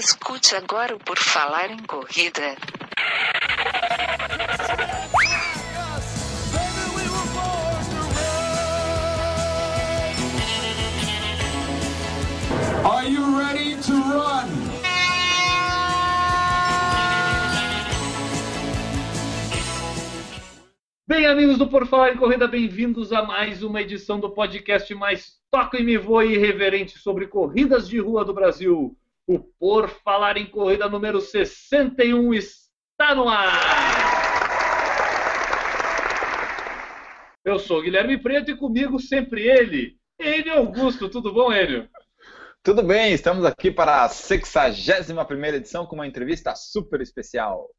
Escute agora o Por Falar em Corrida. Are you ready to run? Bem, amigos do Por Falar em Corrida, bem-vindos a mais uma edição do podcast mais toca e me voa irreverente sobre corridas de rua do Brasil. O Por Falar em Corrida número 61 está no ar! Eu sou o Guilherme Preto e comigo sempre ele, Enio Augusto. Tudo bom, Enio? Tudo bem, estamos aqui para a 61 edição com uma entrevista super especial.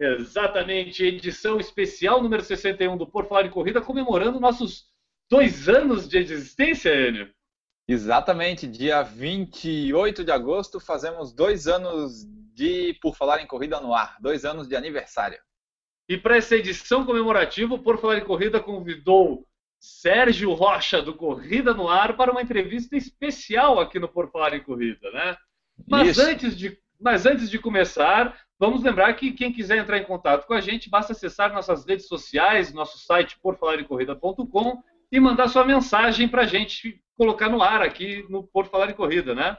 Exatamente, edição especial número 61 do Por Falar em Corrida, comemorando nossos dois anos de existência, Enio. Exatamente, dia 28 de agosto fazemos dois anos de Por Falar em Corrida no ar, dois anos de aniversário. E para essa edição comemorativa, o Por Falar em Corrida convidou Sérgio Rocha, do Corrida no Ar, para uma entrevista especial aqui no Por Falar em Corrida, né? Mas antes, de, mas antes de começar, vamos lembrar que quem quiser entrar em contato com a gente, basta acessar nossas redes sociais, nosso site porfalarencorrida.com e mandar sua mensagem para a gente colocar no ar aqui no Por Falar em Corrida, né?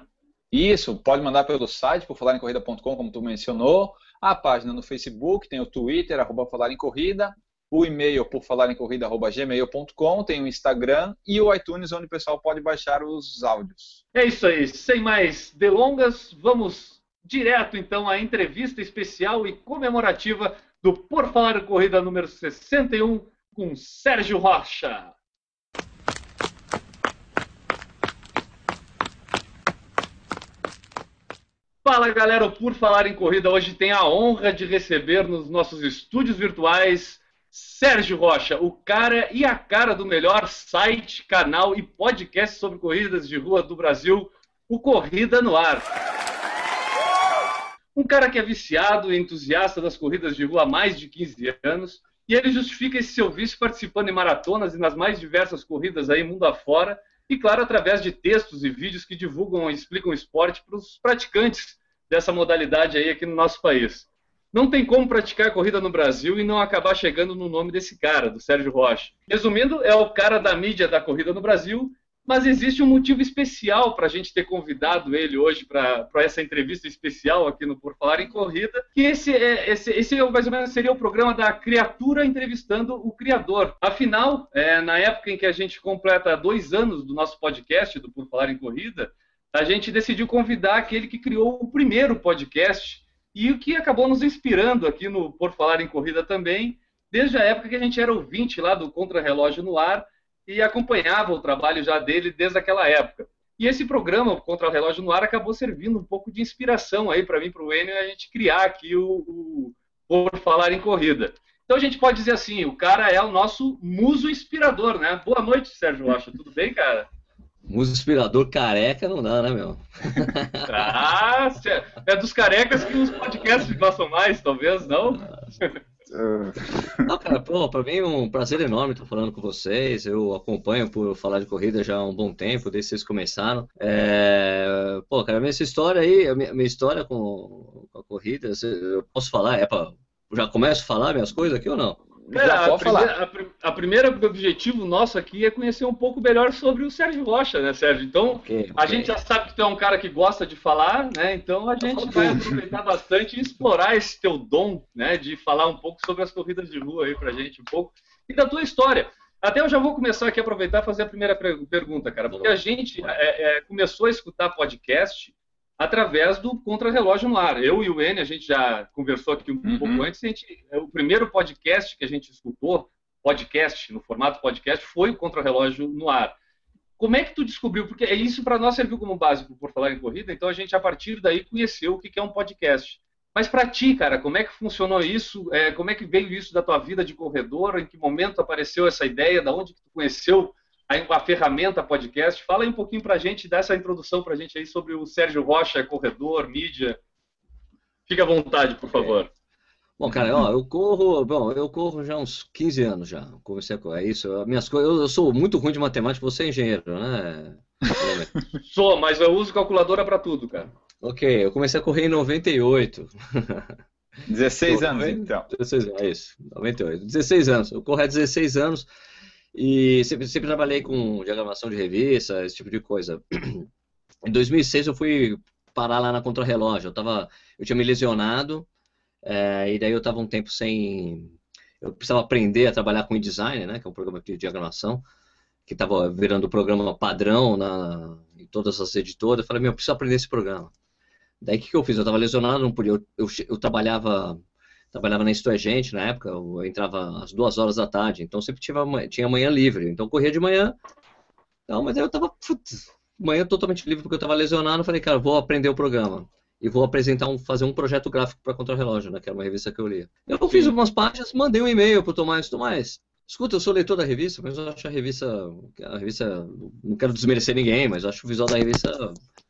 Isso, pode mandar pelo site, porfalarencorrida.com, como tu mencionou, a página no Facebook, tem o Twitter, arroba Falar em Corrida, o e-mail por falarencorrida.gmail.com, tem o Instagram e o iTunes, onde o pessoal pode baixar os áudios. É isso aí, sem mais delongas, vamos direto então à entrevista especial e comemorativa do Por Falar em Corrida número 61 com Sérgio Rocha. Fala galera, o Por Falar em Corrida hoje tem a honra de receber nos nossos estúdios virtuais Sérgio Rocha, o cara e a cara do melhor site, canal e podcast sobre corridas de rua do Brasil, o Corrida no Ar. Um cara que é viciado e entusiasta das corridas de rua há mais de 15 anos, e ele justifica esse seu vício participando em maratonas e nas mais diversas corridas aí mundo afora, e claro, através de textos e vídeos que divulgam e explicam o esporte para os praticantes dessa modalidade aí aqui no nosso país. Não tem como praticar corrida no Brasil e não acabar chegando no nome desse cara, do Sérgio Rocha. Resumindo, é o cara da mídia da corrida no Brasil, mas existe um motivo especial para a gente ter convidado ele hoje para essa entrevista especial aqui no Por Falar em Corrida, que esse, é, esse, esse é mais ou menos seria o programa da criatura entrevistando o criador. Afinal, é, na época em que a gente completa dois anos do nosso podcast, do Por Falar em Corrida, a gente decidiu convidar aquele que criou o primeiro podcast e o que acabou nos inspirando aqui no Por Falar em Corrida também, desde a época que a gente era ouvinte lá do Contra Relógio no Ar e acompanhava o trabalho já dele desde aquela época. E esse programa, Contra o Relógio no Ar, acabou servindo um pouco de inspiração aí para mim, para o Enio, a gente criar aqui o, o Por Falar em Corrida. Então a gente pode dizer assim, o cara é o nosso muso inspirador, né? Boa noite, Sérgio Rocha. Tudo bem, cara? Muso inspirador careca não dá, né, meu? Ah, é dos carecas que os podcasts gostam mais, talvez, não? Não, cara, pô, pra mim é um prazer enorme estar falando com vocês. Eu acompanho por falar de corrida já há um bom tempo, desde que vocês começaram. É... Pô, cara, minha história aí, a minha, história com, com, a corrida, eu posso falar? É pra... Já começo a falar minhas coisas aqui ou não? Cara, a, primeira, a, a, primeira objetivo nosso aqui é conhecer um pouco melhor sobre o Sérgio Rocha, né, Sérgio? Então, okay, a gente já sabe que tu é um cara que gosta de falar, né? Então a gente vai aproveitar bastante e explorar esse teu dom, né? De falar um pouco sobre as corridas de rua aí pra gente, um pouco, e da tua história. Até eu já vou começar aqui a aproveitar e fazer a primeira pergunta, cara, porque a gente é, é, começou a escutar podcast através do Contra-Relógio no Ar. Eu e o N, a gente já conversou aqui um uhum. pouco antes, gente, é, o primeiro podcast que a gente escutou, podcast, no formato podcast, foi o Contra-Relógio no Ar. Como é que tu descobriu? Porque isso para nós serviu como básico por falar em corrida, então a gente a partir daí conheceu o que é um podcast. Mas para ti, cara, como é que funcionou isso? É, como é que veio isso da tua vida de corredor? Em que momento apareceu essa ideia? Da onde que tu conheceu a, a ferramenta podcast. Fala aí um pouquinho para a gente, dá essa introdução para a gente aí sobre o Sérgio Rocha, corredor, mídia. Fique à vontade, por favor. Bom, cara, ó, eu corro, bom, eu corro já há uns 15 anos já. Comecei a correr, é isso. Minhas coisas, eu, eu sou muito ruim de matemática, você é engenheiro, né? Sou, mas eu uso calculadora para tudo, cara. Ok, eu comecei a correr em 98. 16 anos, 90, então. 16 anos, é isso, 98. 16 anos. Eu corro há 16 anos e sempre, sempre trabalhei com diagramação de revista, esse tipo de coisa. Em 2006 eu fui parar lá na Contrarrelógio. Eu, tava, eu tinha me lesionado é, e daí eu estava um tempo sem... Eu precisava aprender a trabalhar com InDesign, né, que é um programa de diagramação, que estava virando o programa padrão na, em todas as editoras. Eu falei, meu, eu preciso aprender esse programa. Daí o que, que eu fiz? Eu estava lesionado, não podia. Eu, eu, eu, trabalhava trabalhava na Isto é Gente na época, eu entrava às duas horas da tarde, então sempre tinha, tinha manhã livre. Então eu corria de manhã. Não, mas aí eu estava manhã totalmente livre porque eu estava lesionado. Eu falei, cara, vou aprender o programa e vou apresentar um, fazer um projeto gráfico para Contra-Relógio, né, que era uma revista que eu lia. Eu fiz algumas páginas, mandei um e-mail para o Tomás, Tomás, Escuta, eu sou leitor da revista, mas eu acho a revista. A revista. Não quero desmerecer ninguém, mas acho o visual da revista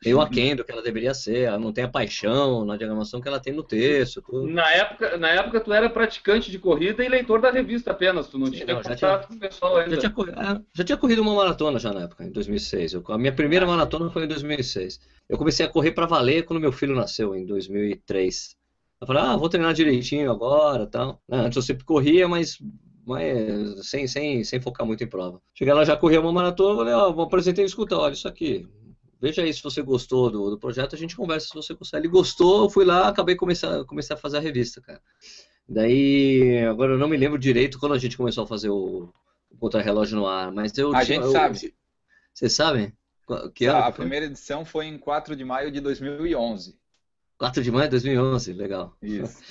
meio aquém do que ela deveria ser. Ela não tem a paixão na diagramação que ela tem no texto. Tudo. Na, época, na época, tu era praticante de corrida e leitor da revista apenas. Tu não Sim, tinha não, contato tinha, com o pessoal ainda. Já tinha, é, já tinha, corrido uma maratona já na época, em 2006. Eu, a minha primeira maratona foi em 2006. Eu comecei a correr para valer quando meu filho nasceu, em 2003. Eu falei, ah, vou treinar direitinho agora tal. Antes eu sempre corria, mas mas sem, sem, sem focar muito em prova. Cheguei lá, já corri uma maratona, falei, ó, oh, apresentei e escuta, olha isso aqui. Veja aí se você gostou do, do projeto, a gente conversa se você consegue. Ele gostou, eu fui lá, acabei começar, comecei a fazer a revista, cara. Daí, agora eu não me lembro direito quando a gente começou a fazer o, o contra-relógio no ar, mas eu A gente eu, sabe. Vocês sabem? Que ah, a primeira edição foi em 4 de maio de 2011. 4 de maio de 2011, legal. Isso.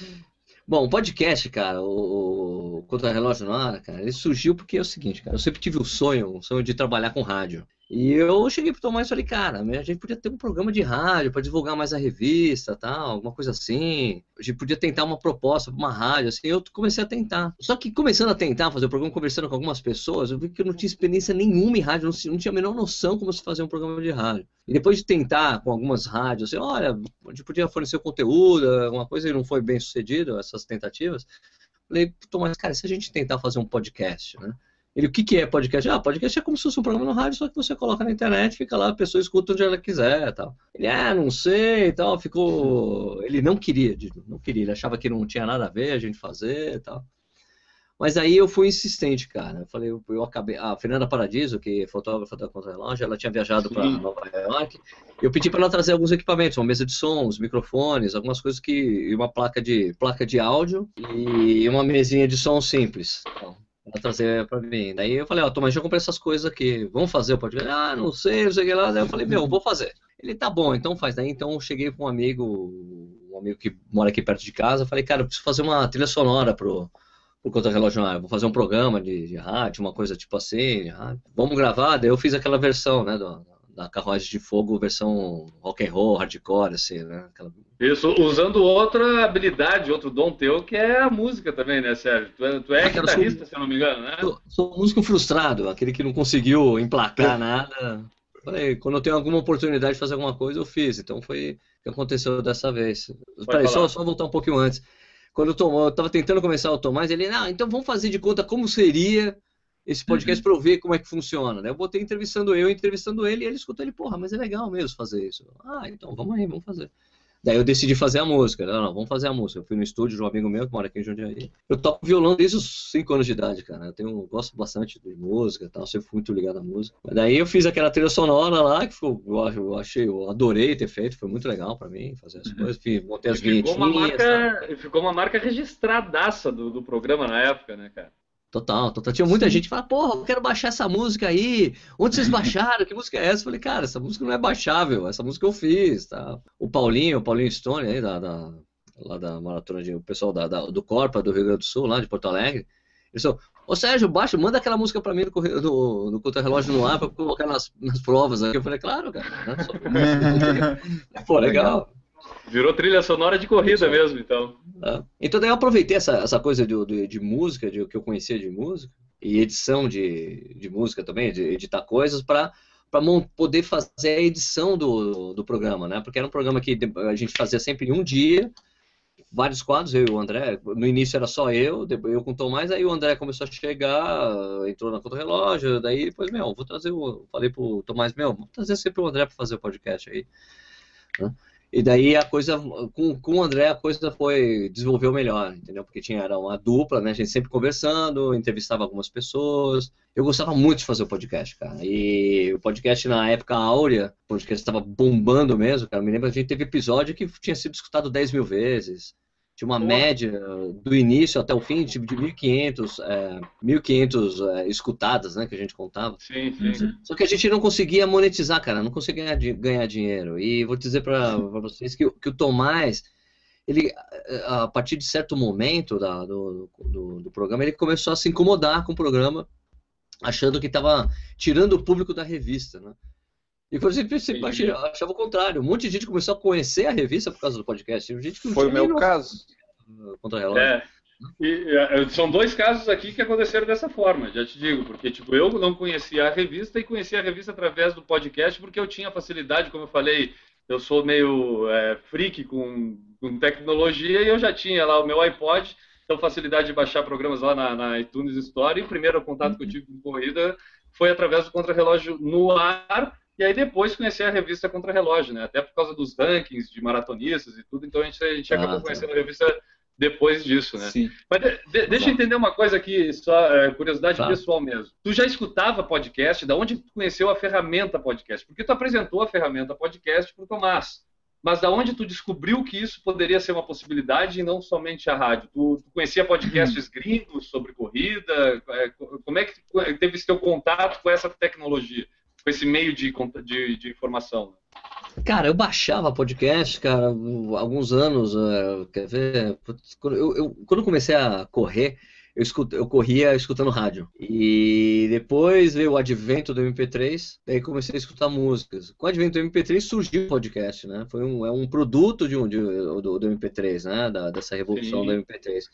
Bom, o podcast, cara, o, Contra Relógio no Ar, cara, ele surgiu porque é o seguinte, cara, eu sempre tive o sonho, o sonho de trabalhar com rádio. E eu cheguei pro Tomás e falei, cara, a gente podia ter um programa de rádio para divulgar mais a revista, tal, alguma coisa assim. A gente podia tentar uma proposta para uma rádio, assim. Eu comecei a tentar. Só que começando a tentar fazer o programa, conversando com algumas pessoas, eu vi que eu não tinha experiência nenhuma em rádio, não, não tinha a menor noção como se fazer um programa de rádio. E depois de tentar com algumas rádios, assim, olha, a gente podia fornecer conteúdo, alguma coisa e não foi bem sucedido, essas tentativas. Falei, Tomás, cara, se a gente tentar fazer um podcast, né? Ele, o que, que é podcast? Ah, podcast é como se fosse um programa no rádio, só que você coloca na internet, fica lá, a pessoa escuta onde ela quiser tal. Ele, ah, não sei e tal, ficou... Ele não queria, não queria, ele achava que não tinha nada a ver a gente fazer e tal. Mas aí eu fui insistente, cara. Eu falei, eu, eu acabei. A Fernanda Paradiso, que é fotógrafa da Contra-Relógio, ela tinha viajado para Nova York. Eu pedi para ela trazer alguns equipamentos, uma mesa de som, uns microfones, algumas coisas que. e uma placa de, placa de áudio e uma mesinha de som simples. Então, Pra trazer pra mim. Daí eu falei, ó, oh, Tomás, já comprei essas coisas aqui. Vamos fazer o podcast? Ah, não sei, não sei o que lá. Daí eu falei, meu, vou fazer. Ele, tá bom, então faz. Daí então eu cheguei com um amigo, um amigo que mora aqui perto de casa. Falei, cara, eu preciso fazer uma trilha sonora pro, pro Contra Relógio ar. Vou fazer um programa de, de rádio, uma coisa tipo assim. Vamos gravar. Daí eu fiz aquela versão, né, do, da Carruagem de Fogo, versão rock and roll, hardcore, assim, né? Aquela isso, usando outra habilidade, outro dom teu, que é a música também, né, Sérgio? Tu é, tu é guitarrista, sou, se eu não me engano, né? Sou, sou músico frustrado, aquele que não conseguiu emplacar é. nada. Falei, quando eu tenho alguma oportunidade de fazer alguma coisa, eu fiz. Então foi o que aconteceu dessa vez. Peraí, só, só voltar um pouquinho antes. Quando eu estava tentando começar o Tomás, ele, não, então vamos fazer de conta como seria esse podcast uhum. para eu ver como é que funciona. Né? Eu botei entrevistando eu, entrevistando ele, e ele escutou ele, porra, mas é legal mesmo fazer isso. Ah, então vamos aí, vamos fazer. Daí eu decidi fazer a música. Não, não, vamos fazer a música. Eu fui no estúdio de um amigo meu que mora aqui em Jundiaí. Eu toco violão desde os 5 anos de idade, cara. Eu tenho, gosto bastante de música e tal, sempre fui muito ligado à música. Mas daí eu fiz aquela trilha sonora lá, que ficou, eu achei, eu adorei ter feito, foi muito legal pra mim fazer as uhum. coisas. Fiz, montei as vinhetinhas. Ficou uma marca, ficou uma marca registradaça do, do programa na época, né, cara? Total, total. Tinha muita Sim. gente que fala, porra, eu quero baixar essa música aí. Onde vocês baixaram? Que música é essa? Eu falei, cara, essa música não é baixável, essa música eu fiz, tá? O Paulinho, o Paulinho Stone aí, da, da lá da maratona de, o pessoal da, da, do Corpa, do Rio Grande do Sul, lá de Porto Alegre. Eles falou, ô Sérgio, baixa, manda aquela música pra mim no, no, no contra-relógio no ar pra colocar nas, nas provas aqui. Eu falei, claro, cara. Né? Só... Pô, legal. Virou trilha sonora de corrida mesmo, então. É. Então daí eu aproveitei essa, essa coisa de, de, de música, de, que eu conhecia de música, e edição de, de música também, de editar coisas, para para poder fazer a edição do, do programa, né? Porque era um programa que a gente fazia sempre em um dia, vários quadros, eu e o André. No início era só eu, depois eu com o Tomás, aí o André começou a chegar, entrou na conta relógio, daí depois, meu, vou trazer o. Falei pro Tomás, meu, vou trazer sempre o André para fazer o podcast aí. Né? E daí a coisa, com, com o André, a coisa foi, desenvolveu melhor, entendeu? Porque tinha era uma dupla, né? A gente sempre conversando, entrevistava algumas pessoas. Eu gostava muito de fazer o podcast, cara. E o podcast na época áurea, o podcast estava bombando mesmo, cara. Eu me lembro a gente teve episódio que tinha sido escutado 10 mil vezes tinha uma média do início até o fim tipo, de 1.500 é, 1.500 é, escutadas, né, que a gente contava. Sim, sim. Só que a gente não conseguia monetizar, cara, não conseguia ganhar, ganhar dinheiro. E vou dizer para vocês que, que o Tomás, ele, a partir de certo momento da, do, do, do, programa, ele começou a se incomodar com o programa, achando que estava tirando o público da revista, né? E por exemplo, você achava o contrário. Um monte de gente começou a conhecer a revista por causa do podcast. Gente que Foi o meu caso. Contra relógio. É. E, é, são dois casos aqui que aconteceram dessa forma, já te digo, porque tipo, eu não conhecia a revista e conhecia a revista através do podcast porque eu tinha facilidade, como eu falei, eu sou meio é, freak com, com, tecnologia e eu já tinha lá o meu iPod, então facilidade de baixar programas lá na, na iTunes Store e o primeiro contato que eu tive com corrida foi através do contrarrelógio no ar e aí depois conheci a revista Contra Relógio, né? Até por causa dos rankings de maratonistas e tudo, então a gente, a gente ah, acabou tá. conhecendo a revista depois disso, né? Sim. Mas de, de, deixa eu entender uma coisa aqui, só é, curiosidade tá. pessoal mesmo. Tu já escutava podcast? Da onde tu conheceu a ferramenta podcast? Porque tu apresentou a ferramenta podcast para o Tomás. Mas da onde tu descobriu que isso poderia ser uma possibilidade e não somente a rádio? Tu, tu conhecia podcasts gringos sobre corrida? É, como é que teve esse teu contato com essa tecnologia? Com esse meio de, de, de informação? Cara, eu baixava podcast, cara, alguns anos, uh, quer ver? Eu, eu, quando eu comecei a correr, eu, escut, eu corria escutando rádio. E depois veio o advento do MP3, daí comecei a escutar músicas. Com o advento do MP3 surgiu o podcast, né? Foi um, é um produto de um, de, do, do MP3, né? Da, dessa revolução Sim. do MP3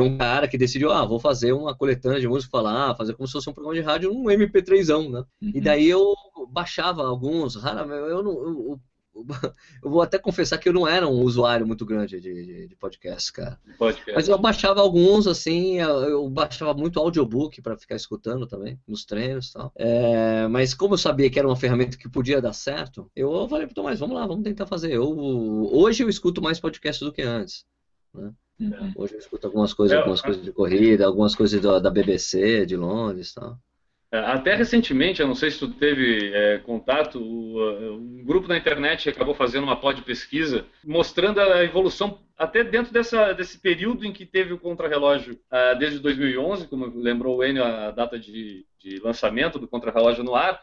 um cara que decidiu, ah, vou fazer uma coletânea de música, falar, ah, fazer como se fosse um programa de rádio, um MP3ão, né? Uhum. E daí eu baixava alguns, raramente, eu não... Eu, eu vou até confessar que eu não era um usuário muito grande de, de, de podcast, cara. Podcast. Mas eu baixava alguns, assim, eu, eu baixava muito audiobook para ficar escutando também, nos treinos e tal. É, mas como eu sabia que era uma ferramenta que podia dar certo, eu falei pro Tomás, vamos lá, vamos tentar fazer. Eu, hoje eu escuto mais podcast do que antes. Né? Uhum. Hoje eu escuto algumas coisas, é, algumas coisas de corrida, algumas coisas da, da BBC, de Londres e tal. É, até recentemente, eu não sei se tu teve é, contato, um grupo na internet acabou fazendo uma pod pesquisa mostrando a evolução até dentro dessa, desse período em que teve o contrarrelógio, uh, desde 2011, como lembrou o Enio, a data de, de lançamento do contrarrelógio no ar,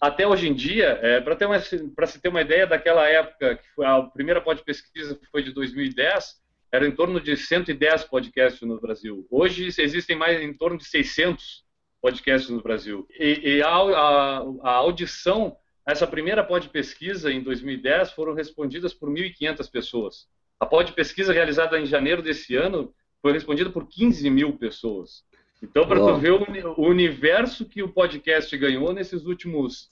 até hoje em dia, é, para se ter uma ideia daquela época, que foi a primeira pod pesquisa foi de 2010, era em torno de 110 podcasts no Brasil. Hoje existem mais em torno de 600 podcasts no Brasil. E, e a, a, a, audição, essa primeira pod pesquisa em 2010 foram respondidas por 1.500 pessoas. A pod pesquisa realizada em janeiro desse ano foi respondida por 15 mil pessoas. Então, para tu ver o, o universo que o podcast ganhou nesses últimos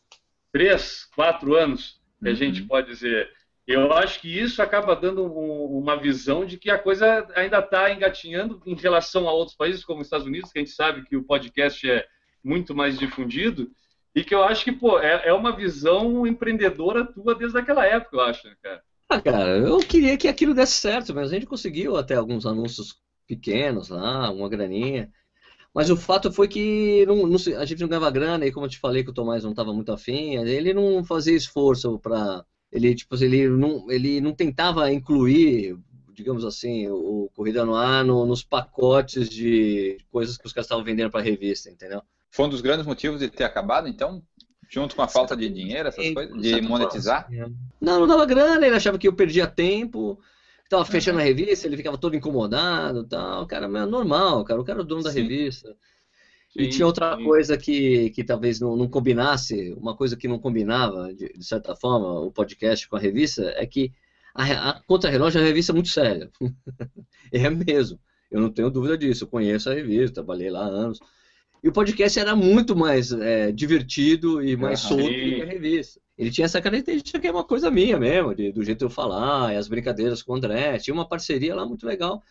três, quatro anos, que a gente uhum. pode dizer. Eu acho que isso acaba dando um, uma visão de que a coisa ainda está engatinhando em relação a outros países, como os Estados Unidos, que a gente sabe que o podcast é muito mais difundido, e que eu acho que pô, é, é uma visão empreendedora tua desde aquela época, eu acho, né, cara? Ah, cara, eu queria que aquilo desse certo, mas a gente conseguiu até alguns anúncios pequenos lá, uma graninha. Mas o fato foi que não, não, a gente não ganhava grana, e como eu te falei que o Tomás não estava muito afim, ele não fazia esforço para ele tipo ele não ele não tentava incluir digamos assim o corrida no ar no, nos pacotes de coisas que os caras estavam vendendo para revista entendeu? Foi um dos grandes motivos de ter acabado então? Junto com a falta de dinheiro essas coisas? De monetizar? não não dava grana ele achava que eu perdia tempo estava fechando a revista ele ficava todo incomodado tal. Cara é normal cara o cara é o dono da Sim. revista Sim, e tinha outra sim. coisa que, que talvez não, não combinasse, uma coisa que não combinava, de, de certa forma, o podcast com a revista, é que a, a Contra-Relógio é uma revista muito séria. é mesmo. Eu não tenho dúvida disso. Eu conheço a revista, trabalhei lá há anos. E o podcast era muito mais é, divertido e mais ah, solto que a revista. Ele tinha essa característica que é uma coisa minha mesmo, de, do jeito de eu falar, e as brincadeiras com o André. Tinha uma parceria lá muito legal.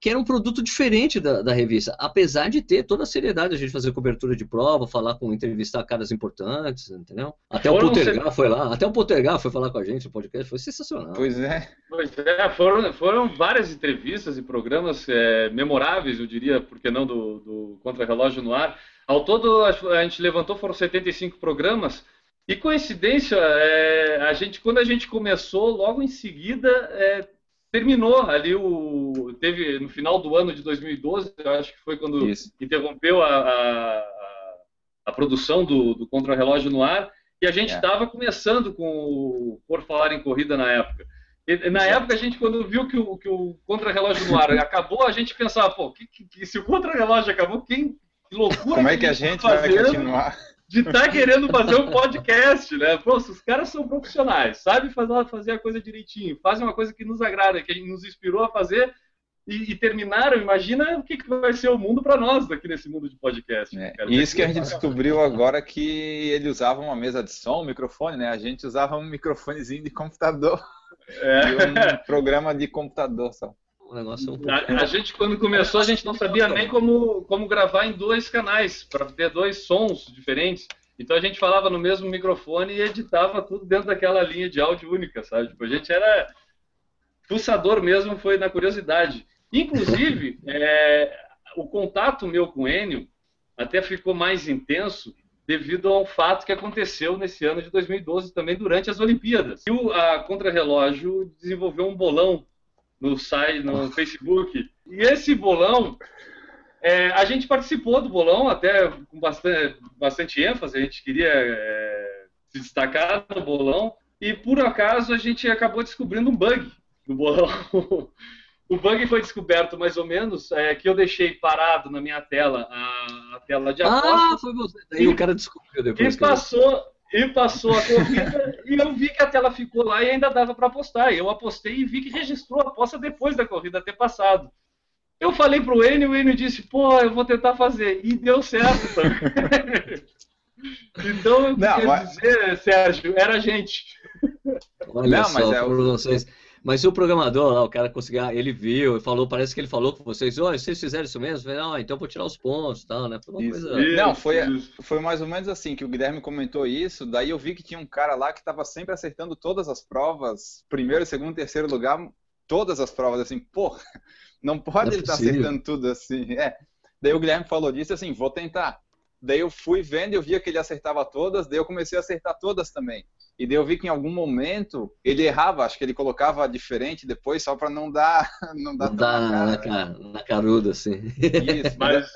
Que era um produto diferente da, da, revista, apesar de ter toda a seriedade a gente fazer cobertura de prova, falar com, entrevistar caras importantes, entendeu? Até foram o Poltergar foi lá, até o Poltergar foi falar com a gente no podcast, foi sensacional. Pois é. Pois é, foram, foram várias entrevistas e programas é, memoráveis, eu diria, porque não do, do Contra-Relógio no Ar. Ao todo, a gente levantou, foram 75 programas, e coincidência, é, a gente, quando a gente começou, logo em seguida, é, terminou ali o teve no final do ano de 2012 eu acho que foi quando Isso. interrompeu a, a, a, produção do, do contra-relógio no ar e a gente estava é. começando com o por falar em corrida na época e, na época a gente quando viu que o, que o contra-relógio no ar acabou a gente pensava pô que, que, se o contra-relógio acabou quem que loucura como é que a gente tá vai continuar de estar tá querendo fazer um podcast, né? Pô, os caras são profissionais, sabem fazer, fazer a coisa direitinho, fazem uma coisa que nos agrada, que nos inspirou a fazer e, e terminaram. Imagina o que, que vai ser o mundo para nós daqui nesse mundo de podcast. É, e isso que a gente descobriu agora que ele usava uma mesa de som, um microfone, né? A gente usava um microfonezinho de computador. É. E um programa de computador só. O negócio é um pouco... a, a, gente, quando começou, a gente não sabia nem como, como gravar em dois canais, para ter dois sons diferentes. Então a gente falava no mesmo microfone e editava tudo dentro daquela linha de áudio única, sabe? Tipo, a gente era pulsador mesmo, foi na curiosidade. Inclusive, é, o contato meu com o Enio até ficou mais intenso devido ao fato que aconteceu nesse ano de 2012 também durante as Olimpíadas. E o, a Contrarrelógio desenvolveu um bolão no site, no Facebook. E esse bolão, é, a gente participou do bolão até com bastante, bastante ênfase, a gente queria é, se destacar no bolão, e por acaso a gente acabou descobrindo um bug no bolão. o bug foi descoberto mais ou menos, é, que eu deixei parado na minha tela, a, a tela de aposta. Ah, foi você. E o cara descobriu depois. E passou, e passou a corrida e eu vi que a tela ficou lá e ainda dava para apostar. Eu apostei e vi que registrou a aposta depois da corrida ter passado. Eu falei pro Enio, o Enio disse, pô, eu vou tentar fazer. E deu certo também. então, eu queria mas... dizer, Sérgio, era a gente. Olha Não, só, mas é por vocês. Mas o programador lá, o cara conseguiu, ele viu, falou, parece que ele falou com vocês, olha, vocês fizeram isso mesmo? Falei, ah, então vou tirar os pontos e tal, né? Foi uma coisa... Não, foi, foi mais ou menos assim que o Guilherme comentou isso, daí eu vi que tinha um cara lá que estava sempre acertando todas as provas, primeiro, segundo, terceiro lugar, todas as provas, assim, pô, não pode não é ele estar tá acertando tudo assim. É. Daí o Guilherme falou disso assim, vou tentar. Daí eu fui vendo e eu via que ele acertava todas, daí eu comecei a acertar todas também. E daí eu vi que em algum momento ele errava, acho que ele colocava diferente depois só para não dar não dar na, cara, na caruda assim. Isso, mas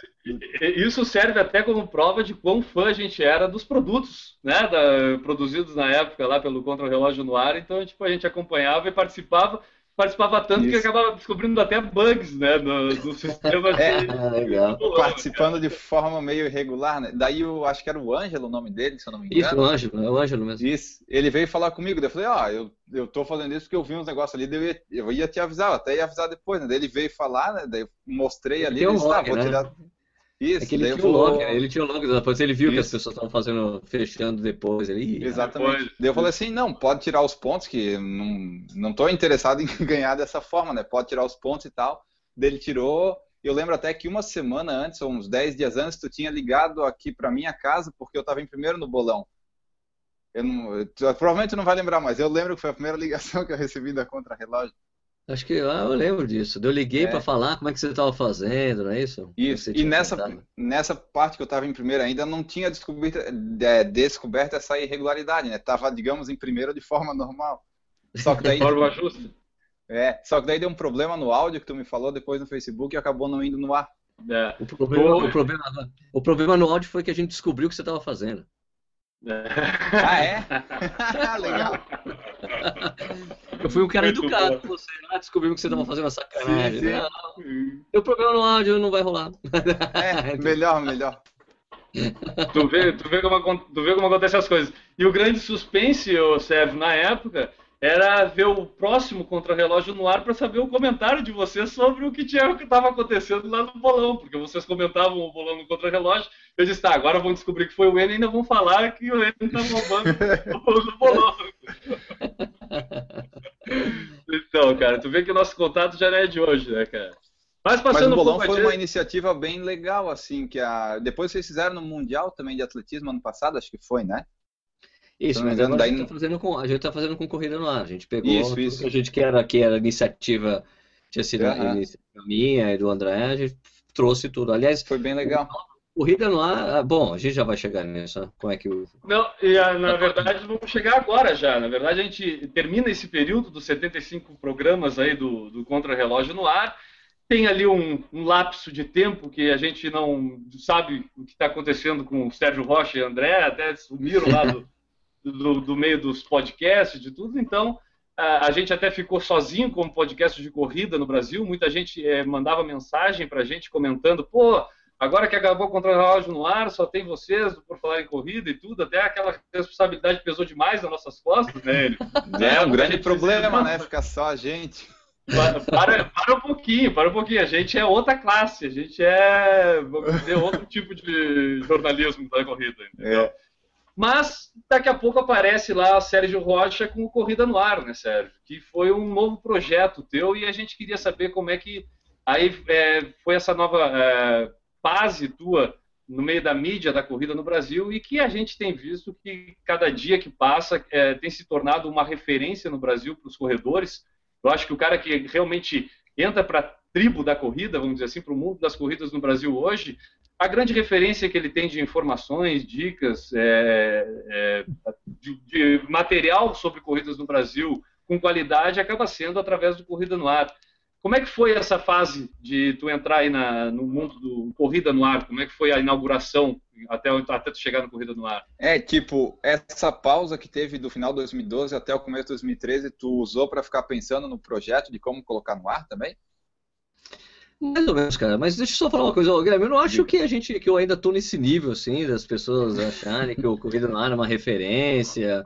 isso serve até como prova de quão fã a gente era dos produtos, né, da, produzidos na época lá pelo Contra Relógio no Ar, então tipo a gente acompanhava e participava participava tanto Isso. que acabava descobrindo até bugs, né, do, do sistema é, de... legal. Participando de forma meio irregular, né? Daí eu acho que era o Ângelo o nome dele, se eu não me engano. Isso, o Ângelo, é o Ângelo mesmo. Isso, ele veio falar comigo, daí eu falei, ó, oh, eu, eu tô fazendo isso porque eu vi uns negócios ali, eu ia, eu ia te avisar, até ia avisar depois, né? Daí ele veio falar, né, daí eu mostrei ele ali, tem um disse, log, ah, vou né? tirar... Isso, é que ele tinha, vou... log, né? ele tinha o log, depois ele viu Isso. que as pessoas estavam fazendo, fechando depois. Ele, Exatamente. Depois... Daí eu falei assim, não, pode tirar os pontos, que não, não tô interessado em ganhar dessa forma, né? Pode tirar os pontos e tal. Daí ele tirou, eu lembro até que uma semana antes, ou uns 10 dias antes, tu tinha ligado aqui para minha casa, porque eu estava em primeiro no bolão. Eu não, tu, provavelmente tu não vai lembrar, mas eu lembro que foi a primeira ligação que eu recebi da Contra-Relógio. Acho que ah, eu lembro disso. Eu liguei é. para falar como é que você estava fazendo, não é isso? Isso. E nessa, nessa parte que eu estava em primeiro ainda não tinha descoberto, é, descoberto essa irregularidade, né? Tava, digamos, em primeiro de forma normal. Só que daí. De forma justa. É, só que daí deu um problema no áudio que tu me falou depois no Facebook e acabou não indo no ar. É. O, problema, o, problema, o problema no áudio foi que a gente descobriu o que você estava fazendo. É. Ah, é? Legal. Eu fui um cara Muito educado com você, né? descobrimos que você estava fazendo a sacanagem. Sim, sim. Não, eu problema no áudio, não vai rolar. É, melhor, melhor. Tu vê, tu, vê como, tu vê como acontecem as coisas. E o grande suspense, Sérgio, na época, era ver o próximo contra-relógio no ar para saber o comentário de vocês sobre o que tinha que estava acontecendo lá no bolão, porque vocês comentavam o bolão no contra-relógio. Eu disse, tá, agora vão descobrir que foi o N e ainda vão falar que o N está roubando o bolão. então, cara, tu vê que o nosso contato já não é de hoje, né, cara? Mas Mas passando o bolão foi uma iniciativa bem legal, assim, que a... depois vocês fizeram no Mundial também de Atletismo ano passado, acho que foi, né? Isso, me mas engano, agora a daí gente tá fazendo com, a gente tá fazendo com corrida no ar. A gente pegou Isso, tudo isso. que a gente que era, que era iniciativa, tinha sido a Aham. iniciativa minha e do André, a gente trouxe tudo. Aliás, Foi bem legal. corrida no ar, ah, bom, a gente já vai chegar nisso, né? Como é que o. Não, e ah, na verdade vamos chegar agora já. Na verdade a gente termina esse período dos 75 programas aí do, do Contra-Relógio no ar. Tem ali um, um lapso de tempo que a gente não sabe o que está acontecendo com o Sérgio Rocha e André, até sumiram lá do, do, do meio dos podcasts, de tudo. Então a, gente até ficou sozinho como podcast de corrida no Brasil. Muita gente eh, mandava mensagem para a gente comentando, pô, Agora que acabou o contra-relógio no ar, só tem vocês por falar em corrida e tudo, até aquela responsabilidade pesou demais nas nossas costas, né? É um grande problema, né? Ficar só a gente. Para, para, para um pouquinho, para um pouquinho. A gente é outra classe, a gente é, vamos dizer, outro tipo de jornalismo da corrida. Entendeu? É. Mas daqui a pouco aparece lá Sérgio Rocha com o Corrida no Ar, né, Sérgio? Que foi um novo projeto teu e a gente queria saber como é que aí é, foi essa nova é, fase tua no meio da mídia da corrida no Brasil e que a gente tem visto que cada dia que passa é, tem se tornado uma referência no Brasil para os corredores. Eu acho que o cara que realmente entra para tribo da corrida, vamos dizer assim, para o mundo das corridas no Brasil hoje, a grande referência que ele tem de informações, dicas, é, é, de, de material sobre corridas no Brasil com qualidade acaba sendo através do Corrida no Ar. Como é que foi essa fase de tu entrar aí na, no mundo do Corrida no Ar? Como é que foi a inauguração até, até tu chegar no Corrida no Ar? É, tipo, essa pausa que teve do final de 2012 até o começo de 2013, tu usou para ficar pensando no projeto de como colocar no ar também? Mais ou menos, cara. Mas deixa eu só falar uma coisa, Guilherme. Eu não acho que a gente, que eu ainda tô nesse nível, assim, das pessoas acharem que o Corrida no Ar é uma referência.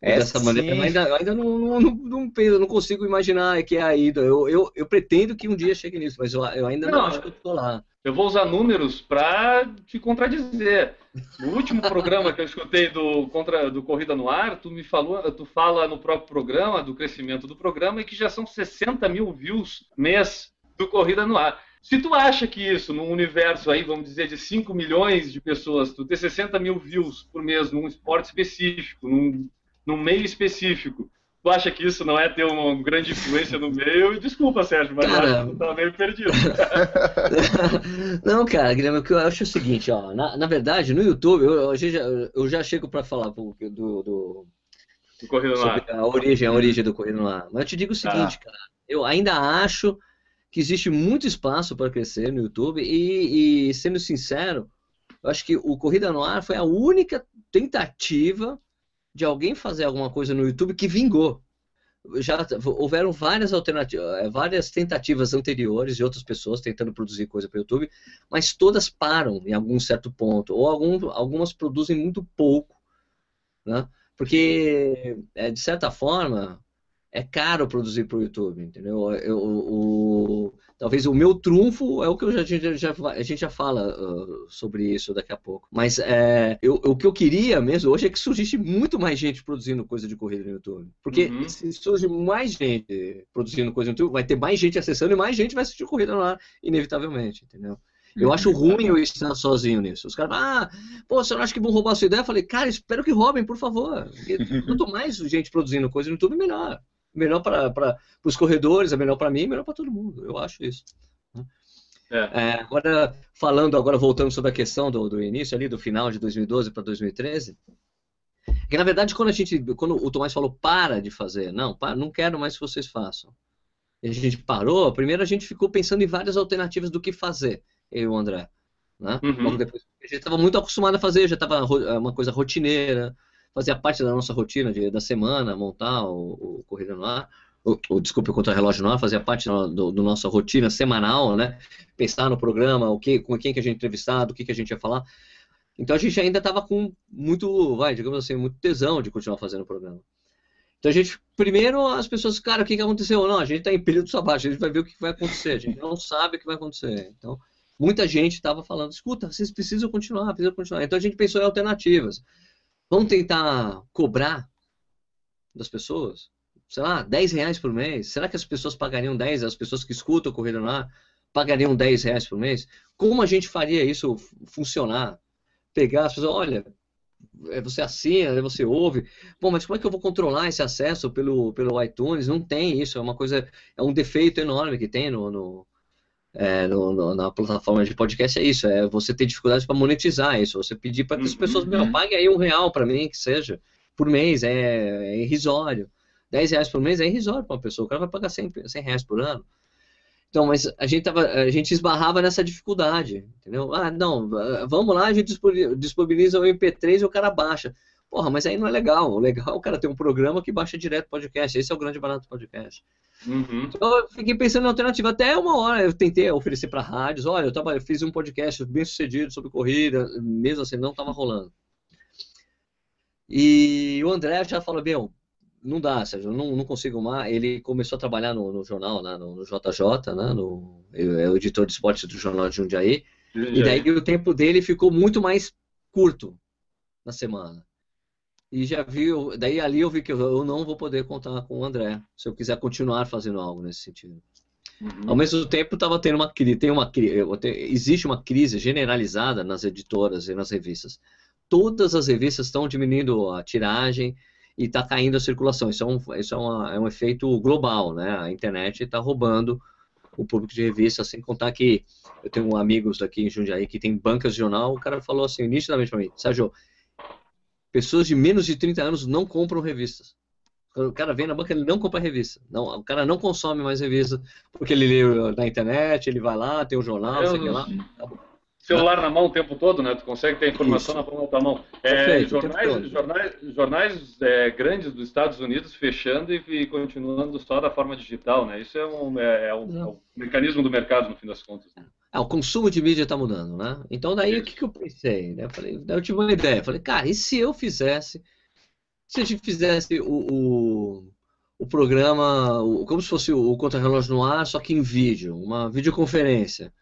É, dessa maneira. sim. Eu ainda, eu ainda não, não, não, não consigo imaginar que é a ida. Eu, eu, eu pretendo que um dia chegue nisso, mas eu, eu ainda não, Não, acho que eu tô lá. Eu vou usar números para te contradizer. No último programa que eu escutei do, contra, do Corrida no Ar, tu me falou, tu fala no próprio programa, do crescimento do programa, e que já são 60 mil views mês do Corrida no Ar. Se tu acha que isso, num universo aí, vamos dizer, de 5 milhões de pessoas, tu ter 60 mil views por mês num esporte específico, num, num meio específico, tu acha que isso não é ter uma grande influência no meio? Desculpa, Sérgio, mas eu Cara, acho que tu tá meio perdido. Não, cara, Guilherme, o que eu acho é o seguinte, ó. Na, na verdade, no YouTube, eu, eu já, eu já chego para falar do, do, do, Corrida no Ar. a origem, a origem do Corrida no Ar. Mas eu te digo o seguinte, cara, eu ainda acho que existe muito espaço para crescer no YouTube e, e, sendo sincero, eu acho que o Corrida no Ar foi a única tentativa de alguém fazer alguma coisa no YouTube que vingou. Já houveram várias alternativas, várias tentativas anteriores de outras pessoas tentando produzir coisa para o YouTube, mas todas param em algum certo ponto, ou algum, algumas produzem muito pouco, né? Porque, é, de certa forma, é caro produzir para o YouTube, entendeu? Eu, o, talvez o meu trunfo é o que eu já, já, já a gente já fala uh, sobre isso daqui a pouco. Mas é, eu, o que eu queria mesmo hoje é que surgisse muito mais gente produzindo coisa de corrida no YouTube. Porque Uhum. se surge mais gente produzindo coisa no YouTube, vai ter mais gente acessando e mais gente vai assistir corrida no ar, inevitavelmente, entendeu? Eu acho ruim eu estar sozinho nisso. Os caras falam, ah, pô, você não acha que vão roubar a sua ideia? Eu falei, cara, espero que roubem, por favor. E Quanto mais gente produzindo coisa no YouTube, melhor. Melhor para os corredores, é melhor para mim, melhor para todo mundo. Eu acho isso. É. É, agora, falando, agora voltando sobre a questão do, do início ali, do final de 2012 para 2013, que na verdade quando a gente, quando o Tomás falou para de fazer, não, para, não quero mais que vocês façam. E a gente parou, primeiro a gente ficou pensando em várias alternativas do que fazer, eu e o André. Né? Uhum. Logo depois, a gente estava muito acostumado a fazer, já estava uma coisa rotineira, fazia parte da nossa rotina de, da semana, montar o, o Corrida no Ar, o, o, desculpe, o Contra-Relógio no Ar, fazia parte do, nossa rotina semanal, né? Pensar no programa, o que, com quem que a gente entrevistado, o que, que a gente ia falar. Então a gente ainda estava com muito, vai, digamos assim, muito tesão de continuar fazendo o programa. Então a gente, primeiro as pessoas, cara, o que, que aconteceu? Não, a gente está em período sabático, a gente vai ver o que vai acontecer, a gente não sabe o que vai acontecer. Então, muita gente estava falando, escuta, vocês precisam continuar, precisam continuar. Então a gente pensou em alternativas. Vamos tentar cobrar das pessoas? Sei lá, 10 reais por mês. Será que as pessoas pagariam 10? As pessoas que escutam o Corrida no Ar pagariam 10 reais por mês. Como a gente faria isso funcionar? Pegar as pessoas, olha, é, você assina, né, você ouve. Bom, mas como é que eu vou controlar esse acesso pelo, pelo iTunes? Não tem isso, é uma coisa, é um defeito enorme que tem no, no, é, no, no na plataforma de podcast, é isso, é você ter dificuldade para monetizar isso, você pedir para que as pessoas, uhum. meu, paguem aí um real para mim, que seja, por mês, é, é irrisório. 10 reais por mês é irrisório para uma pessoa, o cara vai pagar 100, 100 reais por ano. Então, mas a gente, tava, a gente esbarrava nessa dificuldade, entendeu? Ah, não, vamos lá, a gente disponibiliza o MP3 e o cara baixa. Porra, mas aí não é legal. O legal é o cara ter um programa que baixa direto podcast. Esse é o grande barato do podcast. Uhum. Então eu fiquei pensando na alternativa. Até uma hora eu tentei oferecer para rádios. Olha, eu, tava, eu fiz um podcast bem sucedido sobre corrida. Mesmo assim, não estava rolando. E o André já falou, meu, não dá, Sérgio, não, não consigo mais. Ele começou a trabalhar no, no jornal, né, no, no, JJ, né, no, é o editor de esportes do jornal de Jundiaí, Jundiaí. E daí o tempo dele ficou muito mais curto na semana. E já viu, daí ali eu vi que eu, não vou poder contar com o André, se eu quiser continuar fazendo algo nesse sentido. Uhum. Ao mesmo tempo, estava tendo uma crise, tem uma existe uma crise generalizada nas editoras e nas revistas. Todas as revistas estão diminuindo a tiragem, e está caindo a circulação. Isso, é um, isso é, uma, é um efeito global, né? A internet está roubando o público de revista, sem contar que eu tenho amigos aqui em Jundiaí que tem bancas de jornal, o cara falou assim, nitidamente para mim, Sérgio, pessoas de menos de 30 anos não compram revistas. O cara vem na banca, ele não compra revista. Não, o cara não consome mais revista, porque ele lê na internet, ele vai lá, tem o um jornal, eu, sei que lá. Tá celular na mão o tempo todo, né? Tu consegue ter informação Isso. na palma da tua mão. É, jornais, jornais, jornais é, grandes dos Estados Unidos fechando e, e, continuando só da forma digital, né? Isso é um, é, é um, é um mecanismo do mercado, no fim das contas. Né? Ah, o consumo de mídia está mudando, né? Então daí o que, que eu pensei? Né? Eu, falei, daí eu tive uma ideia. Falei, cara, e se eu fizesse, se a gente fizesse o, o, o programa, o, como se fosse o, o Contra-Relógio no ar, só que em vídeo, uma videoconferência.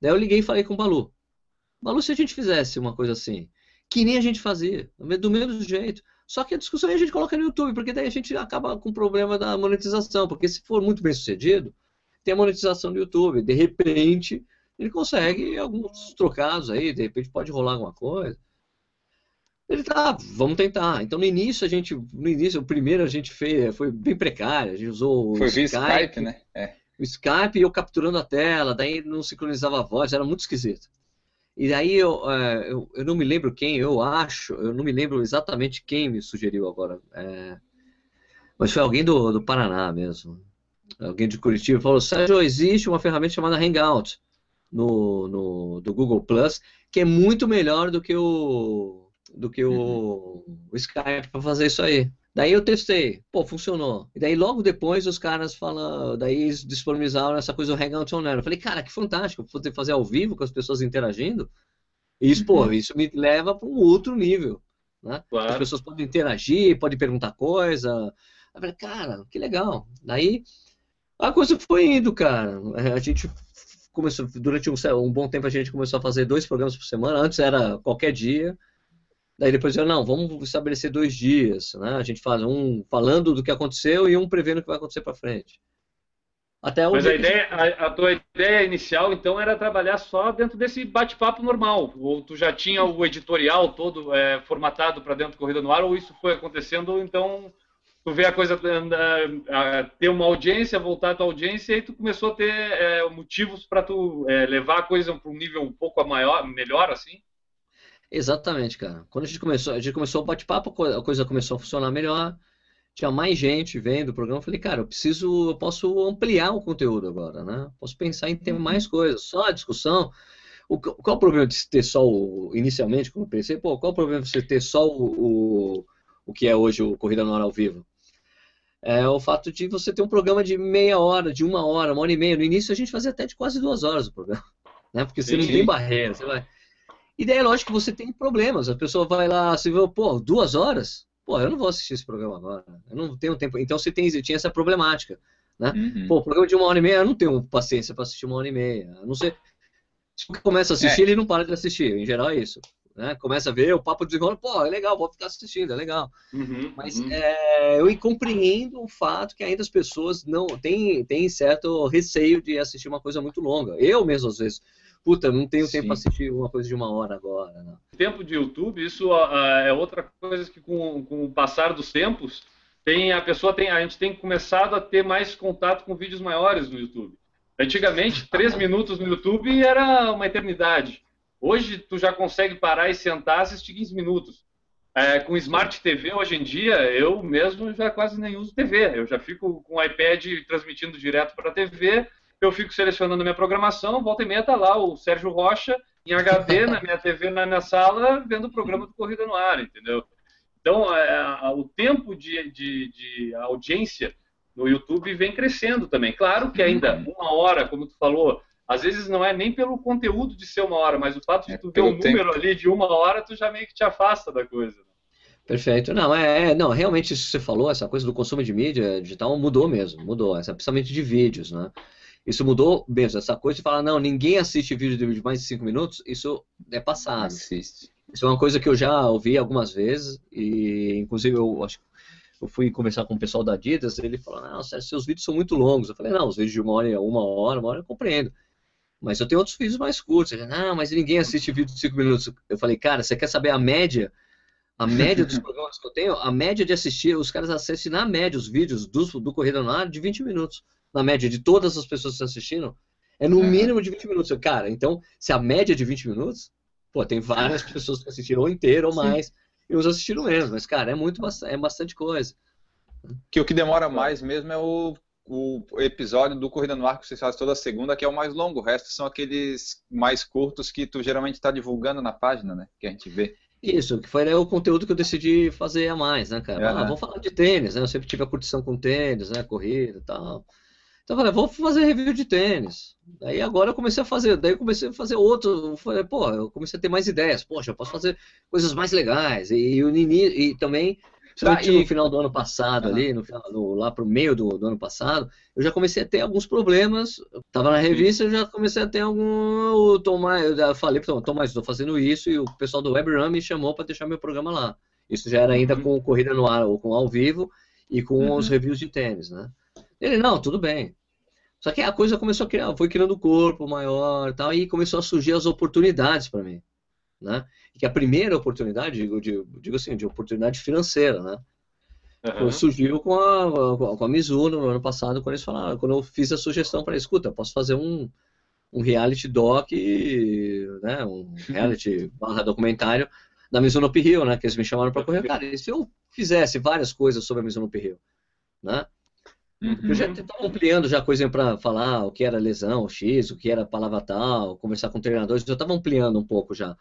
Daí eu liguei e falei com o Balu. Balu, se a gente fizesse uma coisa assim, que nem a gente fazia, do mesmo jeito, só que a discussão a gente coloca no YouTube, porque daí a gente acaba com o problema da monetização, porque se for muito bem sucedido, tem a monetização do YouTube, de repente ele consegue alguns trocados aí, de repente pode rolar alguma coisa. Ele tá, vamos tentar. Então no início a gente, no início, o primeiro a gente fez, foi bem precário, a gente usou o foi Skype, Skype, né? É o Skype e eu capturando a tela, daí não sincronizava a voz, era muito esquisito. E daí eu, é, eu, eu, não me lembro quem, eu acho, eu não me lembro exatamente quem me sugeriu agora. É, mas foi alguém do, do Paraná mesmo. Alguém de Curitiba falou, Sérgio, existe uma ferramenta chamada Hangout no, no, do Google Plus, que é muito melhor do que o, do que o, uhum. o Skype para fazer isso aí. Daí eu testei, pô, funcionou. E daí logo depois os caras falam, daí eles disponibilizaram essa coisa do Hangout Online. Eu falei, cara, que fantástico, poder fazer ao vivo com as pessoas interagindo. E isso, uhum. pô, isso me leva para um outro nível. Né? Claro. As pessoas podem interagir, podem perguntar coisa. Eu falei, cara, que legal. Daí a coisa foi indo, cara. A gente começou, durante um, um bom tempo a gente começou a fazer dois programas por semana. Antes era qualquer dia. Daí depois eu, não, vamos estabelecer dois dias, né? A gente faz um falando do que aconteceu e um prevendo o que vai acontecer para frente. Até Mas a, ideia, a, a, tua ideia inicial, então, era trabalhar só dentro desse bate-papo normal? Ou tu já tinha o editorial todo é, formatado para dentro do Corrida no Ar, ou isso foi acontecendo, então tu vê a coisa a, a, ter uma audiência, voltar a tua audiência, e tu começou a ter é, motivos para tu é, levar a coisa para um nível um pouco maior, melhor, assim? Exatamente, cara. Quando a gente começou, a gente começou o bate-papo, a coisa começou a funcionar melhor. Tinha mais gente vendo o programa. Eu falei, cara, eu preciso, eu posso ampliar o conteúdo agora, né? Posso pensar em ter uhum. mais coisas. Só a discussão. O, qual o problema de ter só o. Inicialmente, quando eu pensei, pô, qual o problema de você ter só o, o, o que é hoje o Corrida no Hora ao Vivo? É o fato de você ter um programa de meia hora, de uma hora, uma hora e meia. No início a gente fazia até de quase duas horas o programa. Né? Porque você não tem barreira. Você vai e daí é lógico que você tem problemas. A pessoa vai lá, você vê, pô, duas horas? Pô, eu não vou assistir esse programa agora. Eu não tenho tempo. Então você tem, tinha essa problemática. Né? Uhum. Pô, programa de uma hora e meia, eu não tenho paciência para assistir uma hora e meia. A não sei. Se começa a assistir, é. ele não para de assistir. Em geral é isso. Né? Começa a ver, o papo desenrola, pô, é legal, vou ficar assistindo, é legal. Uhum, Mas uhum. é, eu compreendo o fato que ainda as pessoas não têm, têm certo receio de assistir uma coisa muito longa. Eu mesmo, às vezes, puta, não tenho tempo Sim. para assistir uma coisa de uma hora agora. Não. tempo de YouTube, isso ah, é outra coisa que com, com o passar dos tempos, tem a pessoa tem a gente tem começado a ter mais contato com vídeos maiores no YouTube. Antigamente, três minutos no YouTube era uma eternidade. Hoje, tu já consegue parar e sentar assistir 15 minutos. É, com Smart TV, hoje em dia, eu mesmo já quase nem uso TV. Eu já fico com o iPad transmitindo direto para a TV, eu fico selecionando minha programação, volta e meia tá lá o Sérgio Rocha em HD na minha TV na minha sala, vendo o programa do Corrida no Ar, entendeu? Então, é, o tempo de, de- de audiência no YouTube vem crescendo também. Claro que ainda uma hora, como tu falou, às vezes não é nem pelo conteúdo de ser uma hora, mas o fato de É tu ver um número ali de uma hora, tu já meio que te afasta da coisa. Perfeito. Não, é, é- não, realmente isso que você falou, essa coisa do consumo de mídia digital mudou mesmo, mudou, essa, principalmente de vídeos, né? Isso mudou mesmo, essa coisa de falar, não, ninguém assiste vídeo de mais de 5 minutos, isso é passado. Assiste. Isso é uma coisa que eu já ouvi algumas vezes, e inclusive eu acho eu fui conversar com o pessoal da Adidas, ele falou, não, Sérgio, seus vídeos são muito longos. Eu falei, não, os vídeos de uma hora, uma hora, uma hora eu compreendo. Mas eu tenho outros vídeos mais curtos. Ele, não, mas ninguém assiste vídeo de 5 minutos. Eu falei, cara, você quer saber a média? A média dos programas que eu tenho, a média de assistir, os caras assistem na média os vídeos do, do Corrida no Ar de 20 minutos. Na média de todas as pessoas que estão assistindo, é no Uhum. mínimo de 20 minutos. Cara, então, se a média é de 20 minutos, pô, tem várias pessoas que assistiram ou inteiro ou Sim. mais, e uns assistiram menos. Mas, cara, é muito é bastante coisa. Que o que demora mais mesmo é o, o episódio do Corrida no Ar que vocês fazem toda segunda, que é o mais longo. O resto são aqueles mais curtos que tu geralmente está divulgando na página, né? Que a gente vê. Isso, que foi né, o conteúdo que eu decidi fazer a mais, né, cara? É, ah, vamos falar de tênis, né? Eu sempre tive a curtição com tênis, né? Corrida e tal. Então eu falei, vou fazer review de tênis. Daí agora eu comecei a fazer, daí eu comecei a fazer outro. Eu falei, pô, eu comecei a ter mais ideias. Poxa, eu posso fazer coisas mais legais. E, o Nini, e também, principalmente Tá, e- no final do ano passado, Aham. ali, no, lá pro meio do, do ano passado, eu já comecei a ter alguns problemas. Eu tava na revista, eu já comecei a ter algum. O Tomás, eu falei pro Tomás, Tomás, estou fazendo isso, e o pessoal do WebRun me chamou para deixar meu programa lá. Isso já era ainda Uhum. com Corrida no Ar, ou com ao vivo, e com Uhum. os reviews de tênis, né? Ele, não, tudo bem. Só que a coisa começou a criar, foi criando corpo maior e tal, e começou a surgir as oportunidades para mim, né? E que a primeira oportunidade, digo, digo, digo assim, de oportunidade financeira, né? Aham. Surgiu com a, com a Mizuno no ano passado, quando eles falaram, quando eu fiz a sugestão para escuta, posso fazer um, um reality doc, né? Um reality barra documentário da Mizuno Uphill, né? Que eles me chamaram para correr. Cara, e se eu fizesse várias coisas sobre a Mizuno Uphill, né? Eu já estava ampliando já coisa para falar o que era lesão, o X, o que era palavra tal, conversar com treinadores, eu estava ampliando um pouco já.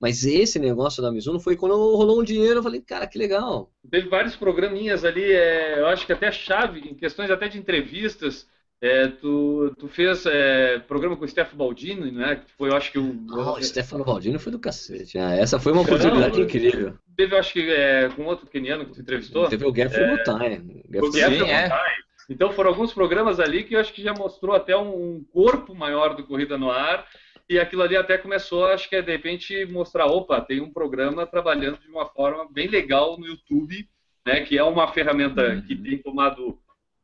Mas esse negócio da Mizuno foi quando rolou um dinheiro, eu falei, cara, que legal. Teve vários programinhas ali, é, eu acho que até chave, em questões até de entrevistas. é, tu, tu fez é, programa com o Stefano Baldini, né? Que foi, eu acho que o. Oh, o Stefano Baldino foi do cacete. Ah, essa foi uma oportunidade incrível. Teve, eu acho que é, com outro keniano que tu entrevistou. Teve o Geoffrey Mutai. O Geoffrey Sim, é. Mutai. Então foram alguns programas ali que eu acho que já mostrou até um corpo maior do Corrida no Ar. E aquilo ali até começou, acho que é de repente mostrar, opa, tem um programa trabalhando de uma forma bem legal no YouTube, né? Que é uma ferramenta Uhum. que tem tomado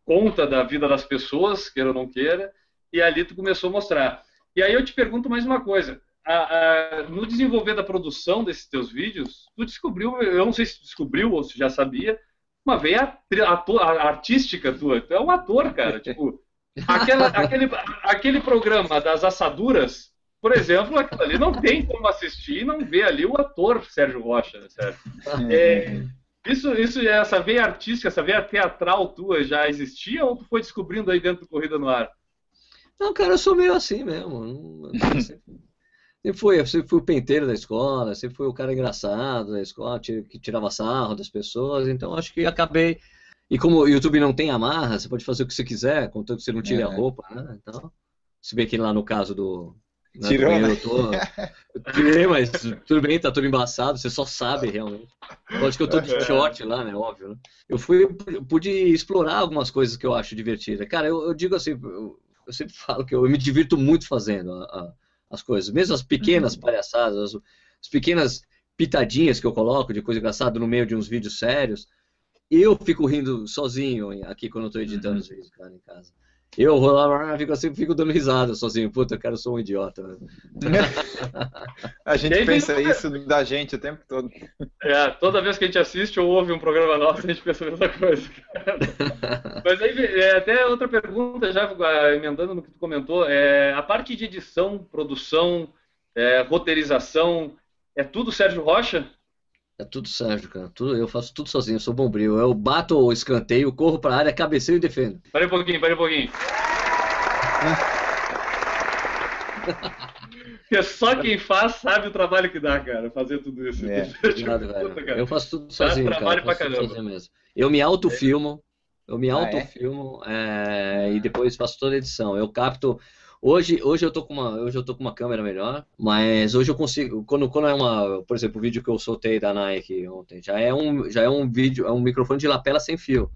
conta da vida das pessoas, queira ou não queira, e ali tu começou a mostrar. E aí eu te pergunto mais uma coisa. A- a- no desenvolver da produção desses teus vídeos, tu descobriu, eu não sei se tu descobriu ou se já sabia, uma veia ator- a- artística tua. Tu é um ator, cara. Tipo, aquela- aquele, aquele programa das assaduras, por exemplo, aquilo ali não tem como assistir e não ver ali o ator Sérgio Rocha, né, Sérgio? É, isso, isso, essa veia artística, essa veia teatral tua já existia ou tu foi descobrindo aí dentro do Corrida no Ar? Não, cara, eu sou meio assim mesmo. Sempre, fui, eu sempre fui o penteiro da escola, sempre fui o cara engraçado da escola, que tirava sarro das pessoas, então acho que acabei. E como o YouTube não tem amarra, você pode fazer o que você quiser, contanto que você não tire É. a roupa, né? Então, se bem que lá no caso do. Né, Tirou, do né? eu tô- eu tirei, mas tudo bem, tá tudo embaçado, você só sabe realmente. Pode que eu tô de short lá, né? Óbvio, né? Eu fui, pude explorar algumas coisas que eu acho divertidas. Cara, eu, eu digo assim, eu, eu sempre falo que eu me divirto muito fazendo a- a- as coisas, mesmo as pequenas palhaçadas, as- as pequenas pitadinhas que eu coloco de coisa engraçada no meio de uns vídeos sérios, eu fico rindo sozinho aqui quando eu tô editando uhum. os vídeos, cara, em casa. Eu vou lá, fico assim, fico dando risada sozinho. Puta, eu quero ser um idiota. Né? a gente pensa isso da gente o tempo todo. É, toda vez que a gente assiste ou ouve um programa nosso, a gente pensa a mesma coisa. Mas aí, é, até outra pergunta, já emendando no que tu comentou, é, a parte de edição, produção, é, roteirização, é tudo Sérgio Rocha? É tudo Sérgio, cara. Tudo, eu faço tudo sozinho, eu sou bombril. Eu bato o escanteio, corro pra área, cabeceio e defendo. Pera um pouquinho, pera um pouquinho. Porque só quem faz sabe o trabalho que dá, cara, fazer tudo isso. É. Obrigado, cara. Eu faço tudo sozinho, dá cara. Eu faço tudo sozinho mesmo. Eu me autofilmo, eu me autofilmo ah, é? é, e depois faço toda a edição. Eu capto Hoje, hoje eu tô com uma, hoje eu tô com uma câmera melhor, mas hoje eu consigo, quando, quando é uma, por exemplo, o vídeo que eu soltei da Nike ontem, já é um, já é um vídeo, é um microfone de lapela sem fio.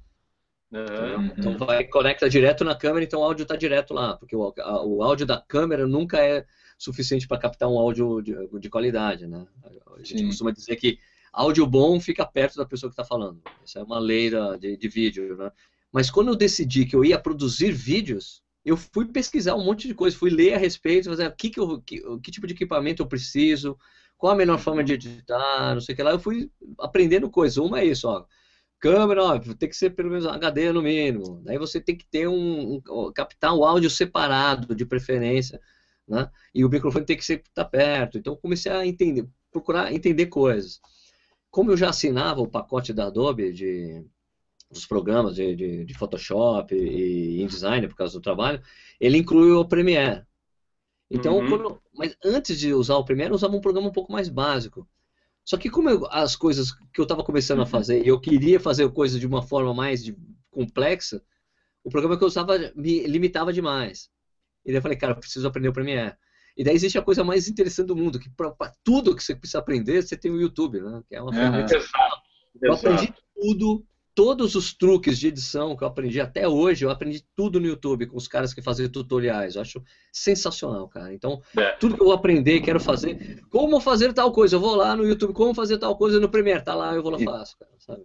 Uhum. Então vai conecta direto na câmera, então o áudio está direto lá, porque o, a, o áudio da câmera nunca é suficiente para captar um áudio de, de, qualidade, né? A gente Sim. costuma dizer que áudio bom fica perto da pessoa que está falando. Essa é uma lei de, de vídeo, né? Mas quando eu decidi que eu ia produzir vídeos, eu fui pesquisar um monte de coisa, fui ler a respeito, fazer, que, que, eu, que, que tipo de equipamento eu preciso, qual a melhor forma de editar, não sei o que lá. Eu fui aprendendo coisas. Uma é isso, ó. Câmera, ó, tem que ser pelo menos HD no mínimo. Daí você tem que ter um, um captar o áudio separado, de preferência, né? E o microfone tem que ser tá perto. Então comecei a entender, procurar entender coisas. Como eu já assinava o pacote da Adobe de dos programas de, de, de Photoshop e, InDesign por causa do trabalho, ele inclui o Premiere. Então, uhum. quando, mas antes de usar o Premiere, eu usava um programa um pouco mais básico. Só que como eu, as coisas que eu estava começando uhum. a fazer, e eu queria fazer coisas de uma forma mais de, complexa, o programa que eu usava me limitava demais. E daí eu falei, cara, eu preciso aprender o Premiere. E daí existe a coisa mais interessante do mundo, que para tudo que você precisa aprender, você tem o YouTube, né? Que é uma ferramenta. Eu aprendi tudo todos os truques de edição que eu aprendi até hoje, eu aprendi tudo no YouTube com os caras que fazem tutoriais. Eu acho sensacional, cara. Então, é. tudo que eu aprender, quero fazer. Como fazer tal coisa? Eu vou lá no YouTube, como fazer tal coisa no Premiere, tá lá, eu vou lá e faço, cara, sabe?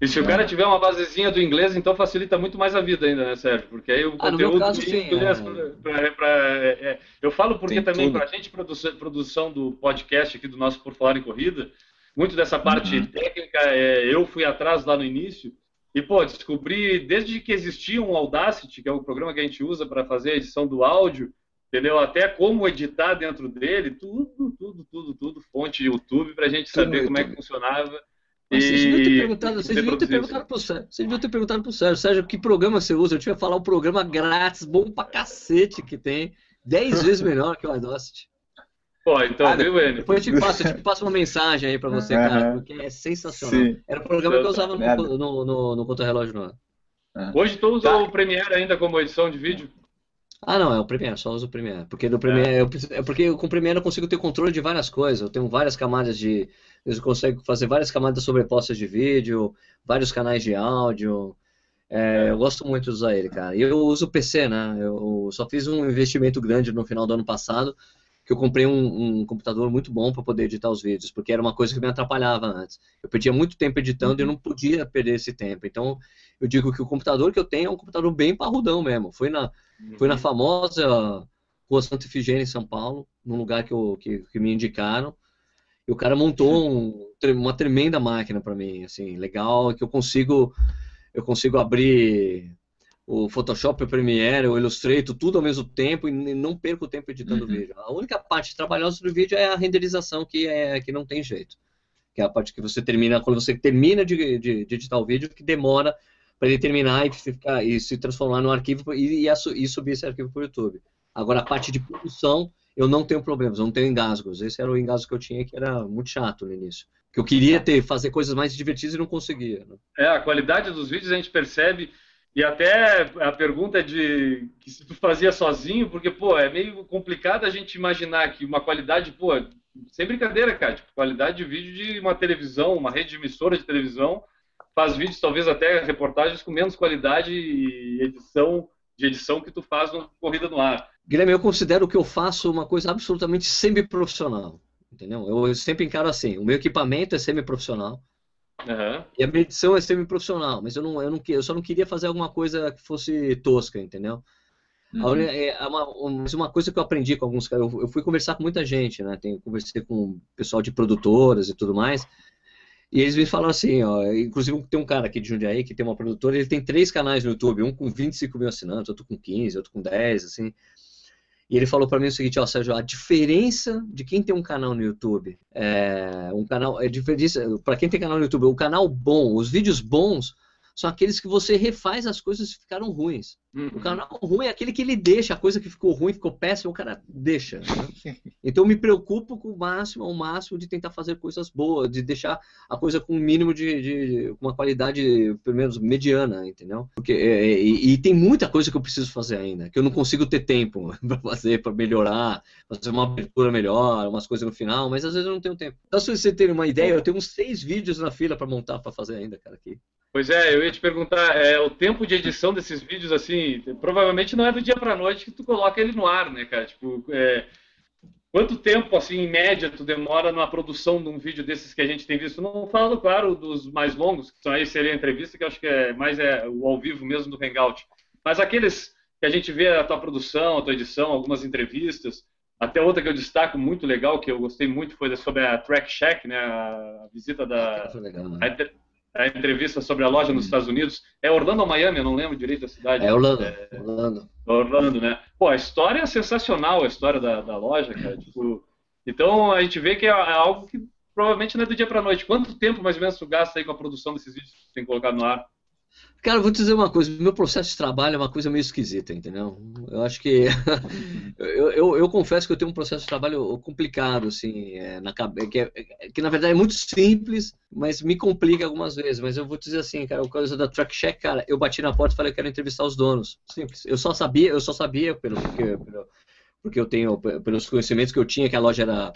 E se o cara tiver uma basezinha do inglês, então facilita muito mais a vida ainda, né, Sérgio? Porque aí o ah, conteúdo caso, sim, é. Pra, pra, é, eu falo porque Tem também para a gente produção, produção do podcast aqui do nosso Por Falar em Corrida, muito dessa parte uhum. técnica, é, eu fui atrás lá no início. E, pô, descobri, desde que existia um Audacity, que é o programa que a gente usa para fazer a edição do áudio, entendeu? Até como editar dentro dele, tudo, tudo, tudo, tudo, fonte YouTube, para a gente saber como é que funcionava. Mas vocês deviam ter perguntado, vocês deviam ter perguntado pro Sérgio. Vocês deviam ter perguntado pro Sérgio. Sérgio, que programa você usa? Eu tinha que falar o programa grátis, bom pra cacete que tem. Dez vezes melhor que o Audacity. Pô, então, ah, viu, Enio? Depois eu te, passo, eu te passo uma mensagem aí pra você, cara, porque é sensacional. Sim. Era o programa que eu usava no, no, no, no contra-relógio no é. Hoje tu usa tá. o Premiere ainda como edição de vídeo? Ah, não, é o Premiere, só uso o Premiere. Porque do Premiere, é. Eu, é porque com o Premiere eu consigo ter controle de várias coisas. Eu tenho várias camadas de. Eu consigo fazer várias camadas sobrepostas de vídeo, vários canais de áudio. É, é. Eu gosto muito de usar ele, cara. E eu uso o PC, né? Eu só fiz um investimento grande no final do ano passado que eu comprei um, um computador muito bom para poder editar os vídeos, porque era uma coisa que me atrapalhava antes. Eu perdia muito tempo editando uhum. e eu não podia perder esse tempo. Então, eu digo que o computador que eu tenho é um computador bem parrudão mesmo. Foi na, uhum. foi na famosa Rua Santa Efigênia, em São Paulo, num lugar que, eu, que, que me indicaram. E o cara montou um, uma tremenda máquina para mim, assim, legal, que eu consigo eu consigo abrir o Photoshop, o Premiere, o Illustrator, tudo ao mesmo tempo e não perco tempo editando o uhum. vídeo. A única parte trabalhosa do vídeo é a renderização, que, é, que não tem jeito. Que é a parte que você termina, quando você termina de, de, de editar o vídeo, que demora para ele terminar e, ficar, e se transformar no arquivo e, e, e subir esse arquivo para o YouTube. Agora, a parte de produção, eu não tenho problemas, eu não tenho engasgos. Esse era o engasgo que eu tinha, que era muito chato no início. Que eu queria ter, fazer coisas mais divertidas e não conseguia. Né? É, a qualidade dos vídeos a gente percebe e até a pergunta de que se tu fazia sozinho, porque, pô, é meio complicado a gente imaginar que uma qualidade, pô, sem brincadeira, cara, tipo, qualidade de vídeo de uma televisão, uma rede de emissora de televisão, faz vídeos, talvez até reportagens com menos qualidade e edição de edição que tu faz no Corrida no Ar. Guilherme, eu considero que eu faço uma coisa absolutamente semi-profissional. entendeu? Eu, eu sempre encaro assim, o meu equipamento é semi-profissional, Aham. e a minha edição é semi-profissional, mas eu, não, eu, não, eu só não queria fazer alguma coisa que fosse tosca, entendeu? Uhum. é, é uma, um- mas uma coisa que eu aprendi com alguns caras, eu, eu fui conversar com muita gente, né? Tem, conversei com pessoal de produtoras e tudo mais, e eles me falaram assim, ó, inclusive tem um cara aqui de Jundiaí que tem uma produtora, ele tem três canais no YouTube, um com 25 mil assinantes, outro com 15, outro com 10, assim. E ele falou pra mim o seguinte, ó, Sérgio, a diferença de quem tem um canal no YouTube, é, um canal, é diferença, para quem tem canal no YouTube, o canal bom, os vídeos bons, são aqueles que você refaz as coisas que ficaram ruins. Uhum. O canal ruim é aquele que ele deixa, a coisa que ficou ruim, ficou péssima, o cara deixa. né? Então eu me preocupo com o máximo, ao máximo, de tentar fazer coisas boas, de deixar a coisa com um mínimo de, de- com uma qualidade, pelo menos, mediana, entendeu? Porque, é, e, e tem muita coisa que eu preciso fazer ainda, que eu não consigo ter tempo para fazer, para melhorar, fazer uma abertura melhor, umas coisas no final, mas às vezes eu não tenho tempo. Então, se você ter uma ideia, eu tenho uns seis vídeos na fila para montar, para fazer ainda, cara, aqui. Pois é, eu ia te perguntar, é, o tempo de edição desses vídeos, assim, provavelmente não é do dia pra noite que tu coloca ele no ar, né, cara? Tipo, é, quanto tempo, assim, em média, tu demora numa produção de um vídeo desses que a gente tem visto? Não falo, claro, dos mais longos, que são aí seria a entrevista, que eu acho que é mais é o ao vivo mesmo do Hangout. Mas aqueles que a gente vê a tua produção, a tua edição, algumas entrevistas, até outra que eu destaco muito legal, que eu gostei muito, foi sobre a Track Shack, né, a visita da, legal, né? a, a entrevista sobre a loja nos Estados Unidos. É Orlando ou Miami? Eu não lembro direito da cidade. É Orlando, Orlando. Orlando, né? Pô, a história é sensacional, a história da, da loja, cara. Tipo, então a gente vê que é, é algo que provavelmente não é do dia pra noite. Quanto tempo mais ou menos tu gasta aí com a produção desses vídeos que tu tem colocado no ar? Cara, vou te dizer uma coisa, meu processo de trabalho é uma coisa meio esquisita, entendeu? Eu acho que eu, eu, eu confesso que eu tenho um processo de trabalho complicado, assim, é, na que, é- que na verdade é muito simples, mas me complica algumas vezes. Mas eu vou te dizer assim, cara, o coisa da Track Check, cara, eu bati na porta e falei, eu quero entrevistar os donos. Simples. Eu só sabia, eu só sabia pelo porque, pelo, porque eu tenho pelos conhecimentos que eu tinha que a loja era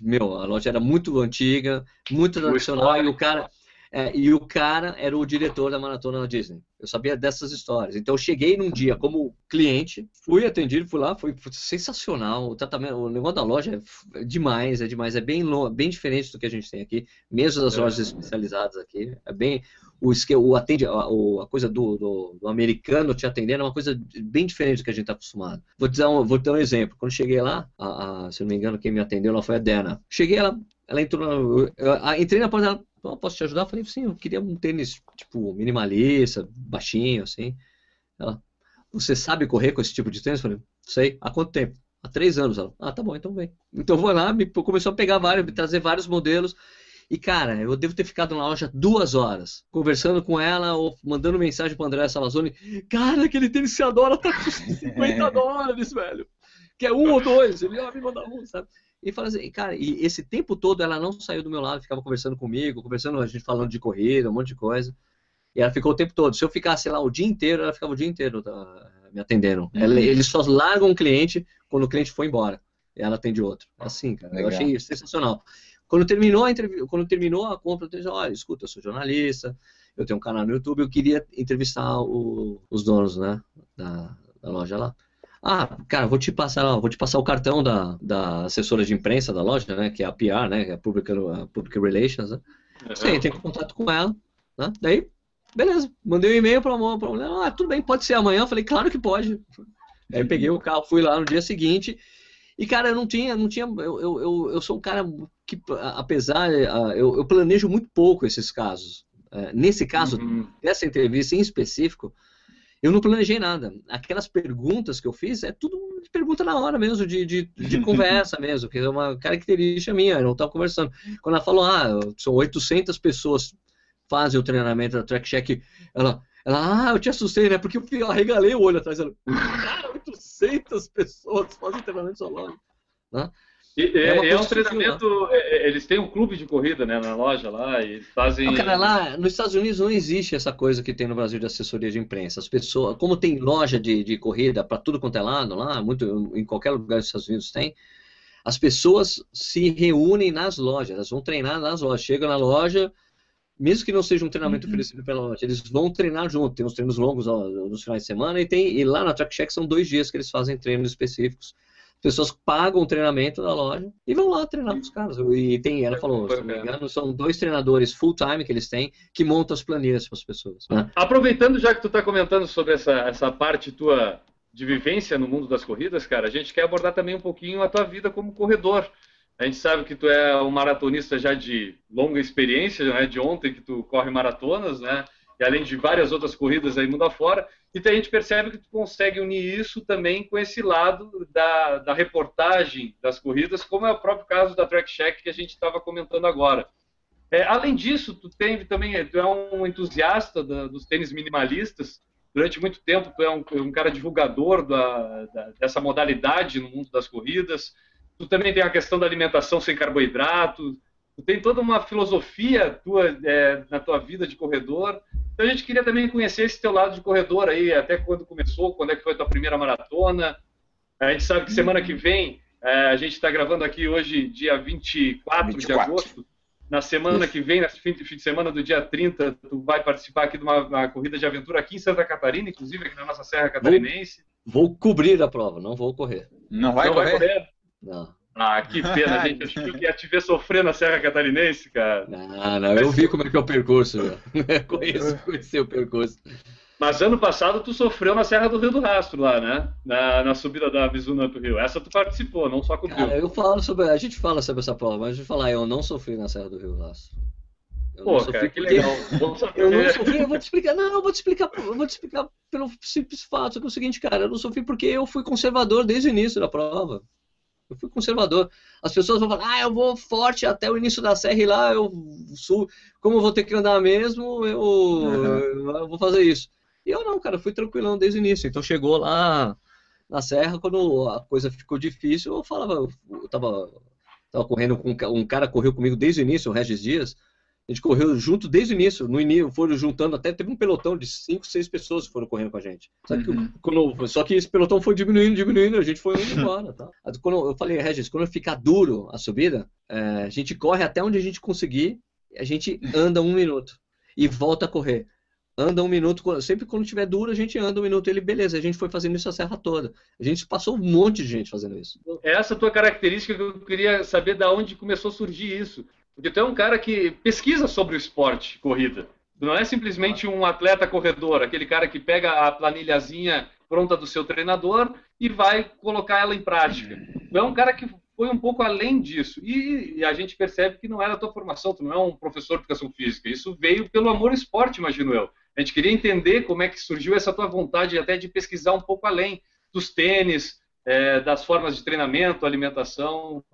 meu, a loja era muito antiga, muito tradicional e o cara é, e o cara era o diretor da maratona da Disney. Eu sabia dessas histórias. Então eu cheguei num dia como cliente, fui atendido, fui lá, foi, sensacional. O tratamento, o negócio da loja é demais, é demais, é bem bem diferente do que a gente tem aqui, mesmo das É. lojas especializadas aqui. É bem o o atende a, a coisa do, do, do americano te atendendo é uma coisa bem diferente do que a gente está acostumado. Vou te dar um, vou te dar um exemplo. Quando eu cheguei lá, a- a- se eu não me engano, quem me atendeu lá foi a Dana. Cheguei, ela, ela entrou, na, eu, eu- entrei na porta dela, "Ó, posso te ajudar? Eu falei, sim, eu queria um tênis, tipo, minimalista, baixinho, assim. Ela, você sabe correr com esse tipo de tênis? Eu falei, sei. Há quanto tempo? Há três anos. Ela, ah, tá bom, então vem. Então eu vou lá, me, começou a pegar vários, me trazer vários modelos. E, cara, eu devo ter ficado na loja duas horas, conversando com ela ou mandando mensagem pro André Salazone. Cara, aquele tênis que você adora tá com 50 dólares, velho. Que é um ou dois. Ele ah, me manda um, sabe? E fala assim, cara, e esse tempo todo ela não saiu do meu lado, ficava conversando comigo, conversando, a gente falando de corrida, um monte de coisa. E ela ficou o tempo todo. Se eu ficasse lá o dia inteiro, ela ficava o dia inteiro tá, me atendendo. Ela- eles só largam um cliente quando o cliente foi embora. E ela atende outro. Assim, cara. Eu Legal. achei sensacional. Quando terminou a entrevista, quando terminou a compra, eu disse, olha, escuta, eu sou jornalista, eu tenho um canal no YouTube, eu queria entrevistar o- os donos, né, da, da loja lá. Ah, cara, vou te passar, vou te passar o cartão da, da assessora de imprensa da loja, né, que é a PR, né, que é a Public, a Public Relations, né. Você entra em contato com ela, né? Daí, beleza, mandei um e-mail pra, pra mulher, ah, tudo bem, pode ser amanhã. Eu falei, claro que pode. Aí eu peguei o carro, fui lá no dia seguinte. E, cara, eu não tinha, não tinha, eu, eu, eu, eu sou um cara que, apesar, eu, eu planejo muito pouco esses casos. Eh, Nesse caso, Uhum. dessa entrevista em específico, eu não planejei nada. Aquelas perguntas que eu fiz é tudo pergunta na hora mesmo, de, de, de conversa mesmo, que é uma característica minha, eu não estava conversando. Quando ela falou, ah, são 800 pessoas fazem o treinamento da Track Check, ela, ela, ah, eu te assustei, né? Porque eu arregalei o olho atrás dela. Cara, 800 pessoas fazem treinamento só logo. E, é, É é coisa um treinamento. é, é, eles têm um clube de corrida, né, na loja lá, e fazem. Não, cara, lá nos Estados Unidos não existe essa coisa que tem no Brasil de assessoria de imprensa. As pessoas, como tem loja de, de corrida para tudo quanto é lado lá, muito em qualquer lugar dos Estados Unidos tem, as pessoas se reúnem nas lojas, elas vão treinar nas lojas. Chegam na loja, mesmo que não seja um treinamento oferecido pela loja, eles vão treinar junto. Tem uns treinos longos ó, nos finais de semana e tem e lá na Track Check são dois dias que eles fazem treinos específicos. Pessoas pagam o treinamento da loja e vão lá treinar com os caras. E tem, ela falou, se não me engano, são dois treinadores full-time que eles têm que montam as planilhas para as pessoas. Né? Aproveitando já que tu está comentando sobre essa, essa parte tua de vivência no mundo das corridas, cara, a gente quer abordar também um pouquinho a tua vida como corredor. A gente sabe que tu é um maratonista já de longa experiência, né? De ontem que tu corre maratonas, né? E além de várias outras corridas aí mundo afora. E a gente percebe que tu consegue unir isso também com esse lado da, da reportagem das corridas, como é o próprio caso da Track Check que a gente estava comentando agora. É, além disso, tu tem também, tu é um entusiasta da, dos tênis minimalistas. Durante muito tempo, tu é um, um cara divulgador da, da, dessa modalidade no mundo das corridas. Tu também tem a questão da alimentação sem carboidrato. Tu tem toda uma filosofia tua é, na tua vida de corredor. Então a gente queria também conhecer esse teu lado de corredor aí, até quando começou, quando é que foi a tua primeira maratona. A gente sabe que semana que vem, é, a gente está gravando aqui hoje, dia 24, 24. de agosto. Na semana que vem, no fim, fim de semana do dia 30, tu vai participar aqui de uma, uma, corrida de aventura aqui em Santa Catarina, inclusive aqui na nossa Serra Catarinense. Vou, vou cobrir a prova, não vou correr. Não vai não correr? Vai correr? Não. Ah, que pena, gente. Eu achei que ia te ver sofrer na Serra Catarinense, cara. Não, não, eu vi como é que é o percurso, conheço, conheci o percurso. Mas ano passado tu sofreu na Serra do Rio do Rastro lá, né? Na, na subida da Mizuno pro Rio. Essa tu participou, não só cobriu. Cara, eu falo sobre. A gente fala sobre essa prova, mas a gente falar, eu não sofri na Serra do Rio do Rastro. Eu Pô, cara, que legal. eu não sofri, eu vou te explicar. Não, eu vou te explicar, eu vou te explicar pelo simples fato, que é o seguinte, cara, eu não sofri porque eu fui conservador desde o início da prova. Eu fui conservador. As pessoas vão falar, ah, eu vou forte até o início da serra e lá eu sul. Como eu vou ter que andar mesmo, eu, uhum. eu vou fazer isso. E eu não, cara, fui tranquilão desde o início. Então chegou lá na serra, quando a coisa ficou difícil, eu falava, eu tava, tava correndo com um cara correu comigo desde o início, o Regis Dias. A gente correu junto desde o início. No início, foram juntando até teve um pelotão de 5, 6 pessoas que foram correndo com a gente. Só que, uhum. quando, só que esse pelotão foi diminuindo, diminuindo, a gente foi indo embora. Tá? Quando eu falei, Regis, quando ficar duro a subida, é, a gente corre até onde a gente conseguir, a gente anda um minuto e volta a correr. Anda um minuto, sempre quando tiver duro, a gente anda um minuto. Ele, beleza, a gente foi fazendo isso a serra toda. A gente passou um monte de gente fazendo isso. Essa tua característica que eu queria saber da onde começou a surgir isso. Porque tu é um cara que pesquisa sobre o esporte, corrida. Tu não é simplesmente um atleta corredor, aquele cara que pega a planilhazinha pronta do seu treinador e vai colocar ela em prática. Tu é um cara que foi um pouco além disso. E, e, a gente percebe que não é da tua formação, tu não é um professor de educação física. Isso veio pelo amor ao esporte, imagino eu. A gente queria entender como é que surgiu essa tua vontade até de pesquisar um pouco além dos tênis, é, das formas de treinamento, alimentação.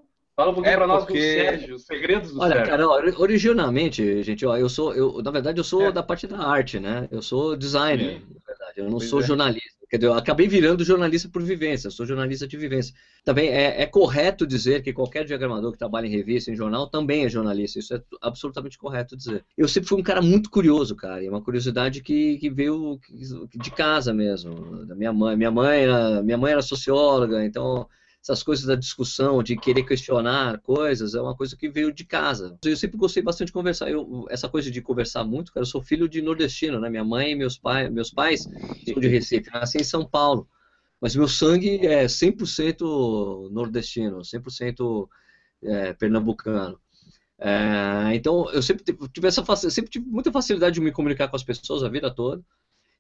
Fala um pouquinho é para nós do Sérgio, os segredos do Olha, Sérgio. cara, originalmente, gente, ó, eu sou, eu, na verdade, eu sou é. da parte da arte, né? Eu sou designer, Sim. na verdade. Eu não pois sou é. jornalista. Quer dizer, eu acabei virando jornalista por vivência, sou jornalista de vivência. Também é, é, correto dizer que qualquer diagramador que trabalha em revista, em jornal, também é jornalista. Isso é absolutamente correto dizer. Eu sempre fui um cara muito curioso, cara, e uma curiosidade que, que veio de casa mesmo, da minha mãe. Minha mãe era, minha mãe era socióloga, então essas coisas da discussão, de querer questionar coisas, é uma coisa que veio de casa. Eu sempre gostei bastante de conversar. Eu, essa coisa de conversar muito, cara, eu sou filho de nordestino, né? Minha mãe e meus, pai, meus pais são de Recife, nasci em São Paulo. Mas meu sangue é 100% nordestino, 100% é, pernambucano. É, então, eu sempre tive, essa, sempre tive muita facilidade de me comunicar com as pessoas a vida toda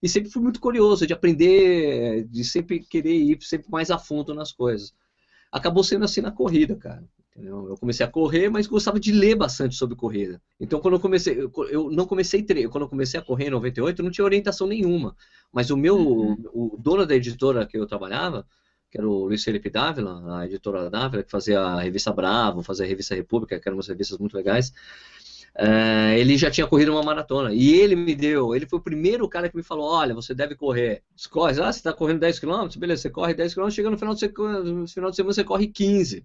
e sempre fui muito curioso de aprender, de sempre querer ir sempre mais a fundo nas coisas acabou sendo assim na corrida, cara. Eu comecei a correr, mas gostava de ler bastante sobre corrida. Então, quando eu comecei, eu não comecei quando eu comecei a correr em 98, eu não tinha orientação nenhuma. Mas o meu, uhum. o, o dono da editora que eu trabalhava, que era o Luiz Felipe Dávila, a editora Dávila, que fazia a revista Bravo, fazia a revista República, que eram umas revistas muito legais. Uh, ele já tinha corrido uma maratona. E ele me deu, ele foi o primeiro cara que me falou: olha, você deve correr. Corre, ah, você está correndo 10 km, beleza, você corre 10 km, chega no final, de, no final de semana você corre 15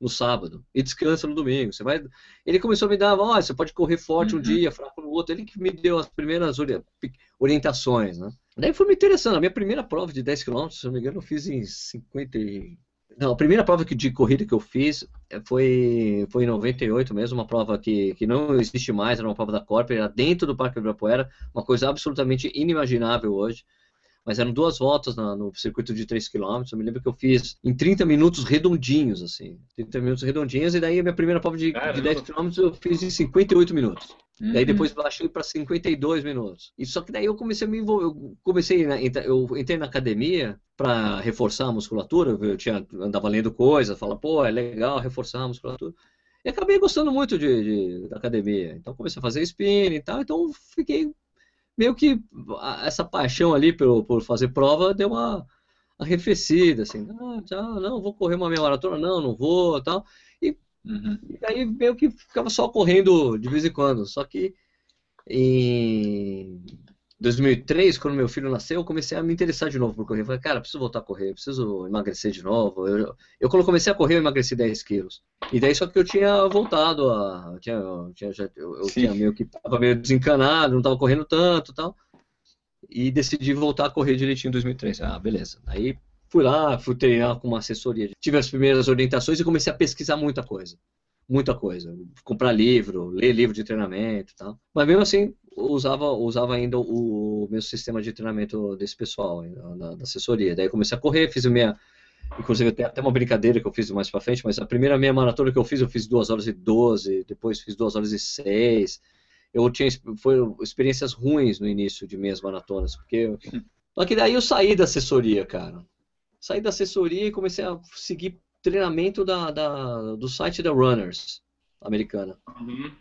no sábado e descansa no domingo. Você vai. Ele começou a me dar, olha, você pode correr forte uhum. um dia, fraco no outro. Ele que me deu as primeiras orientações, né? Daí foi me interessando. A minha primeira prova de 10 km, se não me engano, eu fiz em 50 não, a primeira prova de corrida que eu fiz eh, foi, foi em 98 mesmo, uma prova que, que não existe mais, era uma prova da Corp, era dentro do Parque Ibirapuera, uma coisa absolutamente inimaginável hoje. mas eram duas voltas na, no circuito de 3 km. Eu me lembro que eu fiz em 30 minutos redondinhos, assim. 30 minutos redondinhos, e daí a minha primeira prova de, de 10 km eu fiz em 58 minutos. Uhum. Daí depois baixei para 52 minutos. E só que daí eu comecei a me envolver. Eu comecei, na, eu entrei na academia para reforçar a musculatura. Eu tinha, andava lendo coisa, falava, pô, é legal reforçar a musculatura. E acabei gostando muito de, de, da academia. Então comecei a fazer spinning e tal. Então fiquei meio que essa paixão ali por, por fazer prova deu uma arrefecida, assim, ah, já, não, vou correr uma meia maratona, não, não vou, tal. E, uhum. e aí meio que ficava só correndo de vez em quando. Só que em 2003, quando meu filho nasceu, eu comecei a me interessar de novo por correr. Eu falei, cara, preciso voltar a correr, preciso emagrecer de novo. Eu, eu quando comecei a correr, eu emagreci 10 quilos. E daí só que eu tinha voltado a. Eu tinha, eu tinha, já, eu, eu tinha meio que tava meio desencanado, não tava correndo tanto tal. E decidi voltar a correr direitinho em 2003. Ah, beleza. Aí fui lá, fui treinar com uma assessoria. Tive as primeiras orientações e comecei a pesquisar muita coisa muita coisa. Comprar livro, ler livro de treinamento e tal. Mas mesmo assim, usava, usava ainda o meu sistema de treinamento desse pessoal, da, da assessoria. Daí comecei a correr, fiz a minha. Inclusive, tem até uma brincadeira que eu fiz mais pra frente, mas a primeira meia maratona que eu fiz, eu fiz 2 horas e 12, depois fiz 2 horas e 6. Eu tinha foi experiências ruins no início de meias maratonas, porque. Só que daí eu saí da assessoria, cara. Saí da assessoria e comecei a seguir treinamento da, da, do site da Runners americana. Uhum.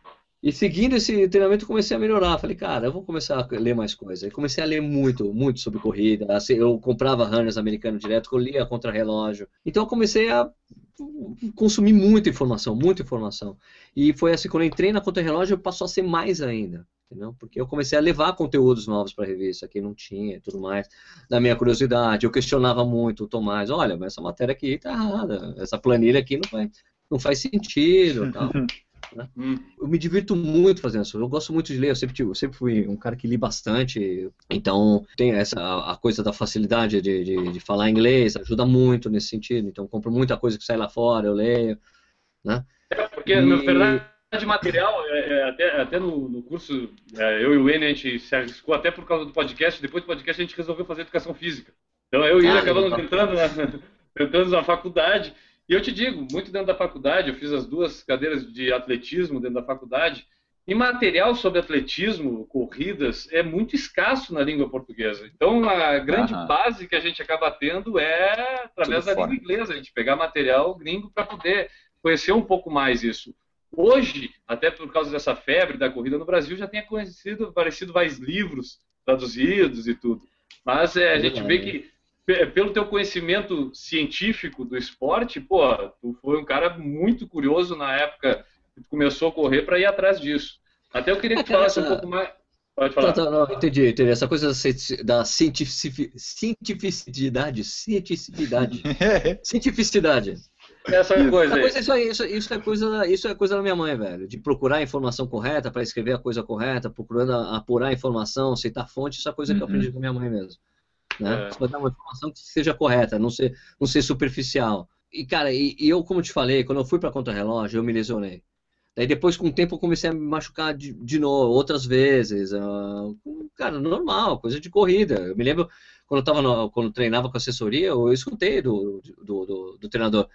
E seguindo esse treinamento, comecei a melhorar. Falei, cara, eu vou começar a ler mais coisas. comecei a ler muito, muito sobre corrida. Assim, eu comprava runners americano direto, eu lia contra-relógio. Então eu comecei a consumir muita informação, muita informação. E foi assim, quando eu entrei na contra-relógio, passou a ser mais ainda. Entendeu? Porque eu comecei a levar conteúdos novos para a revista que não tinha e tudo mais, da minha curiosidade. Eu questionava muito o Tomás: olha, mas essa matéria aqui tá errada, essa planilha aqui não faz, não faz sentido. Tal. Né? Hum. Eu me divirto muito fazendo isso. Eu gosto muito de ler. Eu sempre, eu sempre fui um cara que li bastante. Então, tem essa a coisa da facilidade de, de, de falar inglês, ajuda muito nesse sentido. Então, compro muita coisa que sai lá fora, eu leio. Né? É, porque, e... na verdade, de material, é, é, até, até no, no curso, é, eu e o N, a gente se arriscou até por causa do podcast. Depois do podcast, a gente resolveu fazer educação física. Então, eu e ele ah, acabamos entrando na, entrando na faculdade. E eu te digo, muito dentro da faculdade, eu fiz as duas cadeiras de atletismo dentro da faculdade, e material sobre atletismo, corridas, é muito escasso na língua portuguesa. Então, a grande Aham. base que a gente acaba tendo é através Tudo da fora. língua inglesa, a gente pegar material gringo para poder conhecer um pouco mais isso. Hoje, até por causa dessa febre da corrida no Brasil, já tem conhecido, aparecido mais livros traduzidos e tudo. Mas é, a gente vê que pelo teu conhecimento científico do esporte, pô, tu foi um cara muito curioso na época que tu começou a correr para ir atrás disso. Até eu queria que tu falasse um pouco mais. Pode falar. Tá, tá, não, entendi, entendi. Essa coisa da cientificidade, cientificidade, cientificidade. Essa coisa, coisa isso, isso, isso, é coisa, isso é coisa da minha mãe, velho. De procurar a informação correta para escrever a coisa correta, procurando apurar a informação, citar fonte, isso é coisa que eu aprendi uhum. com minha mãe mesmo. Né? É. Você vai dar uma informação que seja correta, não ser, não ser superficial. E, cara, e, e eu, como te falei, quando eu fui para contra-relógio, eu me lesionei. Daí depois, com o tempo, eu comecei a me machucar de, de novo, outras vezes. Uh, cara, normal, coisa de corrida. Eu me lembro, quando eu, tava no, quando eu treinava com assessoria, eu escutei do, do, do, do treinador.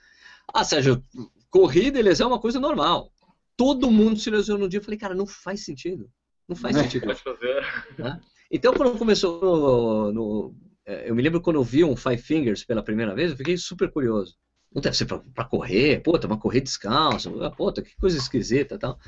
Ah, Sérgio, corrida e lesão é uma coisa normal. Todo mundo se lesionou no dia. Eu falei, cara, não faz sentido. Não faz sentido. Né? Então, quando começou no, no, é, eu me lembro quando eu vi um Five Fingers pela primeira vez, eu fiquei super curioso. Não deve ser pra, pra correr, pô, uma correr descalço, ah, pô, que coisa esquisita e tal.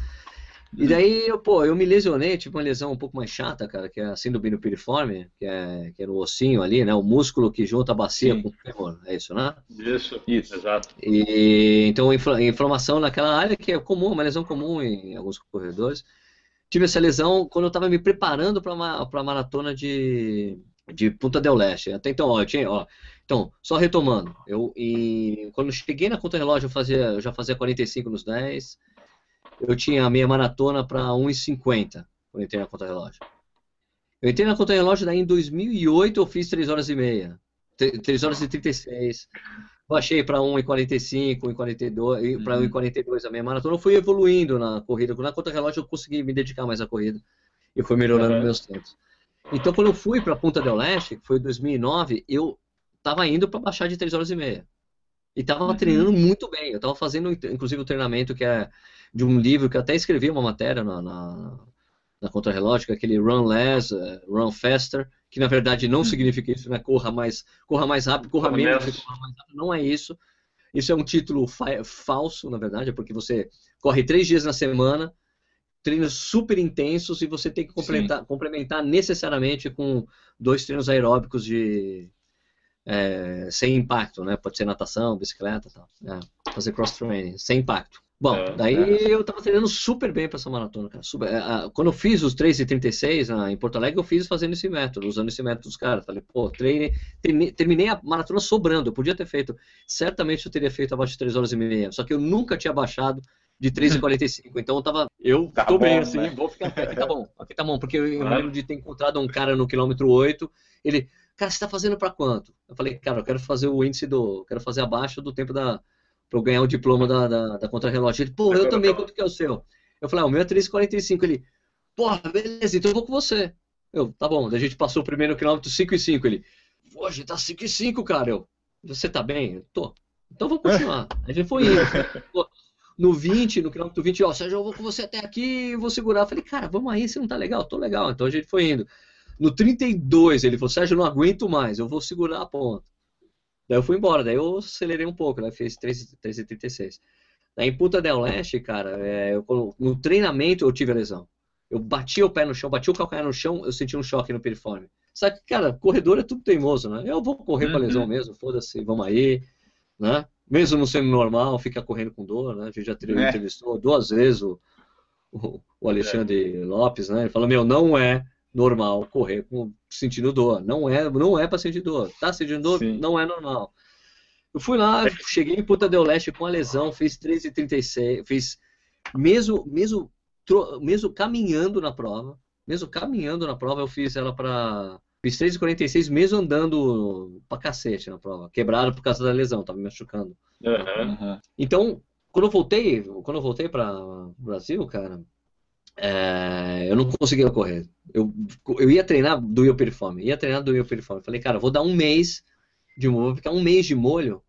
E daí, eu, pô, eu me lesionei, tive uma lesão um pouco mais chata, cara, que é a síndrome piriforme, que é, que é no ossinho ali, né, o músculo que junta a bacia Sim. com o fêmur, é isso, né? Isso, isso, exato. E, então, inflamação naquela área que é comum, uma lesão comum em alguns corredores. Tive essa lesão quando eu estava me preparando para a maratona de, de Punta del Leste. Até então, ó, tinha, ó, então, só retomando, eu e, quando eu cheguei na conta relógio, eu, fazia, eu já fazia 45 nos 10, eu tinha a meia maratona para 1,50 quando entrei na conta relógio. Eu entrei na conta relógio, daí em 2008 eu fiz 3 horas e meia, 3 horas e 36, baixei para 1,45, 1,42, para 1,42 a meia maratona, eu fui evoluindo na corrida, na conta relógio eu consegui me dedicar mais à corrida, e fui melhorando uhum. meus tempos. Então, quando eu fui para Punta del Leste, que foi em 2009, eu estava indo para baixar de 3 horas e meia. E estava Uhum. treinando muito bem. Eu estava fazendo, inclusive, o treinamento que é de um livro que eu até escrevi uma matéria na, na, na Contrarrelógio, é aquele Run Less, eh, Run Faster, que na verdade não significa isso, né? Corra mais, corra mais rápido, corra Corra menos, menos. corra mais rápido. Não é isso. Isso é um título fa- falso, na verdade, é porque você corre três dias na semana, treinos super intensos e você tem que complementar, complementar necessariamente com dois treinos aeróbicos de é, sem impacto, né? Pode ser natação, bicicleta, tal. É, fazer cross training sem impacto. Bom, É, daí é. eu tava treinando super bem para essa maratona, cara. Super- é, a- quando eu fiz os 3,36 na- em Porto Alegre, eu fiz fazendo esse método, usando esse método dos caras. Falei, pô, treinei, terminei, terminei a maratona sobrando. Eu podia ter feito, certamente eu teria feito abaixo de 3 horas e meia. Só que eu nunca tinha baixado de 3,45. Então eu tava. Eu Tá tô bem bom, assim, né? vou ficar aqui, aqui tá bom, aqui tá bom. Porque eu, eu lembro de ter encontrado um cara no quilômetro 8, ele. Cara, você tá fazendo pra quanto? Eu falei, cara, eu quero fazer o índice do. Quero fazer abaixo do tempo da. Pra eu ganhar o diploma da, da, da contrarrelógio. Ele, pô, eu também, quanto que é o seu? Eu falei, ah, o meu é 3,45. Ele, porra, beleza, então eu vou com você. Eu, tá bom, daí a gente passou o primeiro quilômetro 5 e 5. Ele, pô, a gente tá 5 e 5, cara. Eu, você tá bem? Eu, tô. Então vou continuar. A gente foi indo. No 20, no quilômetro 20, ó, Sérgio, eu vou com você até aqui, vou segurar. Eu falei, cara, vamos aí, você não tá legal? Tô legal. Então a gente foi indo. No 32, ele falou, Sérgio, eu não aguento mais, eu vou segurar a ponta. Daí eu fui embora, daí eu acelerei um pouco, né? Fiz 3,36. Daí em Punta del Leste, cara, é, eu- no treinamento eu tive a lesão. Eu bati o pé no chão, bati o calcanhar no chão, eu senti um choque no piriforme. Sabe que, cara, corredor é tudo teimoso, né? Eu vou correr com a lesão mesmo, foda-se, vamos aí, né? Mesmo não sendo normal, fica correndo com dor, né? A gente já É. entrevistou duas vezes o, o, o Alexandre Lopes, né? Ele falou, meu, não é normal correr com, sentindo dor. Não é, não é pra sentir dor. Tá sentindo dor? Sim. Não é normal. Eu fui lá, cheguei em Punta del Leste com a lesão, fiz 13,36, fiz mesmo, mesmo, tro- mesmo caminhando na prova, mesmo caminhando na prova, eu fiz ela pra. Fiz 3,46 mesmo andando pra cacete na prova, quebrado por causa da lesão, tava me machucando. Uhum. Então, quando eu voltei, quando eu voltei para o Brasil, cara, é, eu não conseguia correr. Eu, eu ia treinar do meu piriforme, ia treinar do meu piriforme. Falei, cara, vou dar um mês de molho, vou ficar um mês de molho.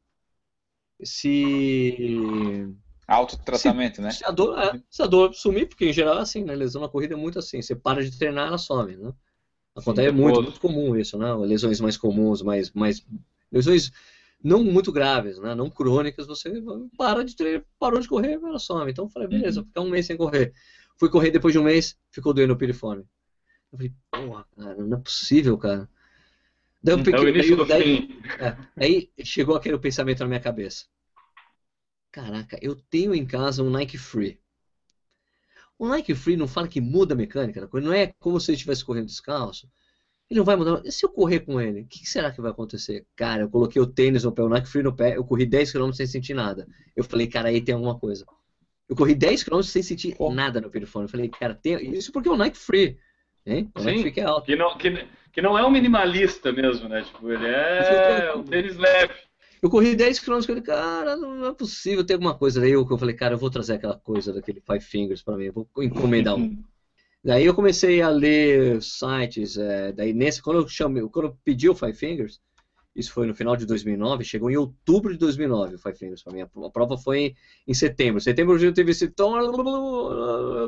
Se, Autotratamento, né? se, a dor, é, se a dor sumir, porque em geral é assim, né? Lesão na corrida é muito assim. Você para de treinar, ela some, né? Acontece Sim, muito, muito comum isso, né? Lesões mais comuns, mais, mais lesões não muito graves, né? Não crônicas, você para de treinar, parou de correr, ela some. Então eu falei, beleza, vou ficar um mês sem correr. Fui correr depois de um mês, ficou doendo o piriforme. Eu falei, porra, cara, não é possível, cara. Daí eu É o peguei, do daí, fim. é, aí chegou aquele pensamento na minha cabeça. Caraca, eu tenho em casa um Nike Free. O Nike Free não fala que muda a mecânica da coisa, não é como se ele estivesse correndo descalço. Ele não vai mudar. E se eu correr com ele, o que será que vai acontecer? Cara, eu coloquei o tênis no pé, o Nike Free no pé, eu corri 10 km sem sentir nada. Eu falei, cara, aí tem alguma coisa. Eu corri 10 km sem sentir Pô. nada no piriforme. Eu falei, cara, tem... isso porque é o Nike Free. Hein? O Nike Sim. Free que é alto. Que não, que, que não é um minimalista mesmo, né? Tipo, ele é um tênis leve. Eu corri 10 km com ele, cara, não é possível ter alguma coisa. Daí eu, eu falei, cara, eu vou trazer aquela coisa daquele Five Fingers pra mim, eu vou encomendar um. Daí eu comecei a ler sites, é, daí nesse, quando eu chamei, quando eu pedi o Five Fingers, isso foi no final de 2009, chegou em outubro de 2009 o Five Fingers pra mim. A prova foi em, em setembro. Setembro eu já tive esse tom,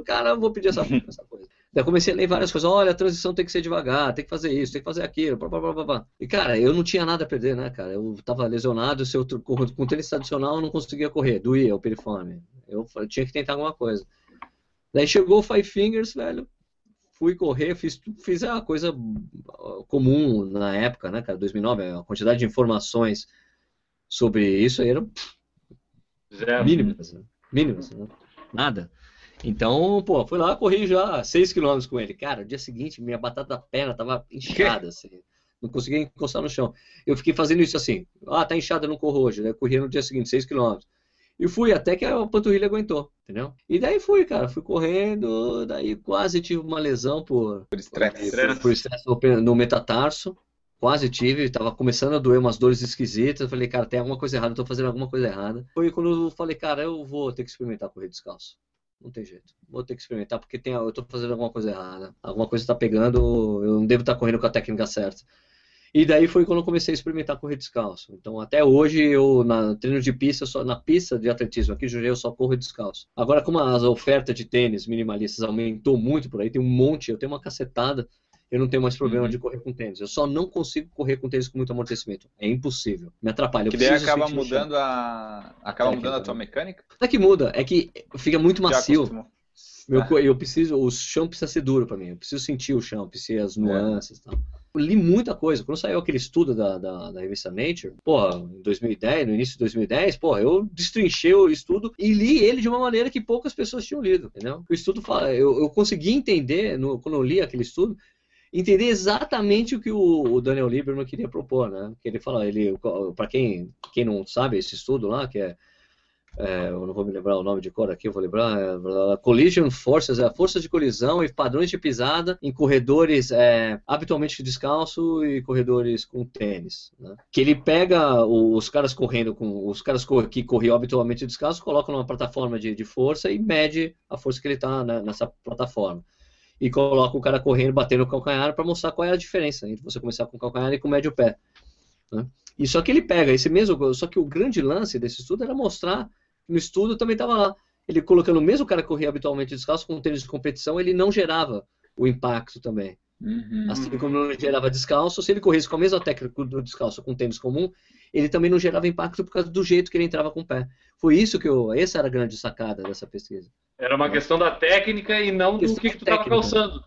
cara, eu vou pedir essa, essa coisa. Daí eu comecei a ler várias coisas, olha, a transição tem que ser devagar, tem que fazer isso, tem que fazer aquilo, blá, blá, blá, blá. E cara, eu não tinha nada a perder, né, cara? Eu tava lesionado, se eu com tênis tradicional eu não conseguia correr, doía o piriforme. Eu fa- tinha que tentar alguma coisa. Daí chegou o Five Fingers, velho, fui correr, fiz, fiz a coisa comum na época, né, cara, 2009, a quantidade de informações sobre isso aí eram Zero. mínimas, né? mínimas, né? nada. Então, pô, fui lá, corri já 6 km com ele. Cara, no dia seguinte, minha batata da perna tava inchada, assim. Não conseguia encostar no chão. Eu fiquei fazendo isso assim. Ah, tá inchada, não corro hoje. Eu corria no dia seguinte, 6 km. E fui até que a panturrilha aguentou, entendeu? E daí fui, cara, fui correndo, daí quase tive uma lesão por, Por estresse. Estresse. por estresse no, no metatarso. Quase tive, tava começando a doer umas dores esquisitas. Eu falei, cara, tem alguma coisa errada, eu tô fazendo alguma coisa errada. Foi quando eu falei, cara, eu vou ter que experimentar correr descalço. não tem jeito. Vou ter que experimentar porque tem, eu estou fazendo alguma coisa errada. Alguma coisa está pegando, eu não devo estar correndo com a técnica certa. E daí foi quando eu comecei a experimentar correr descalço. Então até hoje eu na treino de pista, só, na pista de atletismo aqui em eu só corro descalço. Agora como a oferta de tênis minimalistas aumentou muito por aí, tem um monte, eu tenho uma cacetada, eu não tenho mais problema uhum. de correr com tênis. Eu só não consigo correr com tênis com muito amortecimento. É impossível. Me atrapalha. Eu que daí acaba mudando a acaba é mudando a tua mecânica? Não é que muda, é que fica muito macio. Meu, ah. Eu preciso, o chão precisa ser duro para mim. Eu preciso sentir o chão, preciso as nuances, é. tal li muita coisa. Quando saiu aquele estudo da, da, da, revista Nature, porra, em 2010, no início de 2010, porra, eu destrinchei o estudo e li ele de uma maneira que poucas pessoas tinham lido, entendeu? O estudo fala, eu, eu consegui entender, no, quando eu li aquele estudo, entender exatamente o que o, Daniel Lieberman queria propor, né? Que ele fala, ele, para quem, quem não sabe esse estudo lá, que é é, eu não vou me lembrar o nome de cor aqui, eu vou lembrar, é, Collision Forces, é, forças de colisão e padrões de pisada em corredores é, habitualmente descalço e corredores com tênis. Né? Que ele pega os caras correndo com os caras que corriam habitualmente descalço, coloca numa plataforma de, de força e mede a força que ele está né, nessa plataforma. E coloca o cara correndo, batendo o calcanhar para mostrar qual é a diferença entre você começar com o calcanhar e com o médio pé. Né? E só que ele pega esse mesmo, só que o grande lance desse estudo era mostrar no estudo também estava lá. Ele colocando o mesmo cara que corria habitualmente descalço com tênis de competição, ele não gerava o impacto também. Uhum. Assim como não gerava descalço, se ele corresse com a mesma técnica do descalço com tênis comum, ele também não gerava impacto por causa do jeito que ele entrava com o pé. Foi isso que eu. Essa era a grande sacada dessa pesquisa. Era uma questão da técnica e não do que, que tu estava calçando.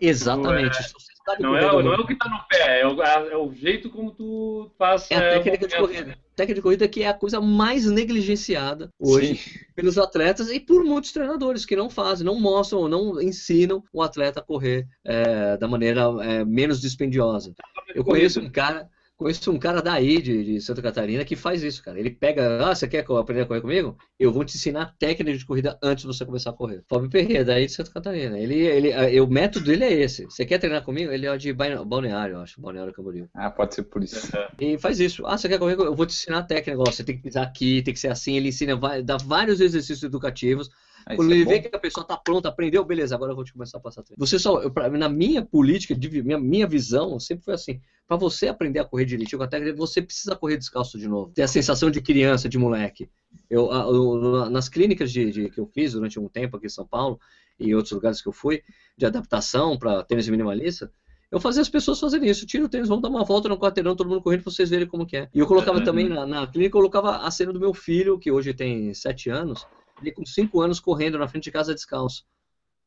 Exatamente. É, não, é, não é o que está no pé, é o, é o, jeito como tu faz. É a é, técnica de corrida. Técnica de corrida que é a coisa mais negligenciada hoje Sim. pelos atletas e por muitos treinadores que não fazem, não mostram, não ensinam o atleta a correr é, da maneira é, menos dispendiosa. Eu conheço um cara Conheço um cara daí, de, de, Santa Catarina, que faz isso, cara. Ele pega, ah, você quer aprender a correr comigo? Eu vou te ensinar técnica de corrida antes de você começar a correr. Fábio Perreira, daí de Santa Catarina. Ele, ele, eh, o método dele é esse. Você quer treinar comigo? Ele é de Balneário, eu acho, Balneário Camboriú. Ah, pode ser por isso. E faz isso. Ah, você quer correr? Eu vou te ensinar a técnica. Você tem que pisar aqui, tem que ser assim. Ele ensina, dá vários exercícios educativos Aí Quando ele é vê que a pessoa está pronta, aprendeu, beleza, agora eu vou te começar a passar treino. Você só, eu, pra, na minha política, de, minha, minha visão, sempre foi assim: para você aprender a correr direitinho com a técnica, você precisa correr descalço de novo. Ter a sensação de criança, de moleque. Eu, eu nas clínicas de, de, que eu fiz durante um tempo aqui em São Paulo e outros lugares que eu fui, de adaptação para tênis minimalista, eu fazia as pessoas fazerem isso. Tira o tênis, vamos dar uma volta no quarteirão, todo mundo correndo para vocês verem como que é. E eu colocava também na, na clínica, eu colocava a cena do meu filho, que hoje tem 7 anos, ele com 5 anos correndo na frente de casa descalço.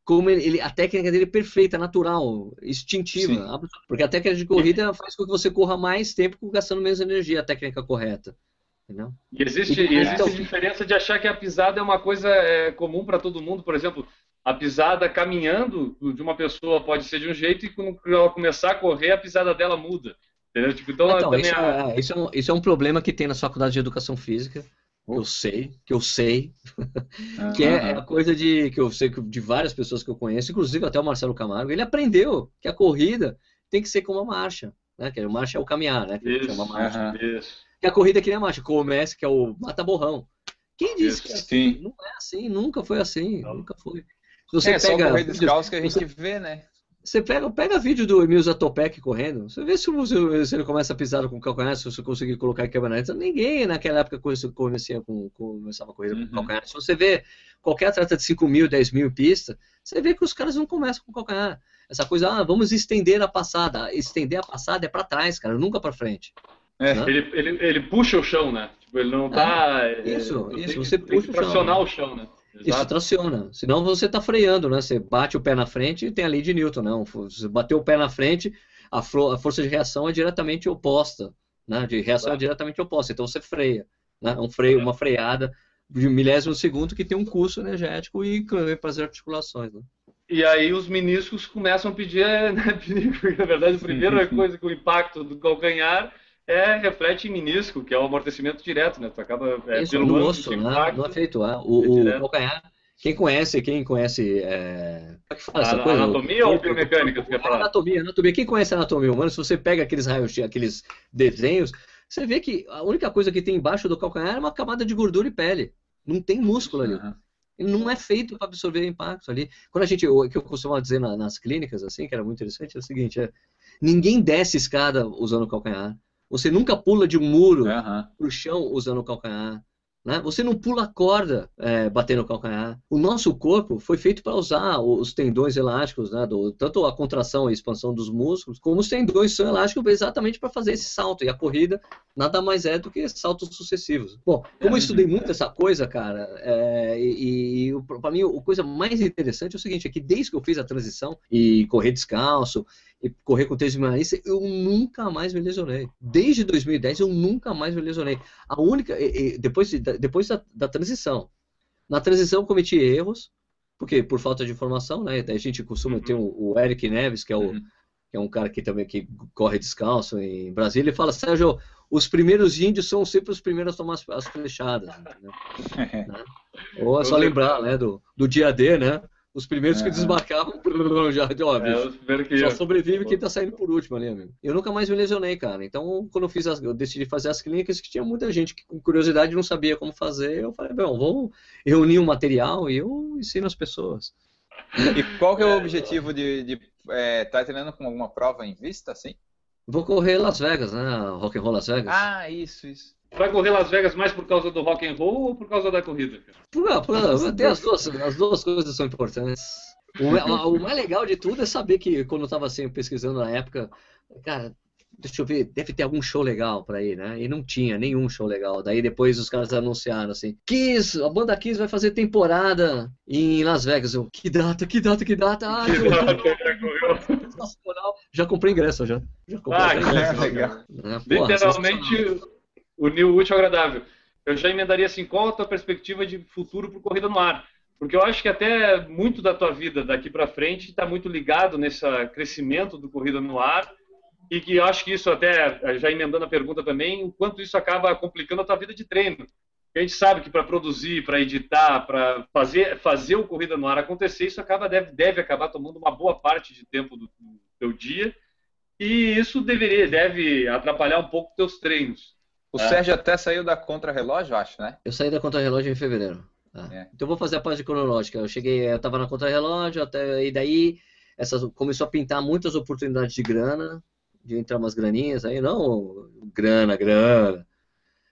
Como ele, ele, a técnica dele é perfeita, natural, instintiva. Sim. Porque a técnica de corrida faz com que você corra mais tempo gastando menos energia, a técnica correta. Entendeu? E existe, e, existe então, diferença de achar que a pisada é uma coisa é, comum para todo mundo. Por exemplo, a pisada caminhando de uma pessoa pode ser de um jeito e quando ela começar a correr, a pisada dela muda. Entendeu? Tipo, então, então isso, é, isso, é um, isso é um problema que tem na faculdade de educação física eu sei, que eu sei, que é a coisa de que eu sei de várias pessoas que eu conheço, inclusive até o Marcelo Camargo, ele aprendeu que a corrida tem que ser como a marcha, né? Que a marcha é o caminhar, né? Que isso, é uma marcha. Que a corrida é que nem a marcha, comece que é o mata-borrão. Quem disse que é assim? Não é assim, nunca foi assim, não. nunca foi. Se você é, pega, só correr descalço que a gente você... vê, né? Você pega, pega vídeo do Emil Zatopek correndo, você vê se, se, ele começa a pisar com o calcanhar, se você conseguir colocar em quebra Ninguém naquela época começava, com, começava a corrida uhum. com calcanhar. Se você vê qualquer atleta de 5 mil, 10 mil pista, você vê que os caras não começam com calcanhar. Essa coisa, ah, vamos estender a passada. Estender a passada é para trás, cara, nunca para frente. É, né? ele, ele, ele puxa o chão, né? Tipo, ele não tá. É, isso, isso, você puxa o chão. o chão, né? Exato. Isso traciona. Senão você está freando, né? Você bate o pé na frente e tem a lei de Newton, não. Você bateu o pé na frente, a, a força de reação é diretamente oposta, né? De reação é diretamente oposta. Então você freia, né? Um freio, uma freada de milésimo segundo que tem um custo energético e para as articulações, né? E aí os meniscos começam a pedir, né? Na verdade, a primeira coisa que o impacto do calcanhar é, reflete em menisco, que é o amortecimento direto, né? Tu acaba é, Isso, pelo no osso, né? No efeito, é. O, é o calcanhar, quem conhece, quem conhece. É... Como é que fala essa a, coisa? Anatomia ou biomecânica? Tu? Anatomia, anatomia. Quem conhece a anatomia humana, se você pega aqueles raios, aqueles desenhos, você vê que a única coisa que tem embaixo do calcanhar é uma camada de gordura e pele. Não tem músculo ali. Uhum. Ele não é feito para absorver impacto ali. Quando a gente, o que eu costumava dizer na, nas clínicas, assim, que era muito interessante, é o seguinte: é, ninguém desce escada usando o calcanhar. Você nunca pula de um muro Aham. pro chão usando o calcanhar. Né? Você não pula a corda é, batendo o calcanhar. O nosso corpo foi feito para usar os tendões elásticos, né? Do- tanto a contração e a expansão dos músculos, como os tendões são elásticos exatamente para fazer esse salto. E a corrida nada mais é do que saltos sucessivos. Bom, como eu estudei muito essa coisa, cara, é, e, e para mim a coisa mais interessante é o seguinte: é que desde que eu fiz a transição e correr descalço, e correr com tênis minimalista, eu nunca mais me lesionei. Desde 2010 eu nunca mais me lesionei. A única, depois, de- depois da, da transição. Na transição eu cometi erros, porque por falta de informação, né? A gente costuma ter o, o Eric Neves, que é o Uhum. que é um cara que também que corre descalço em Brasília, ele fala, Sérgio, os primeiros índios são sempre os primeiros a tomar as, as flechadas. entendeu? Né? Ou é só lembrar, né, do, do dia D, né? Os primeiros que Aham. desmarcavam, já, ó, É, bicho, que só sobrevive quem tá saindo por último ali, amigo. Eu nunca mais me lesionei, cara. Então, quando eu fiz as, eu decidi fazer as clínicas, que tinha muita gente que com curiosidade não sabia como fazer, eu falei, bom, vou reunir um material e eu ensino as pessoas. E qual que é o objetivo de, de é, tá treinando com alguma prova em vista, assim? Vou correr Las Vegas, né? Rock and Roll Las Vegas. Ah, isso, isso. Vai correr Las Vegas mais por causa do rock and roll ou por causa da corrida? cara? Por, por, tem as duas, as duas coisas são importantes. O, o- mais legal de tudo é saber que quando eu estava assim, pesquisando na época, cara, deixa eu ver, deve ter algum show legal pra ir, né? E não tinha nenhum show legal. Daí depois os caras anunciaram assim: Kiss, a banda Kiss vai fazer temporada em Las Vegas. Eu, que data, que data, que data? Ah, que sensacional. Já comprei ingresso, já. Já comprei Ah, ingresso. legal. né? Porra, Literalmente unir o útil ao agradável. Eu já emendaria assim, qual a tua perspectiva de futuro para corrida no ar? Porque eu acho que até muito da tua vida daqui para frente está muito ligado nesse crescimento do corrida no ar e que eu acho que isso até, já emendando a pergunta também, o quanto isso acaba complicando a tua vida de treino. A gente sabe que para produzir, para editar, para fazer, fazer o corrida no ar acontecer, isso acaba deve, deve acabar tomando uma boa parte de tempo do, do teu dia e isso deveria deve atrapalhar um pouco teus treinos. O É. Sérgio até saiu da contra-relógio, acho, né? Eu saí da contra-relógio em fevereiro. tá? É. Então eu vou fazer a parte cronológica. Eu cheguei, eu tava na contra-relógio, até e daí essas, começou a pintar muitas oportunidades de grana, de entrar umas graninhas aí, não grana, grana.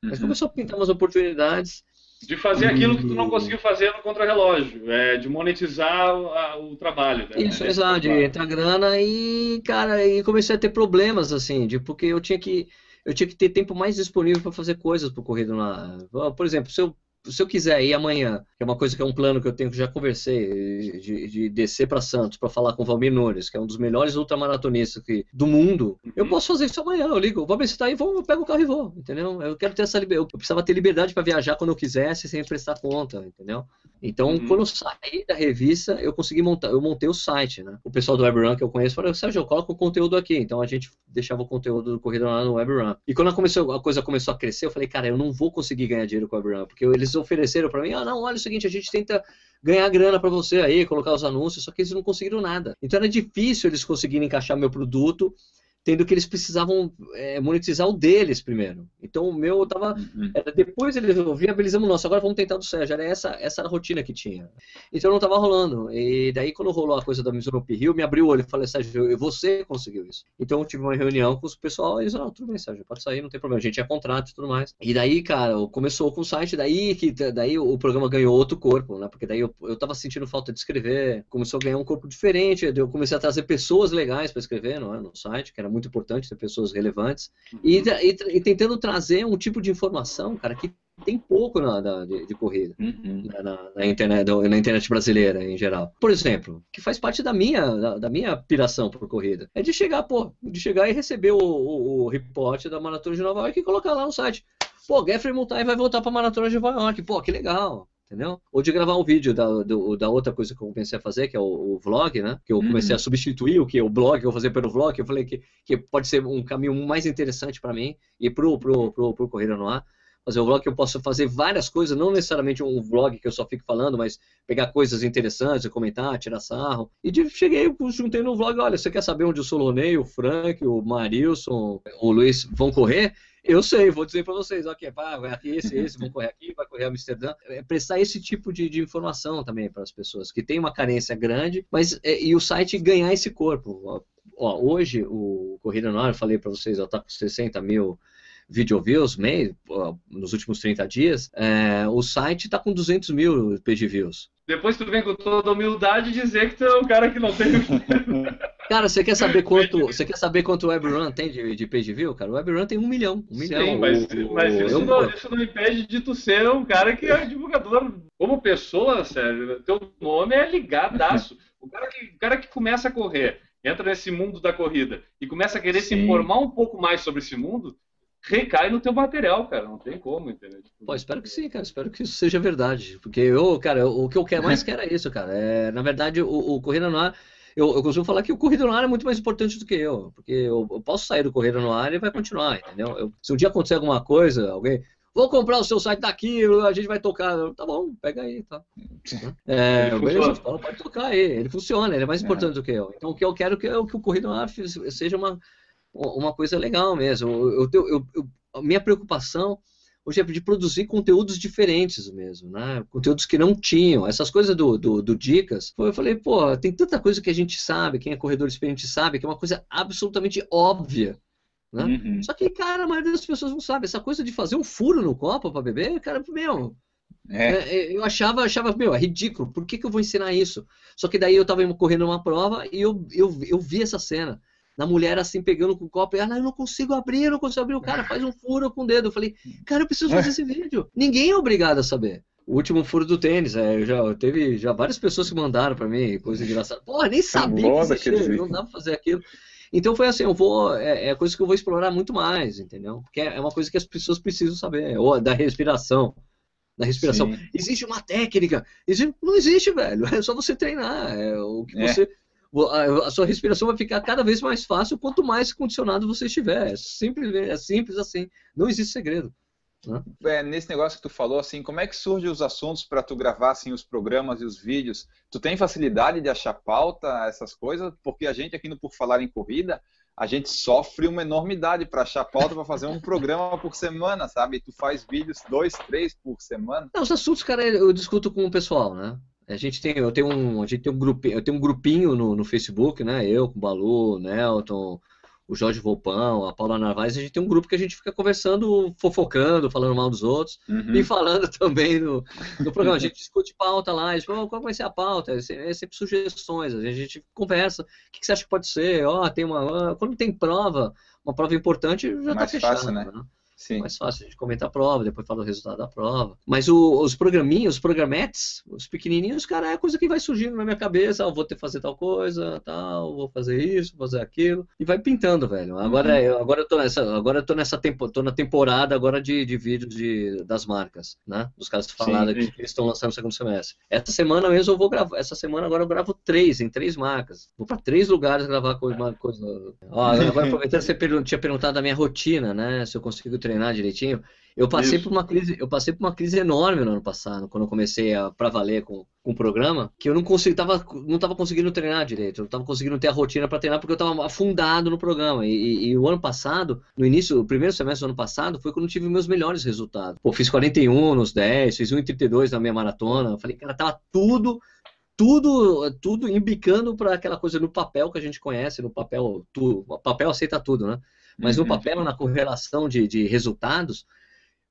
Mas Uhum. começou a pintar umas oportunidades. De fazer aquilo que tu não conseguiu fazer no contrarrelógio, é, de monetizar o, a- o trabalho. Né? Isso, Esse exato, de entrar grana e, cara, e comecei a ter problemas, assim, de, porque eu tinha que, eu tinha que ter tempo mais disponível para fazer coisas pro corrido lá. Por exemplo, se eu, se eu quiser ir amanhã, que é uma coisa que é um plano que eu tenho que já conversei, de, de descer para Santos para falar com o Valmir Nunes, que é um dos melhores ultramaratonistas que, do mundo, eu Uhum. posso fazer isso amanhã. Eu ligo, Valmir, você tá aí, vou, eu pego o carro e vou, entendeu? Eu quero ter essa liberdade, eu precisava ter liberdade para viajar quando eu quisesse sem prestar conta, entendeu? Então, Uhum. quando eu saí da revista, eu consegui montar, eu montei o site, né? O pessoal do WebRun que eu conheço falou, Sérgio, coloca o conteúdo aqui. Então a gente deixava o conteúdo do corrida lá no WebRun. E quando a, a coisa começou a crescer, eu falei, cara, eu não vou conseguir ganhar dinheiro com o WebRun, porque eles ofereceram para mim, ah, não, olha o seguinte, a gente tenta ganhar grana para você aí, colocar os anúncios, só que eles não conseguiram nada. Então era difícil eles conseguirem encaixar meu produto, tendo que eles precisavam é, monetizar o deles primeiro. Então o meu tava Uhum. era depois eles viabilizamos o nosso, agora vamos tentar do Sérgio. Era essa, essa rotina que tinha. Então não tava rolando. E daí, quando rolou a coisa da Mizuno Rio, me abriu o olho e falei, Sérgio, você conseguiu isso. Então eu tive uma reunião com os pessoal e eles falaram, tudo bem, Sérgio, pode sair, não tem problema. A gente tinha contrato e tudo mais. E daí, cara, começou com o site, daí que daí o programa ganhou outro corpo, né? Porque daí eu, eu tava sentindo falta de escrever, começou a ganhar um corpo diferente, eu comecei a trazer pessoas legais para escrever não é? no site, que era muito importante ter pessoas relevantes. E, e, e tentando trazer um tipo de informação, cara, que tem pouco na, na- de, de corrida Uhum. na, na- na internet, na internet brasileira em geral. Por exemplo, que faz parte da minha, da, da minha piração por corrida, é de chegar, pô, de chegar e receber o, o, o report da Maratona de Nova York e colocar lá no site. Pô, Geoffrey Mutai vai voltar pra Maratona de Nova York. Pô, que legal. Entendeu? Ou de gravar um vídeo da, do- da outra coisa que eu comecei a fazer, que é o, o vlog, né? Que eu comecei Uhum. a substituir o que o blog, que eu vou fazer pelo vlog. Eu falei que, que pode ser um caminho mais interessante para mim e pro, pro, pro, pro Corrida no Ar fazer um vlog que eu posso fazer várias coisas, não necessariamente um vlog que eu só fico falando, mas pegar coisas interessantes, comentar, tirar sarro. E de, cheguei, juntei no vlog, olha, você quer saber onde o Solonei, o Frank, o Marilson, o Luiz vão correr? Eu sei, vou dizer para vocês, ok, pá, vai aqui esse, esse, vão correr aqui, vai correr Amsterdã. É prestar esse tipo de, de informação também para as pessoas, que tem uma carência grande, mas é, e o site ganhar esse corpo. Ó, hoje, o Corrida no Ar, eu falei para vocês, está com 60 mil video views mês, nos últimos 30 dias, é, o site está com 200 mil page views. Depois tu vem com toda humildade dizer que tu é um cara que não tem. cara, você quer saber quanto, você quer saber quanto o WebRun tem de, de page view? Cara, o WebRun tem um milhão, um milhão. Sim, mas, o, mas o, isso, eu, não, isso, não, impede de tu ser um cara que é divulgador. Como pessoa, sério, teu nome é ligadaço. O cara que, o cara que começa a correr, entra nesse mundo da corrida e começa a querer Sim. se informar um pouco mais sobre esse mundo, recai no teu material, cara. Não tem como, entendeu? Tipo, Pô, espero que sim, cara. Espero que isso seja verdade. Porque eu, cara, o que eu quero mais quero é isso, cara. É, na verdade, o, o Corrida no Ar. Eu, eu costumo falar que o Corrida no Ar é muito mais importante do que eu. Porque eu, eu posso sair do Corrida no Ar e vai continuar, entendeu? Eu, se um dia acontecer alguma coisa, alguém. Vou comprar o seu site daqui, a gente vai tocar. Tá bom, pega aí, tá. É, beleza, pode tocar aí. Ele funciona, ele é mais é. importante é. do que eu. Então o que eu quero é que, que o Corrida no Ar seja uma uma coisa legal mesmo. Eu, eu, eu, a minha preocupação de produzir conteúdos diferentes mesmo, né? Conteúdos que não tinham. Essas coisas do, do, do, Dicas, eu falei, pô, tem tanta coisa que a gente sabe, quem é corredor experiente sabe, que é uma coisa absolutamente óbvia. Né? Uhum. Só que, cara, a maioria das pessoas não sabe. Essa coisa de fazer um furo no copo para beber, cara, meu. É. é. Eu achava, achava, meu, é ridículo. Por que, que eu vou ensinar isso? Só que daí eu estava correndo uma prova e eu, eu, eu vi essa cena na mulher assim pegando com o copo, e ela, eu não consigo abrir, eu não consigo abrir, o cara faz um furo com o dedo. Eu falei, cara, eu preciso fazer esse vídeo. Ninguém é obrigado a saber. O último furo do tênis, é, eu já teve já várias pessoas que mandaram para mim, coisa engraçada. Porra, nem sabia que existia, não dá pra fazer aquilo. Então foi assim, eu vou, é, é coisa que eu vou explorar muito mais, entendeu? Porque é uma coisa que as pessoas precisam saber, ou da respiração da respiração. Sim. Existe uma técnica. Existe... Não existe, velho. É só você treinar. É o que é. você a sua respiração vai ficar cada vez mais fácil quanto mais condicionado você estiver. É simples, é simples assim. Não existe segredo. Né? É, nesse negócio que tu falou, assim, como é que surgem os assuntos para tu gravar assim, os programas e os vídeos? Tu tem facilidade de achar pauta, essas coisas? Porque a gente aqui no Por Falar em Corrida, a gente sofre uma enormidade para achar pauta para fazer um programa por semana, sabe? Tu faz vídeos dois, três por semana. Não, os assuntos, cara, eu discuto com o pessoal, né? A gente tem, eu tenho um, a gente tem um grupinho, eu tenho um grupinho no, no Facebook, né? Eu com o Balu, o Nelton, o Jorge Volpão, a Paula Narvaez, a gente tem um grupo que a gente fica conversando, fofocando, falando mal dos outros uhum. e falando também no, no programa. A gente discute pauta lá, a gente fala, qual vai ser a pauta? É sempre, é sempre sugestões, a gente conversa. O que, que você acha que pode ser? Ó, oh, tem uma. Quando tem prova, uma prova importante, já está fechado. Fácil, né? né? Sim. mais fácil de comentar a prova, depois fala o resultado da prova. Mas o, os programinhos, os programetes, os pequenininhos, cara, é coisa que vai surgindo na minha cabeça, ah, vou ter que fazer tal coisa, tal, vou fazer isso, vou fazer aquilo, e vai pintando, velho. Agora, uhum. eu, agora eu tô nessa, agora eu tô nessa tempo, tô na temporada agora de, de vídeos de, das marcas, né? Dos caras falaram que, que eles estão lançando no segundo semestre. Essa semana mesmo eu vou gravar, essa semana agora eu gravo três, em três marcas. Vou para três lugares gravar coisa, coisa. Ó, agora aproveitando, você tinha perguntado da minha rotina, né? Se eu consigo treinar direitinho. Eu passei Isso. por uma crise, eu passei por uma crise enorme no ano passado, quando eu comecei a para valer com, com o programa, que eu não consegui, tava, não tava conseguindo treinar direito, eu não tava conseguindo ter a rotina para treinar porque eu tava afundado no programa. E, e, e, o ano passado, no início, o primeiro semestre do ano passado, foi quando eu tive meus melhores resultados. Pô, fiz 41 nos 10, fiz 1,32 na minha maratona. Eu falei, cara, tava tudo tudo tudo embicando para aquela coisa no papel que a gente conhece, no papel, tu, o papel aceita tudo, né? Mas no uhum. papel, na correlação de, de resultados,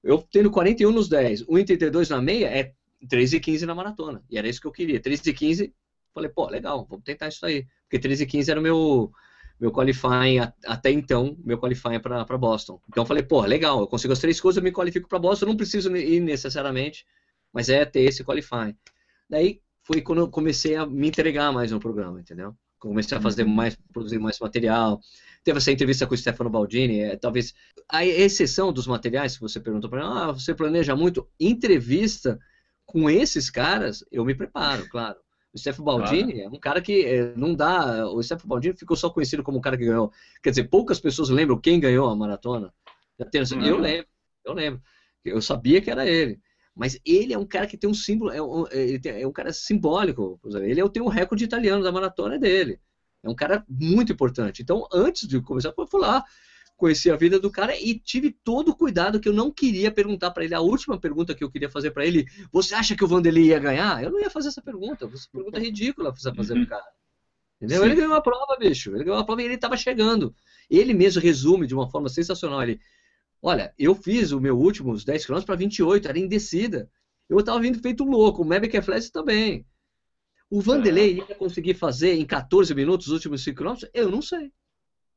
eu tendo 41 nos 10, 1,32 na meia, é 3,15 na maratona. E era isso que eu queria. 3,15, falei, pô, legal, vamos tentar isso aí. Porque 3,15 era o meu, meu qualifying, até então, meu qualifying para Boston. Então eu falei, pô, legal, eu consigo as três coisas, eu me qualifico para Boston, não preciso ir necessariamente, mas é ter esse qualifying. Daí foi quando eu comecei a me entregar mais no programa, entendeu? Comecei a fazer uhum. mais, produzir mais material, teve essa entrevista com o Stefano Baldini, é, talvez a exceção dos materiais que você perguntou para mim, ah, você planeja muito entrevista com esses caras, eu me preparo, claro. O Stefano Baldini claro. é um cara que é, não dá. O Stefano Baldini ficou só conhecido como um cara que ganhou. Quer dizer, poucas pessoas lembram quem ganhou a maratona. Uhum. Eu lembro, eu lembro. Eu sabia que era ele. Mas ele é um cara que tem um símbolo, é um, é um cara simbólico. Ele é, tem um recorde italiano da maratona dele. É um cara muito importante. Então, antes de começar, eu fui lá, conheci a vida do cara e tive todo o cuidado que eu não queria perguntar para ele. A última pergunta que eu queria fazer para ele, você acha que o Vanderlei ia ganhar? Eu não ia fazer essa pergunta. Essa pergunta é ridícula fazer Uhum. pro cara. Entendeu? Sim. Ele ganhou a prova, bicho. Ele ganhou a prova e ele estava chegando. Ele mesmo resume de uma forma sensacional. Ele, olha, eu fiz o meu último, os 10 km para 28, era em descida. Eu estava vindo feito louco, o Maverick Flash também. O Vanderlei ia conseguir fazer em 14 minutos os últimos 5 km? Eu não sei.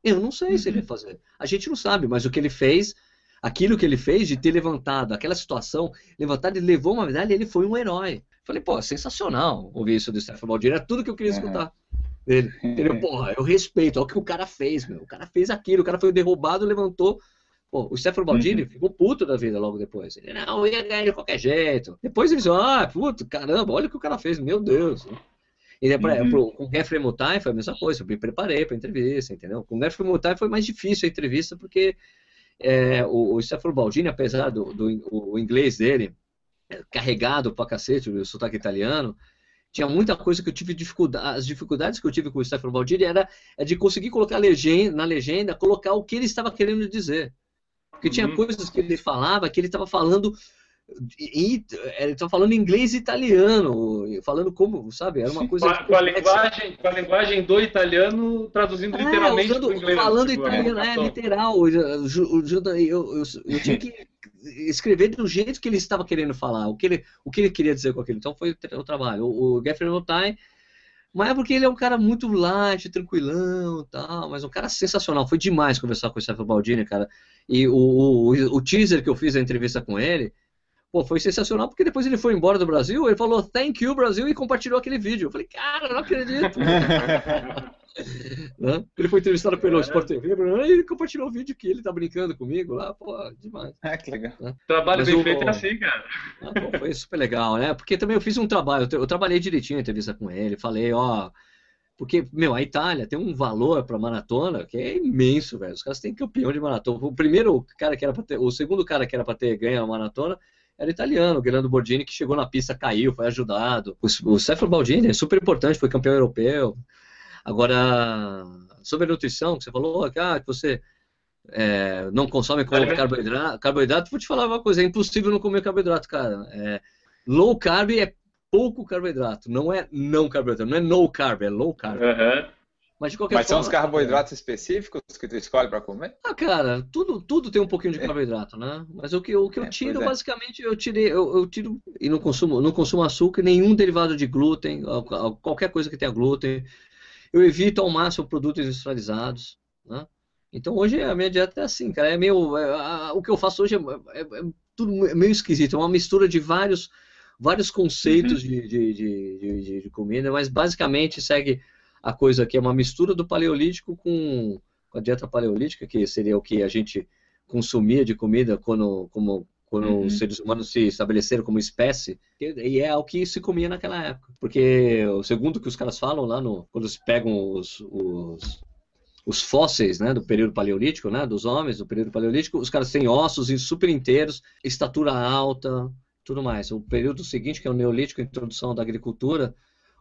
Eu não sei se ele ia fazer. A gente não sabe, mas o que ele fez, aquilo que ele fez de ter levantado aquela situação, levantado e levou uma medalha, ele foi um herói. Falei, pô, sensacional ouvir isso do Stefano Baldini, era tudo que eu queria Uhum. escutar dele. Entendeu? Porra, eu respeito, olha o que o cara fez, meu. O cara fez aquilo, o cara foi derrubado, levantou. Pô, o Stefano Baldini ficou puto da vida logo depois. Ele, não, eu ia ganhar de qualquer jeito. Depois eles ah, puto, caramba, olha o que o cara fez, meu Deus. E é pra, Uhum. pro, com o Geoffrey Mutai foi a mesma coisa, eu me preparei para a entrevista, entendeu? Com o Geoffrey Mutai foi mais difícil a entrevista, porque é, o, o Stefano Baldini, apesar do, do o inglês dele, é, carregado pra cacete, o sotaque italiano, tinha muita coisa que eu tive dificuldade, as dificuldades que eu tive com o Stefano Baldini era é de conseguir colocar legenda, na legenda, colocar o que ele estava querendo dizer. Porque tinha Uhum. coisas que ele falava que ele estava falando ele estava falando inglês e italiano, falando como, sabe? Era uma coisa Com a, com a linguagem, com a linguagem do italiano, traduzindo É, literalmente usando- inglês. falando tipo, italiano, é, anotação. literal. Eu, eu, eu, eu, tinha que escrever do jeito que ele estava querendo falar, o que ele, o que ele queria dizer com aquilo. Então foi o trabalho. O, o Geoffrey Notai, mas é porque ele é um cara muito light, tranquilão tal, mas um cara sensacional. Foi demais conversar com o Stefano Baldini, cara. E o, o, o teaser que eu fiz a entrevista com ele, pô, foi sensacional, porque depois ele foi embora do Brasil, ele falou thank you, Brasil, e compartilhou aquele vídeo. Eu falei, cara, não acredito. né? Ele foi entrevistado pelo É. Sport TV, e ele compartilhou o vídeo que ele tá brincando comigo lá, pô, demais. Ah, que legal. Trabalho Mas bem o- feito é assim, cara. Ah, pô, foi super legal, né? Porque também eu fiz um trabalho, eu tra- eu trabalhei direitinho a entrevista com ele, falei, ó. Porque, meu, a Itália tem um valor pra maratona que é imenso, velho. Os caras têm campeão de maratona. O primeiro cara que era pra ter, o segundo cara que era pra ter ganho a maratona era italiano, o Gerando Bordini, que chegou na pista, caiu, foi ajudado. O, o Stefano Baldini é super importante, foi campeão europeu. Agora, sobre a nutrição, que você falou, ah, que você é, não consome como Alimento. carboidrato, carboidrato, vou te falar uma coisa, é impossível não comer carboidrato, cara. É, low carb é pouco carboidrato, não é não carboidrato, não é no carb, é low carb. Aham. Mas de qualquer Mas são forma, os carboidratos específicos que tu escolhe para comer? Ah, cara, tudo, tudo tem um pouquinho de carboidrato, né? Mas o que, o que eu É, tiro, é. basicamente, eu tirei, eu, eu tiro e não consumo, não consumo açúcar, nenhum derivado de glúten, qualquer coisa que tenha glúten. Eu evito ao máximo produtos industrializados, né? Então hoje a minha dieta é assim, cara, é meio, é, a- o que eu faço hoje é, é- é tudo meio esquisito, é uma mistura de vários, vários conceitos de, de, de, de- de- de comida, mas basicamente segue a coisa que é uma mistura do paleolítico com, com a dieta paleolítica, que seria o que a gente consumia de comida quando, como, quando Uhum. os seres humanos se estabeleceram como espécie, e é o que se comia naquela época. Porque, o segundo que os caras falam lá, no, quando eles pegam os, os, os fósseis né, do período paleolítico, né, dos homens do período paleolítico, os caras têm ossos super inteiros, estatura alta, tudo mais. O período seguinte, que é o neolítico, introdução da agricultura,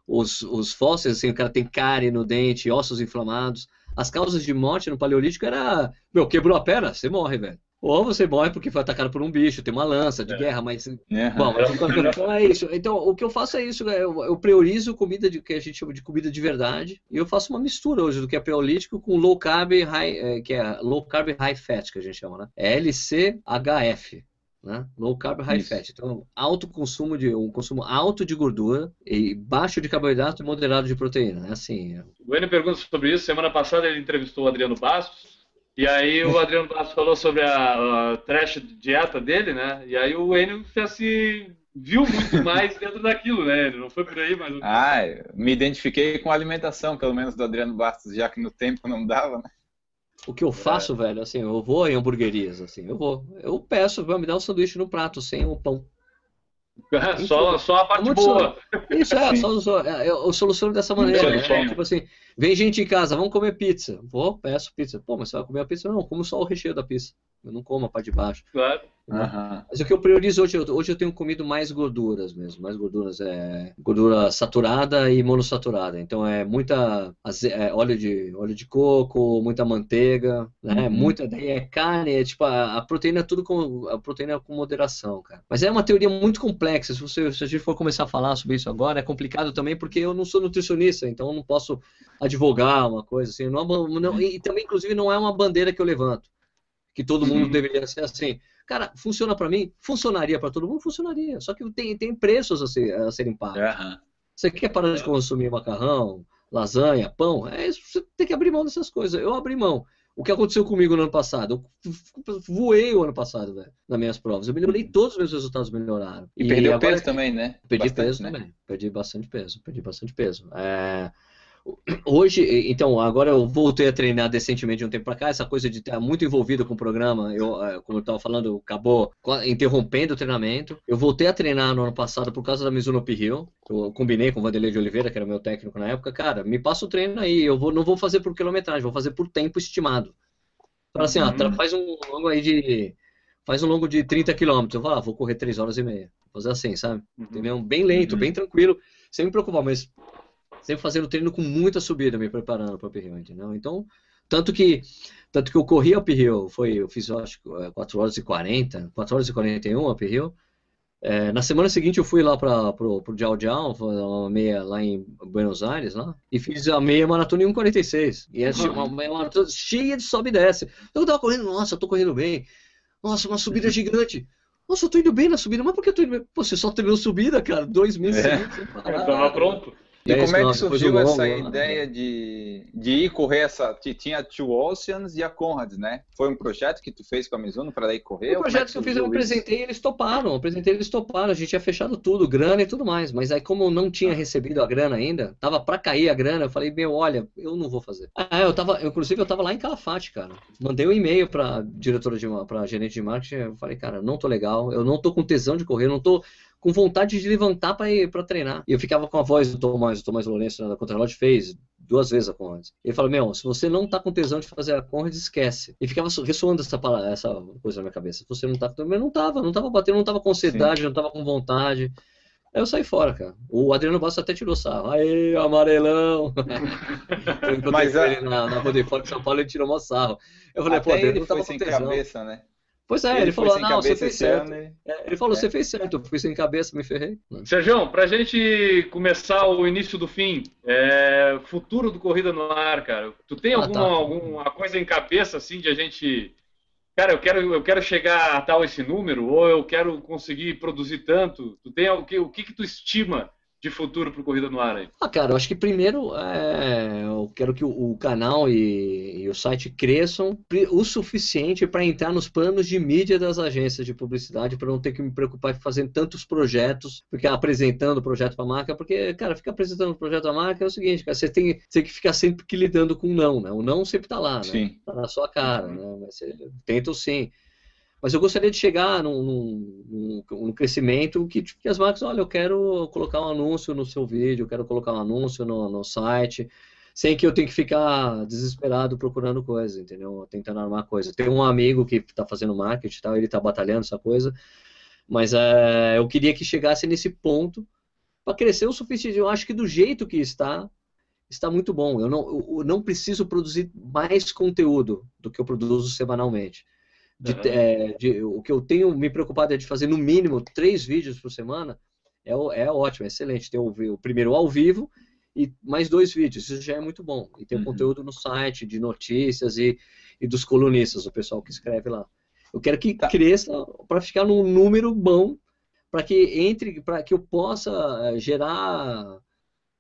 os, os fósseis, assim, o cara tem cárie no dente, ossos inflamados. As causas de morte no paleolítico era, meu, quebrou a perna, você morre, velho. Ou você morre porque foi atacado por um bicho, tem uma lança de É. guerra, mas É. Bom, mas então é isso. Então, o que eu faço é isso, né? eu, eu priorizo comida de, que a gente chama de comida de verdade, e eu faço uma mistura hoje do que é paleolítico com low carb, high, eh, que é low carb high fat, que a gente chama, né? É LCHF, né? Low carb high Isso. fat. Então, alto consumo de um consumo alto de gordura e baixo de carboidrato e moderado de proteína. É assim. é- O Enio pergunta sobre isso. Semana passada ele entrevistou o Adriano Bastos. E aí o Adriano Bastos falou sobre a, a trash dieta dele, né? E aí o Enio assim, viu muito mais dentro daquilo, né? Ele não foi por aí, mas... Ah, eu me identifiquei com a alimentação, pelo menos do Adriano Bastos, já que no tempo não dava, né? O que eu faço, velho, assim, eu vou em hamburguerias, assim, eu vou. Eu peço, vai me dar um sanduíche no prato, sem o pão. só, só a parte boa. Isso é, só, só, é, eu soluciono dessa maneira. né? Tipo assim, vem gente em casa, vamos comer pizza. Vou, peço pizza. Pô, mas você vai comer a pizza? Não, como só o recheio da pizza. Eu não como a parte de baixo. Claro. Aham. Mas o que eu priorizo hoje, eu- hoje eu tenho comido mais gorduras mesmo, mais gorduras, é gordura saturada e monossaturada. Então é muita é, óleo de óleo de coco, muita manteiga, né? Uhum. Muita daí é carne, é tipo a, a proteína tudo com a proteína com moderação, cara. Mas é uma teoria muito complexa. Se você se a gente for começar a falar sobre isso agora, é complicado também porque eu não sou nutricionista, então eu não posso advogar uma coisa assim. Não, é não- e também inclusive não é uma bandeira que eu levanto, que todo mundo Uhum. deveria ser assim. Cara, funciona pra mim? Funcionaria pra todo mundo? Funcionaria. Só que tem, tem preços a, ser- a serem pagos. Aham. Você quer parar de consumir macarrão, lasanha, pão? É isso, você tem que abrir mão dessas coisas. Eu abri mão. O que aconteceu comigo no ano passado? Eu voei o ano passado, velho, nas minhas provas. Eu melhorei, todos os meus resultados melhoraram. E, perdeu agora- peso também, né? Perdi Bastante, peso né? também. Perdi bastante peso. Perdi bastante peso. É, Hoje, então, agora eu voltei a treinar decentemente de um tempo pra cá. Essa coisa de estar muito envolvido com o programa, eu, é, como eu estava falando, acabou interrompendo o treinamento. Eu voltei a treinar no ano passado por causa da Mizuno Hill. Eu combinei com o Vanderlei de Oliveira, que era meu técnico na época. Cara, me passa o treino aí. Eu vou, não vou fazer por quilometragem, vou fazer por tempo estimado. Fala assim, ó, Uhum. tra- faz um longo aí de. Faz um longo de 30 quilômetros. Eu falo, ah, vou correr 3 horas e meia. Vou fazer assim, sabe? Entendeu? Bem lento, Uhum. bem tranquilo, sem me preocupar, mas sempre fazendo treino com muita subida, me preparando para o uphill, entendeu? Então, tanto que tanto que eu corri uphill, foi, eu fiz, eu acho, é, 4 horas e 40, 4 horas e 41 uphill. É, na semana seguinte eu fui lá para pro, pro Jiao Jiao, uma meia lá em Buenos Aires, lá, e fiz a meia maratona em 1,46. E é uma meia maratona cheia de sobe e desce. Então eu tava correndo, nossa, eu tô correndo bem. Nossa, uma subida gigante. Nossa, eu tô indo bem na subida, mas por que eu tô indo bem? Pô, você só treinou subida, cara, dois meses É. seguidos sem parar. Tava pronto. E 10 como é que surgiu longo, essa lá. ideia de, de ir correr essa. ti- Tinha a Two Oceans e a Conrads, né? Foi um projeto que tu fez com a Mizuno para daí correr? O Ou como é projeto que eu fiz, eu apresentei, eles toparam. Eu apresentei, eles toparam. A gente tinha fechado tudo, grana e tudo mais. Mas aí, como eu não tinha recebido a grana ainda, tava pra cair a grana, eu falei, meu, olha, eu não vou fazer. Ah, eu tava, eu, inclusive, eu tava lá em Calafate, cara. Mandei um e-mail pra diretora de, pra gerente de marketing. Eu falei, cara, não tô legal, eu não tô com tesão de correr, eu não tô com vontade de levantar pra ir pra treinar. E eu ficava com a voz do Tomás, o Tomás Lourenço, né, da Contralot, fez duas vezes a Conrads. Ele falou, meu, se você não tá com tesão de fazer a Conrads, esquece. E ficava so- ressoando essa, palavra, essa coisa na minha cabeça. Se você não tá com eu não tava, não tava batendo, não tava com ansiedade, não tava com vontade. Aí eu saí fora, cara. O Adriano Bastos até tirou sarro. Aê, amarelão! eu encontrei Mas ele na, na Rodefone de São Paulo, ele tirou mó sarro. Eu falei, pô, Até Adriano, ele não tava sem tesão. cabeça, né? Pois é, ele, falou, foi sem não, você fez certo. ano. É, Ele falou, É. você fez certo, eu fui sem cabeça, me ferrei. Sérgio, para a gente começar o início do fim, é, futuro do Corrida no Ar, cara. Tu tem Ah, alguma, tá. alguma coisa em cabeça assim de a gente. Cara, eu quero, eu quero chegar a tal esse número, ou eu quero conseguir produzir tanto. Tu tem o que, o que, que tu estima de futuro pro Corrida no Ar aí? Ah, cara, eu acho que primeiro é, eu quero que o, o canal e, e o site cresçam o suficiente para entrar nos planos de mídia das agências de publicidade, para não ter que me preocupar em fazer tantos projetos, ficar apresentando o projeto para a marca, porque, cara, ficar apresentando o projeto à marca é o seguinte, cara, você tem, você tem que ficar sempre que lidando com o não, né? O não sempre tá lá, né? Sim. Tá na sua cara, né? Mas você tenta sim. Mas eu gostaria de chegar num, num- num- crescimento que, que as marcas, olha, eu quero colocar um anúncio no seu vídeo, eu quero colocar um anúncio no, no site, sem que eu tenha que ficar desesperado procurando coisa, entendeu? Tentando armar coisa. Tem um amigo que está fazendo marketing e tal, ele está batalhando essa coisa, mas é, eu queria que chegasse nesse ponto para crescer o suficiente. Eu acho que do jeito que está, está muito bom. Eu não, eu não preciso produzir mais conteúdo do que eu produzo semanalmente. De, Uhum. é, de- o que eu tenho me preocupado é de fazer no mínimo três vídeos por semana. É, é ótimo, é excelente. Tem o, o primeiro ao vivo e mais dois vídeos. Isso já é muito bom. E tem o Uhum. conteúdo no site de notícias e, e dos colunistas, o pessoal que escreve lá. Eu quero que Tá. cresça para ficar num número bom, para que entre, para que eu possa eh, gerar,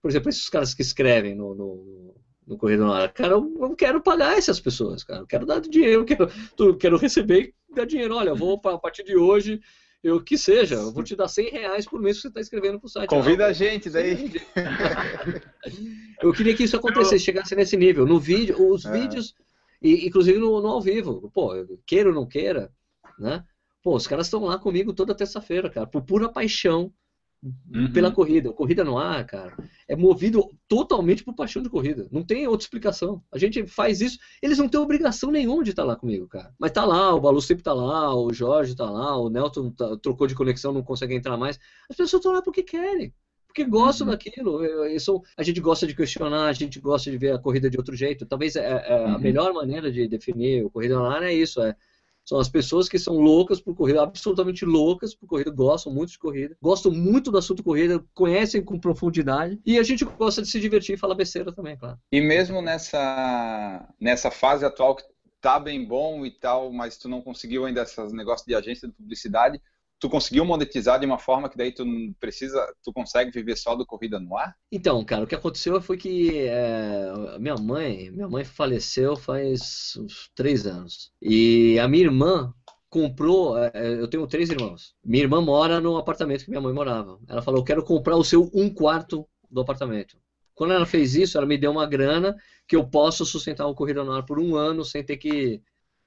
por exemplo, esses caras que escrevem no, no, no Correio do Ar. Cara, eu, eu quero pagar essas pessoas, cara. Eu quero dar dinheiro, eu quero, eu quero receber e dar dinheiro. Olha, eu vou a partir de hoje, eu que seja, eu vou te dar 100 reais por mês que você está escrevendo pro site. Convida Ah, a gente daí. eu queria que isso acontecesse, chegasse nesse nível. No vídeo, os É. vídeos, e, inclusive no, no ao vivo. Pô, queira ou não queira, né? Pô, os caras estão lá comigo toda terça-feira, cara, por pura paixão uhum. pela corrida. Corrida no ar, cara, é movido totalmente por paixão de corrida. Não tem outra explicação. A gente faz isso, eles não têm obrigação nenhuma de estar lá comigo, cara. Mas tá lá, o Balu sempre tá lá, o Jorge tá lá, o Nelton tá, trocou de conexão, não consegue entrar mais. As pessoas estão lá porque querem porque gostam uhum. daquilo. Isso, a gente gosta de questionar, a gente gosta de ver a corrida de outro jeito. Talvez é, é a uhum. melhor maneira de definir o corrida online é isso, é são as pessoas que são loucas por corrida, absolutamente loucas por corrida, gostam muito de corrida, gostam muito do assunto corrida, conhecem com profundidade e a gente gosta de se divertir e falar besteira também, claro. E mesmo nessa, nessa fase atual que tá bem bom e tal, mas tu não conseguiu ainda esses negócios de agência de publicidade, tu conseguiu monetizar de uma forma que daí tu precisa, tu consegue viver só do corrida no ar? Então, cara, o que aconteceu foi que é, minha mãe, minha mãe faleceu faz uns três anos e a minha irmã comprou, é, eu tenho três irmãos. Minha irmã mora no apartamento que minha mãe morava. Ela falou, quero comprar o seu um quarto do apartamento. Quando ela fez isso, ela me deu uma grana que eu posso sustentar o corrida no ar por um ano sem ter que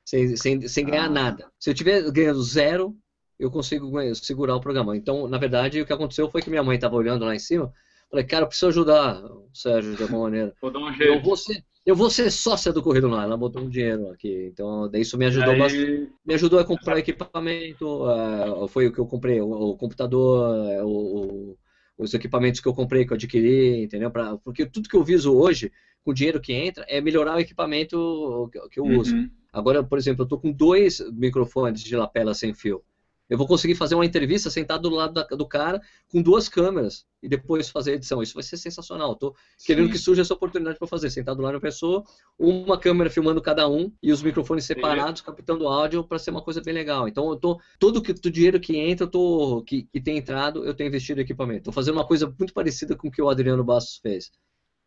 sem, sem, sem ganhar ah. nada. Se eu tiver ganhando zero, eu consigo segurar o programa. Então, na verdade, o que aconteceu foi que minha mãe estava olhando lá em cima. Falei, cara, eu preciso ajudar o Sérgio de alguma maneira. Vou dar um jeito. Eu vou ser, eu vou ser sócia do Corrido lá. Ela botou um dinheiro aqui. Então, isso me ajudou Aí... bastante. Me ajudou a comprar equipamento. Uh, foi o que eu comprei: o, computador, uh, o, os equipamentos que eu comprei, que eu adquiri, entendeu? Pra, porque tudo que eu viso hoje, com o dinheiro que entra, é melhorar o equipamento que, que eu uso. Uhum. Agora, por exemplo, eu estou com dois microfones de lapela sem fio. Eu vou conseguir fazer uma entrevista sentado do lado da, do cara com duas câmeras e depois fazer a edição. Isso vai ser sensacional. Estou querendo que surja essa oportunidade para fazer. Sentado lá na pessoa, uma câmera filmando cada um e os microfones separados, Sim. captando áudio para ser uma coisa bem legal. Então, eu tô, todo que, o dinheiro que entra, eu tô, que, que tem entrado, eu tenho investido em equipamento. Estou fazendo uma coisa muito parecida com o que o Adriano Bastos fez.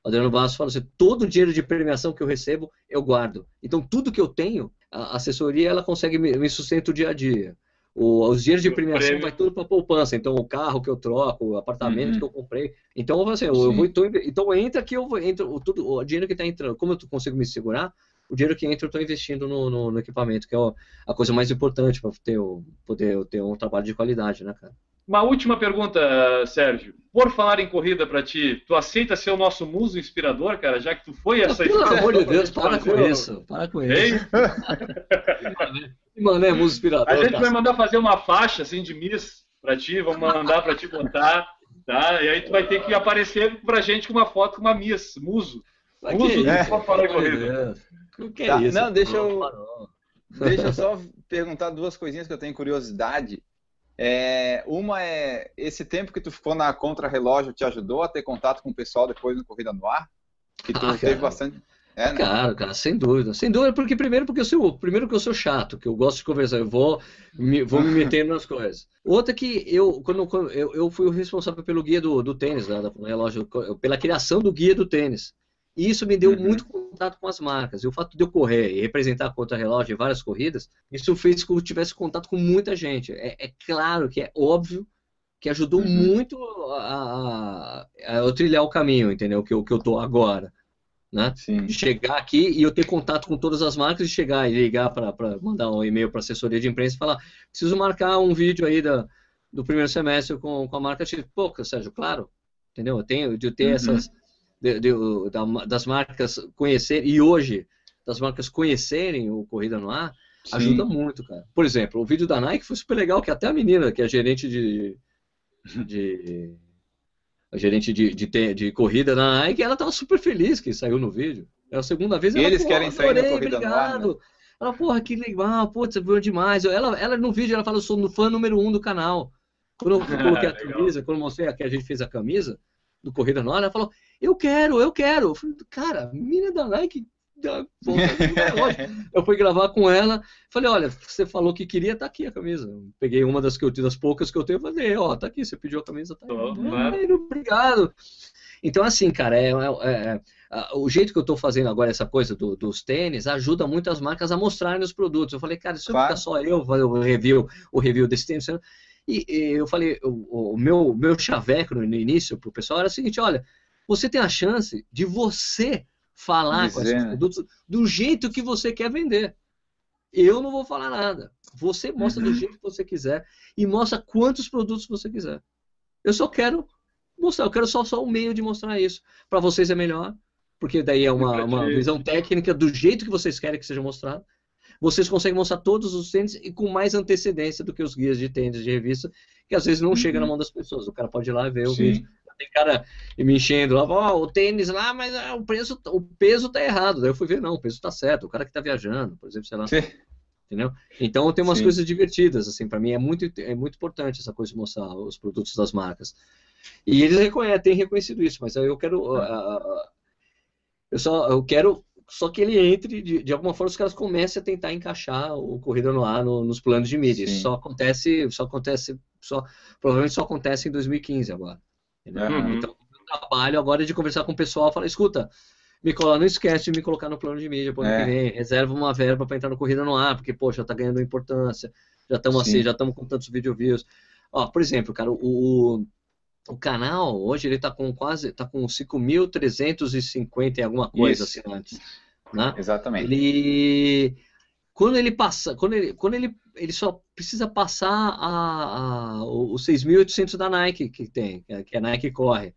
O Adriano Bastos fala assim: todo o dinheiro de premiação que eu recebo, eu guardo. Então, tudo que eu tenho, a assessoria ela consegue me, me sustentar o dia a dia. O, os dias de premiação vai tudo para poupança. Então, o carro que eu troco, o apartamento uhum. que eu comprei. Então, assim, eu, eu vou, tô, então entra que eu entro, tudo, o dinheiro que está entrando, como eu consigo me segurar, o dinheiro que entra eu estou investindo no, no, no, equipamento, que é a coisa mais importante para ter, poder ter um trabalho de qualidade, né, cara? Uma última pergunta, Sérgio. Por falar em corrida para ti, tu aceita ser o nosso muso inspirador, cara, já que tu foi essa Pelo amor de Deus, para com isso. Para com isso. Mano, é muso inspirador. A gente cara. vai mandar fazer uma faixa assim de miss para ti, vamos mandar para ti botar, tá? E aí tu vai ter que aparecer pra gente com uma foto com uma miss, muso. Muso do é. falar em corrida. O que é tá, isso? Não, deixa eu, deixa eu só perguntar duas coisinhas que eu tenho curiosidade. É, uma é esse tempo que tu ficou na contra-relógio te ajudou a ter contato com o pessoal depois no Corrida no Ar? Que tu ah, teve cara. bastante. É, né? Cara, cara, sem dúvida. Sem dúvida, porque primeiro porque eu sou, primeiro que eu sou chato, que eu gosto de conversar, eu vou me, vou me metendo nas coisas. Outra que eu, quando, quando eu, eu fui o responsável pelo guia do, do tênis, né, do relógio, pela criação do guia do tênis. E isso me deu uhum. muito contato com as marcas. E o fato de eu correr e representar contra-relógio em várias corridas, isso fez com que eu tivesse contato com muita gente. É, é claro que é óbvio que ajudou uhum. muito a, a, a, eu trilhar o caminho, entendeu? Que, que eu tô agora. Né? Sim. Chegar aqui e eu ter contato com todas as marcas e chegar e ligar para mandar um e-mail para assessoria de imprensa e falar: preciso marcar um vídeo aí da, do primeiro semestre com, com a marca X. Pô, Sérgio, claro, entendeu? Eu tenho de ter uhum. essas de, de, das marcas conhecerem, e hoje, das marcas conhecerem o Corrida no Ar, Sim. ajuda muito, cara. Por exemplo, o vídeo da Nike foi super legal, que até a menina, que é gerente de. de a gerente de, de, de corrida na Nike, ela tava super feliz que saiu no vídeo. É a segunda vez. Ela, eles querem sair na corrida obrigado. no ar, né? Ela, porra, que legal, putz, você viu demais. Ela, ela no vídeo ela fala, eu sou no fã número um do canal. Quando eu coloquei a camisa, quando eu mostrei que a gente fez a camisa do Corrida no Ar, ela falou, eu quero, eu quero. Eu falei, cara, menina da Nike. Da, eu fui gravar com ela, falei, olha, você falou que queria, tá aqui a camisa. Eu peguei uma das que eu das poucas que eu tenho, falei, ó, tá aqui, você pediu a camisa, tá aí. obrigado. Então, assim, cara, é, é, é, o jeito que eu estou fazendo agora essa coisa do, dos tênis ajuda muito as marcas a mostrarem os produtos. Eu falei, cara, se claro. ficar só eu fazer o review, o review desse tênis, e, e eu falei, o, o, meu, meu chaveco no início pro pessoal era o seguinte, olha, você tem a chance de você falar Dizer, com esses né? produtos do jeito que você quer vender. Eu não vou falar nada. Você mostra uhum. do jeito que você quiser e mostra quantos produtos você quiser. Eu só quero mostrar, eu quero só, só o meio de mostrar isso. Para vocês é melhor, porque daí é uma, uma visão técnica do jeito que vocês querem que seja mostrado. Vocês conseguem mostrar todos os tênis e com mais antecedência do que os guias de tênis de revista, que às vezes não uhum. chega na mão das pessoas. O cara pode ir lá ver Sim. o vídeo. Tem cara me enchendo lá, oh, o tênis lá, mas ah, o, preço, o peso tá errado. Daí eu fui ver, não, o peso tá certo. O cara que tá viajando, por exemplo, sei lá. Sim. Entendeu? Então tem umas Sim. coisas divertidas, assim, para mim é muito, é muito importante essa coisa de mostrar os produtos das marcas. E eles reconhecem, têm reconhecido isso, mas eu quero. Uh, eu só eu quero só que ele entre, de, de alguma forma os caras comecem a tentar encaixar o Corrida no Ar no, nos planos de mídia. Isso só acontece, só acontece, só, provavelmente só acontece em 2015 agora. Uhum. Então, o trabalho agora é de conversar com o pessoal, falar, escuta, me colar, não esquece de me colocar no plano de mídia para é. que vem, reserva uma verba para entrar no Corrida no Ar, porque, poxa, tá ganhando importância, já estamos assim, já estamos com tantos video views. Ó, por exemplo, cara, o, o canal hoje ele está com quase tá com 5.350 e alguma coisa Isso. assinantes, né? Exatamente. Ele quando ele passa, quando ele, quando ele, ele só precisa passar a, a os 6.800 da Nike que tem, que a Nike corre,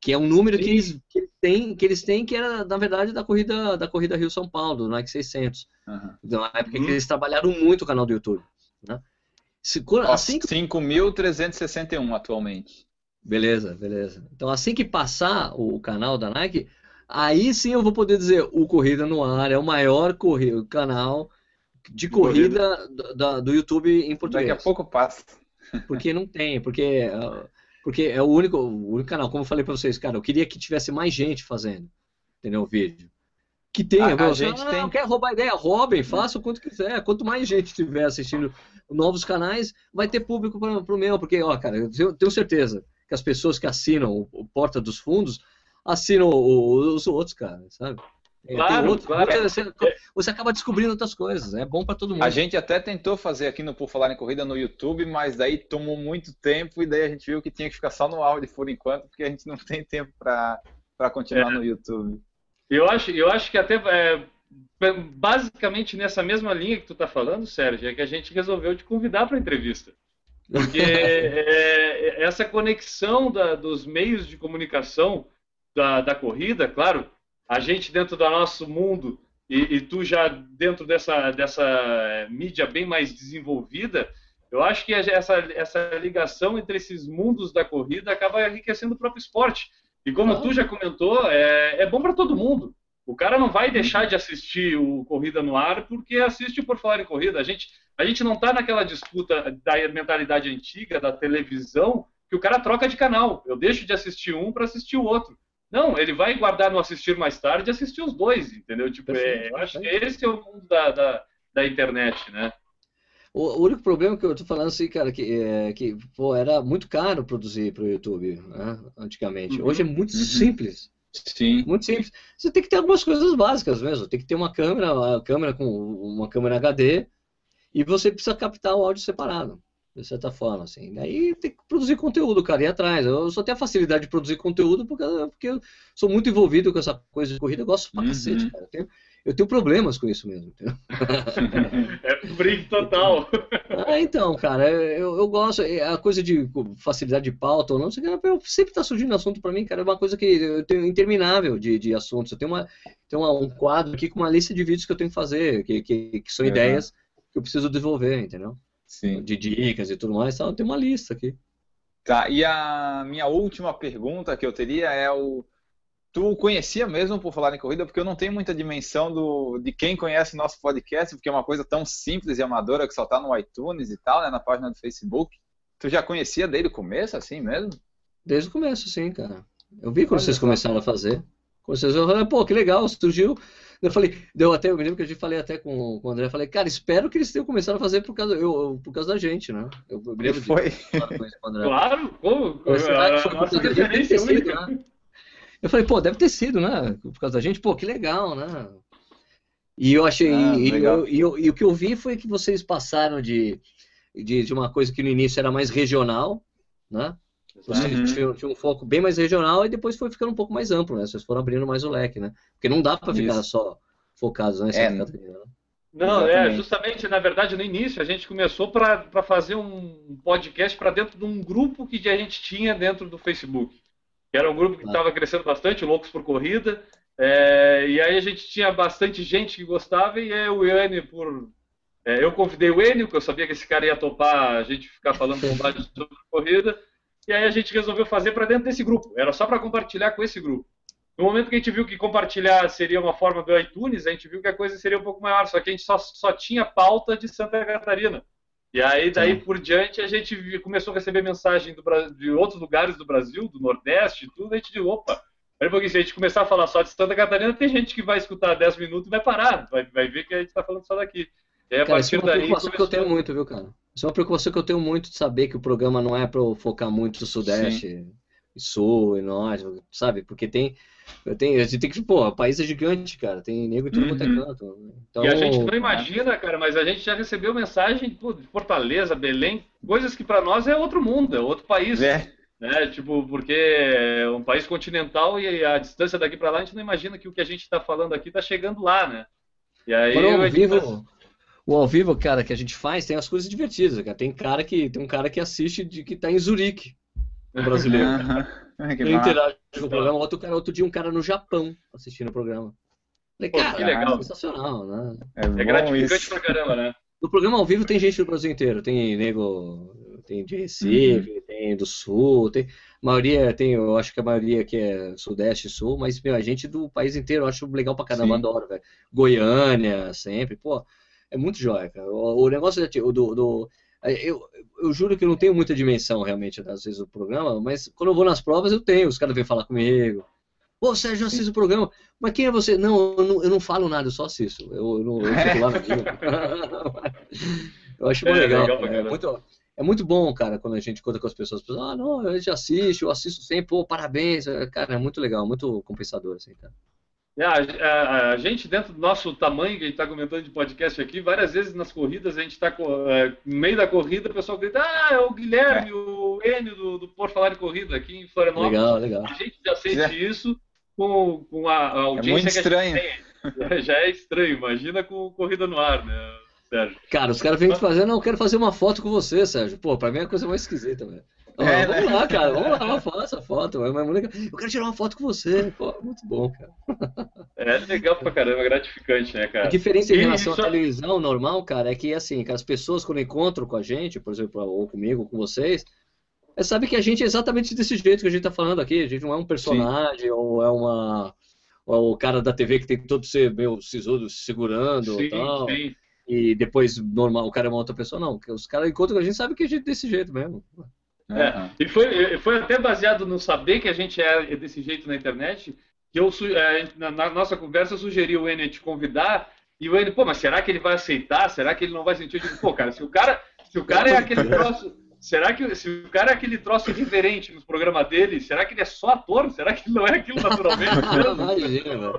que é um número que eles, que eles, têm, que eles têm que era na verdade da corrida da corrida Rio São Paulo, do Nike 600. Uhum. Então, na época uhum. que eles trabalharam muito o canal do YouTube, né? Se, assim, 5.361 atualmente. Beleza, beleza. Então assim que passar o canal da Nike, aí sim eu vou poder dizer o Corrida no Ar é o maior corrido, canal de corrida, corrida. Do, do, YouTube em português. Daqui a pouco passa. Porque não tem, porque, porque é o único, o único canal, como eu falei para vocês, cara, eu queria que tivesse mais gente fazendo, entendeu, o vídeo. Que tenha, a, a gente não, tem... não quer roubar ideia, roubem, faça o quanto quiser. Quanto mais gente estiver assistindo novos canais, vai ter público para o meu, porque, ó, cara, eu tenho certeza que as pessoas que assinam o, Porta dos Fundos assinam os outros, cara, sabe? É, claro, outro, claro. Você, você, acaba descobrindo outras coisas, é bom para todo mundo. A gente até tentou fazer aqui no Por Falar em Corrida no YouTube, mas daí tomou muito tempo e daí a gente viu que tinha que ficar só no áudio por enquanto, porque a gente não tem tempo para continuar é. no YouTube. Eu acho, eu acho que até é, basicamente nessa mesma linha que tu está falando, Sérgio, é que a gente resolveu te convidar para a entrevista. Porque é, essa conexão da, dos meios de comunicação da, da, corrida, claro, a gente dentro do nosso mundo e, e, tu já dentro dessa, dessa mídia bem mais desenvolvida, eu acho que essa, essa ligação entre esses mundos da corrida acaba enriquecendo o próprio esporte. E como ah. tu já comentou, é, é bom para todo mundo. O cara não vai deixar de assistir o Corrida no Ar porque assiste por falar em corrida. A gente, a gente não está naquela disputa da mentalidade antiga da televisão que o cara troca de canal. Eu deixo de assistir um para assistir o outro. Não, ele vai guardar no assistir mais tarde e assistir os dois, entendeu? Tipo, é, eu acho que esse é o mundo da, da, da internet, né? O, único problema que eu tô falando assim, cara, que, é, que pô, era muito caro produzir para o YouTube, né, antigamente. Uhum. Hoje é muito uhum. simples. Sim. Muito simples. Você tem que ter algumas coisas básicas mesmo. Tem que ter uma câmera, a câmera com uma câmera HD e você precisa captar o áudio separado, de certa forma, assim. Aí tem que produzir conteúdo, cara, ir atrás. Eu só tenho a facilidade de produzir conteúdo porque, porque eu sou muito envolvido com essa coisa de corrida, eu gosto pra uhum. cacete, cara. Eu tenho, eu tenho problemas com isso mesmo. é brinco total. Ah, então, cara, eu, eu gosto, é, a coisa de facilidade de pauta ou não, sempre está surgindo assunto para mim, cara, é uma coisa que eu tenho interminável de, de assuntos. Eu tenho, uma, tenho uma, um quadro aqui com uma lista de vídeos que eu tenho que fazer, que, que, que são é, ideias que eu preciso desenvolver, entendeu? Sim. De dicas e tudo mais, então, eu tenho uma lista aqui. Tá, e a minha última pergunta que eu teria é o Tu conhecia mesmo por falar em corrida? Porque eu não tenho muita dimensão do, de quem conhece nosso podcast, porque é uma coisa tão simples e amadora que só tá no iTunes e tal, né, na página do Facebook. Tu já conhecia desde o começo, assim mesmo? Desde o começo, sim, cara. Eu vi quando Olha vocês começaram a fazer. Quando vocês falaram, pô, que legal, surgiu. Eu falei, deu até, eu me lembro que a gente falei até com, com o André, eu falei, cara, espero que eles tenham começado a fazer por causa, eu, por causa da gente, né? Eu, eu me lembro Foi. De, claro, como? Foi, foi, por causa da gente, né? Eu falei, pô, deve ter sido, né? Por causa da gente, pô, que legal, né? E eu achei. Ah, e, eu, e, eu, e, o que eu vi foi que vocês passaram de, de, de, uma coisa que no início era mais regional, né? Vocês uhum. tinham, tinham, um foco bem mais regional e depois foi ficando um pouco mais amplo, né? Vocês foram abrindo mais o leque, né? Porque não dá para ficar só focados né, é, né? Não, é Exatamente. justamente, na verdade, no início, a gente começou para fazer um podcast para dentro de um grupo que a gente tinha dentro do Facebook. Que era um grupo que estava crescendo bastante, Loucos por Corrida. é, e aí a gente tinha bastante gente que gostava, e aí o Iane, por. é, eu convidei o Enio, porque eu sabia que esse cara ia topar a gente ficar falando bobagem sobre corrida. E aí a gente resolveu fazer para dentro desse grupo. Era só para compartilhar com esse grupo. No momento que a gente viu que compartilhar seria uma forma do iTunes, a gente viu que a coisa seria um pouco maior, só que a gente só, só tinha pauta de Santa Catarina. E aí, daí por diante, a gente começou a receber mensagem do de outros lugares do Brasil, do Nordeste tudo, a gente disse, opa, peraí pouquinho, se a gente começar a falar só de Santa Catarina, tem gente que vai escutar 10 minutos e vai parar, vai, vai ver que a gente está falando só daqui. A Cara, isso é uma preocupação que eu começou- tenho muito, viu, cara? Isso é uma preocupação que eu tenho muito de saber que o programa não é para eu focar muito no Sudeste e Sul e Norte, sabe? Porque tem. Eu tenho, a gente tem que. Pô, o país é gigante, cara. Tem nego em tudo quanto é Uhum. canto. Então, E a gente não imagina, cara, mas a gente já recebeu mensagem pô, de Fortaleza, Belém, coisas que para nós é outro mundo, é outro país. É, né? Tipo, porque é um país continental e a distância daqui para lá a gente não imagina que o que a gente está falando aqui está chegando lá, né? E aí ao gente vivo, o ao vivo, cara, que a gente faz, tem as coisas divertidas, cara. Tem cara que tem um cara que assiste de que tá em Zurique, brasileiro. Que Eu interajo com o programa, outro cara, outro dia um cara no Japão assistindo o programa. Falei, Pô, cara, que legal. sensacional, né? É, É gratificante isso. pra caramba, né? No programa ao vivo tem gente do Brasil inteiro. Tem nego, tem de Recife, tem do Sul, tem maioria, tem, eu acho que a maioria aqui é Sudeste e Sul, mas meu, a gente do país inteiro eu acho legal pra caramba, Sim. adoro, velho. Goiânia, sempre, pô, é muito jóia, cara. O, o negócio é, do, do eu, eu juro que eu não tenho muita dimensão realmente, às vezes, do programa, mas quando eu vou nas provas eu tenho, os caras vêm falar comigo. Pô, Sérgio, eu assisto o programa. Mas quem é você? Não, eu não, eu não falo nada, eu só assisto. Eu, eu não eu fico lá dia. Eu acho É, muito legal. legal é, muito, é muito bom, cara, quando a gente conta com as pessoas. As pessoas, ah, não, eu já assisto, eu assisto sempre, pô, parabéns. Cara, é muito legal, muito compensador, assim, cara. É, a, a- a gente, dentro do nosso tamanho que a gente está comentando de podcast aqui, várias vezes nas corridas, a gente está no meio da corrida, o pessoal grita, ah, é o Guilherme, o Enio do, do Por Falar em Corrida, aqui em Florianópolis. Legal, legal. A gente já sente isso com, com a, a audiência É muito que estranho. a gente tem. Já é estranho, imagina com Corrida no Ar, né, Sérgio? Cara, os caras vêm te fazer, não, eu quero fazer uma foto com você, Sérgio. Pô, pra mim é a coisa mais esquisita, velho. É, vamos né? lá, cara, vamos lá, faça a foto. mas- mas muito legal. Eu quero tirar uma foto com você. Pô, muito bom, cara. É legal pra caramba, gratificante, né, A cara? diferença em relação isso- à televisão normal, cara, é que assim, que as pessoas quando encontram com a gente, por exemplo, ou comigo, ou com vocês, é, sabe que a gente é exatamente desse jeito que a gente tá falando aqui. A gente não é um personagem, ou é uma. Ou é o cara da TV que tem todo ser meio sisudo segurando e Sim, tal. sim. E depois normal, o cara é uma outra pessoa, não. Porque os caras encontram com a gente sabe que a gente é desse jeito mesmo. Aham. E foi, foi até baseado no saber que a gente é desse jeito na internet, que eu, é, na, nossa conversa, eu sugeri o Enio te convidar, e o Enio, pô, mas será que ele vai aceitar? Será que ele não vai sentir? Eu digo, pô, cara, se o cara, se o cara é aquele troço, será que se o cara é aquele troço irreverente nos programas dele, será que ele é só ator? Será que ele não é aquilo naturalmente? Imagina.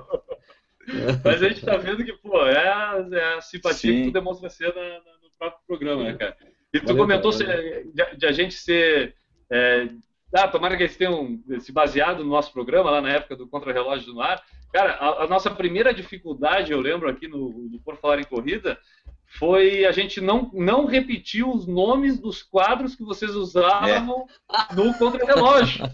Mas a gente tá vendo que, pô, é a, é a simpatia Sim. que tu demonstra ser na- na- no próprio programa, né, cara? E tu Valeu, comentou de, de a gente ser. é, ah, tomara que eles tenham se baseado no nosso programa, lá na época do Contra-Relógio no Ar. Cara, a, a nossa primeira dificuldade, eu lembro aqui no, no Por Falar em Corrida, foi a gente não, não repetir os nomes dos quadros que vocês usavam no Contra-Relógio.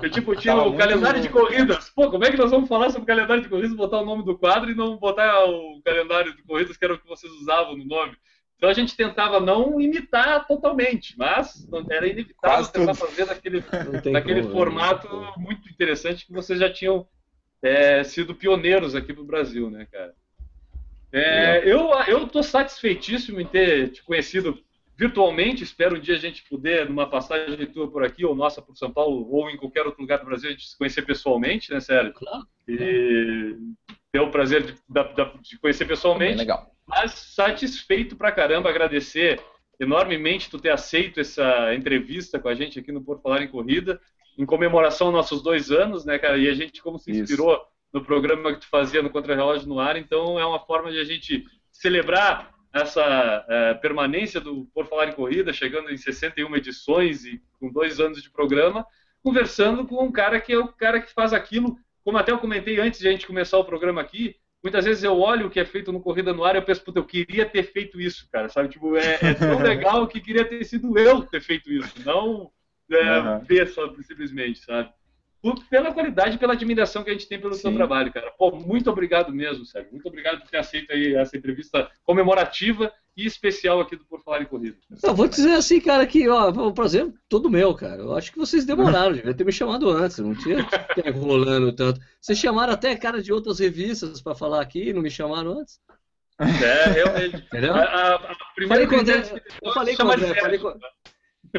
Eu, tipo, tinha Tava o calendário de corridas. Pô, como é que nós vamos falar sobre o calendário de corridas, botar o nome do quadro e não botar o calendário de corridas que era o que vocês usavam no nome? Então a gente tentava não imitar totalmente, mas era inevitável Quase tentar tudo. fazer daquele, daquele como, né? formato muito interessante que vocês já tinham é, sido pioneiros aqui no Brasil, né, cara? É, eu eu tô satisfeitíssimo em ter te conhecido virtualmente. Espero um dia a gente poder, numa passagem tua por aqui, ou nossa por São Paulo, ou em qualquer outro lugar do Brasil, a gente se conhecer pessoalmente, né, Sérgio? Claro. E ter o prazer de, da- de conhecer Bem pessoalmente legal. Mas satisfeito pra caramba, agradecer enormemente tu ter aceito essa entrevista com a gente aqui no Por Falar em Corrida, em comemoração aos nossos dois anos, né, cara? E a gente como se Isso. inspirou no programa que tu fazia no Contra-Relógio no Ar, então é uma forma de a gente celebrar essa eh, permanência do Por Falar em Corrida, chegando em 61 edições e com dois anos de programa, conversando com um cara que é o cara que faz aquilo, como até eu comentei antes de a gente começar o programa aqui, muitas vezes eu olho o que é feito no Corrida no Ar e eu penso, puta, eu queria ter feito isso, cara, sabe? Tipo, é, é tão legal que queria ter sido eu ter feito isso, não é, uhum. ver só simplesmente, sabe? Pela qualidade e pela admiração que a gente tem pelo Sim. seu trabalho, cara. Pô, muito obrigado mesmo, Sérgio. Muito obrigado por ter aceito aí essa entrevista comemorativa e especial aqui do Por Falar em Corrida. Eu vou dizer assim, cara, que ó, o prazer todo meu, cara. Eu acho que vocês demoraram, devia ter me chamado antes, não tinha que enrolando tanto. Vocês chamaram até cara de outras revistas para falar aqui, não me chamaram antes? É, realmente. Entendeu? A, a, a primeira falei com André, eu falei com o André, falei com,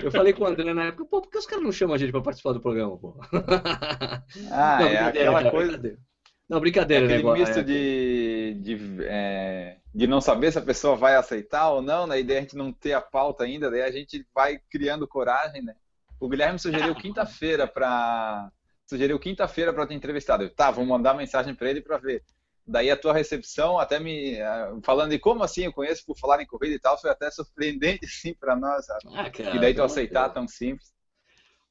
eu falei com o André na época, pô, por que os caras não chamam a gente pra participar do programa, pô? Ah, não, é aquela cara, coisa. Brincadeira. Não, brincadeira, Aquele né? misto é. de, de, é, de não saber se a pessoa vai aceitar ou não, né? E daí a gente não ter a pauta ainda, daí a gente vai criando coragem, né? O Guilherme sugeriu quinta-feira para sugeriu quinta-feira para ter entrevistado. Eu, tá, vou mandar mensagem para ele para ver. Daí a tua recepção, até me eh, falando de como assim eu conheço por falar em corrida e tal, foi até surpreendente assim para nós? Ah, cara, e daí tu aceitar tão simples.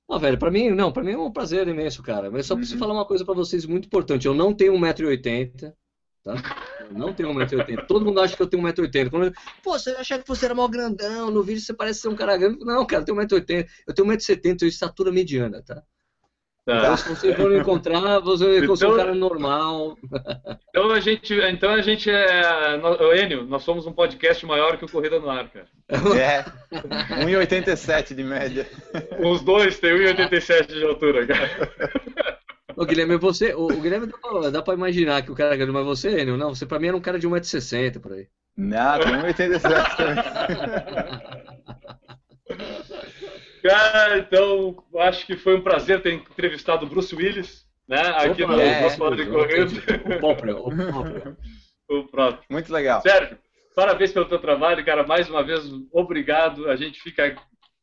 Não, velho, para mim, não, para mim é um prazer imenso, cara. Mas só preciso uhum. falar uma coisa para vocês muito importante. Eu não tenho 1,80m, tá? Eu não tenho 1,80m. Todo mundo acha que eu tenho 1,80m. Quando eu... Pô, você achava que você era mal grandão, no vídeo você parece ser um cara grande. Não, cara, eu tenho 1,80m. Eu tenho 1,70m, eu tenho estatura mediana, tá? Tá. Então, se você for encontrar, você então, um cara normal. Então a gente, então a gente é. O Enio, nós somos um podcast maior que o Corrida no Ar, cara. É. 1,87 de média. Os dois têm 1,87 de altura, cara. O Guilherme, você. O, Guilherme dá pra, dá pra, imaginar que o cara é grande, mas você, Enio, não. Você pra mim era um cara de 1,60m por aí. Não, tem 1,87 também. Cara, então acho que foi um prazer ter entrevistado o Bruce Willis, né? Aqui Opa, no é, nosso de corrida. O próprio, o próprio. o próprio. Muito legal. Sérgio, parabéns pelo teu trabalho, cara. Mais uma vez, obrigado. A gente fica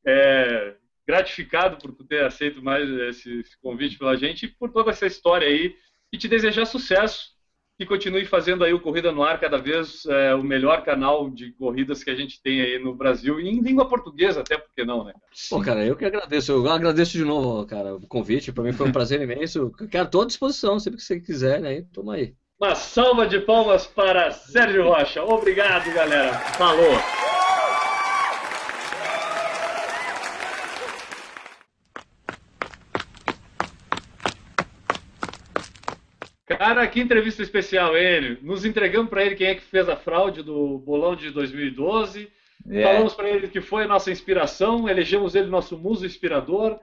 é, gratificado por ter aceito mais esse, esse convite pela gente e por toda essa história aí. E te desejar sucesso que continue fazendo aí o Corrida no Ar cada vez é, o melhor canal de corridas que a gente tem aí no Brasil, e em língua portuguesa até, porque não, né? Pô, cara, eu que agradeço, eu agradeço de novo, cara, o convite, para mim foi um prazer imenso, cara, estou à disposição, sempre que você quiser, né, toma aí. Uma salva de palmas para Sérgio Rocha, obrigado, galera, falou! Cara, que entrevista especial ele. Nos entregamos para ele quem é que fez a fraude do bolão de 2012. É. Falamos para ele que foi a nossa inspiração, elegemos ele nosso muso inspirador.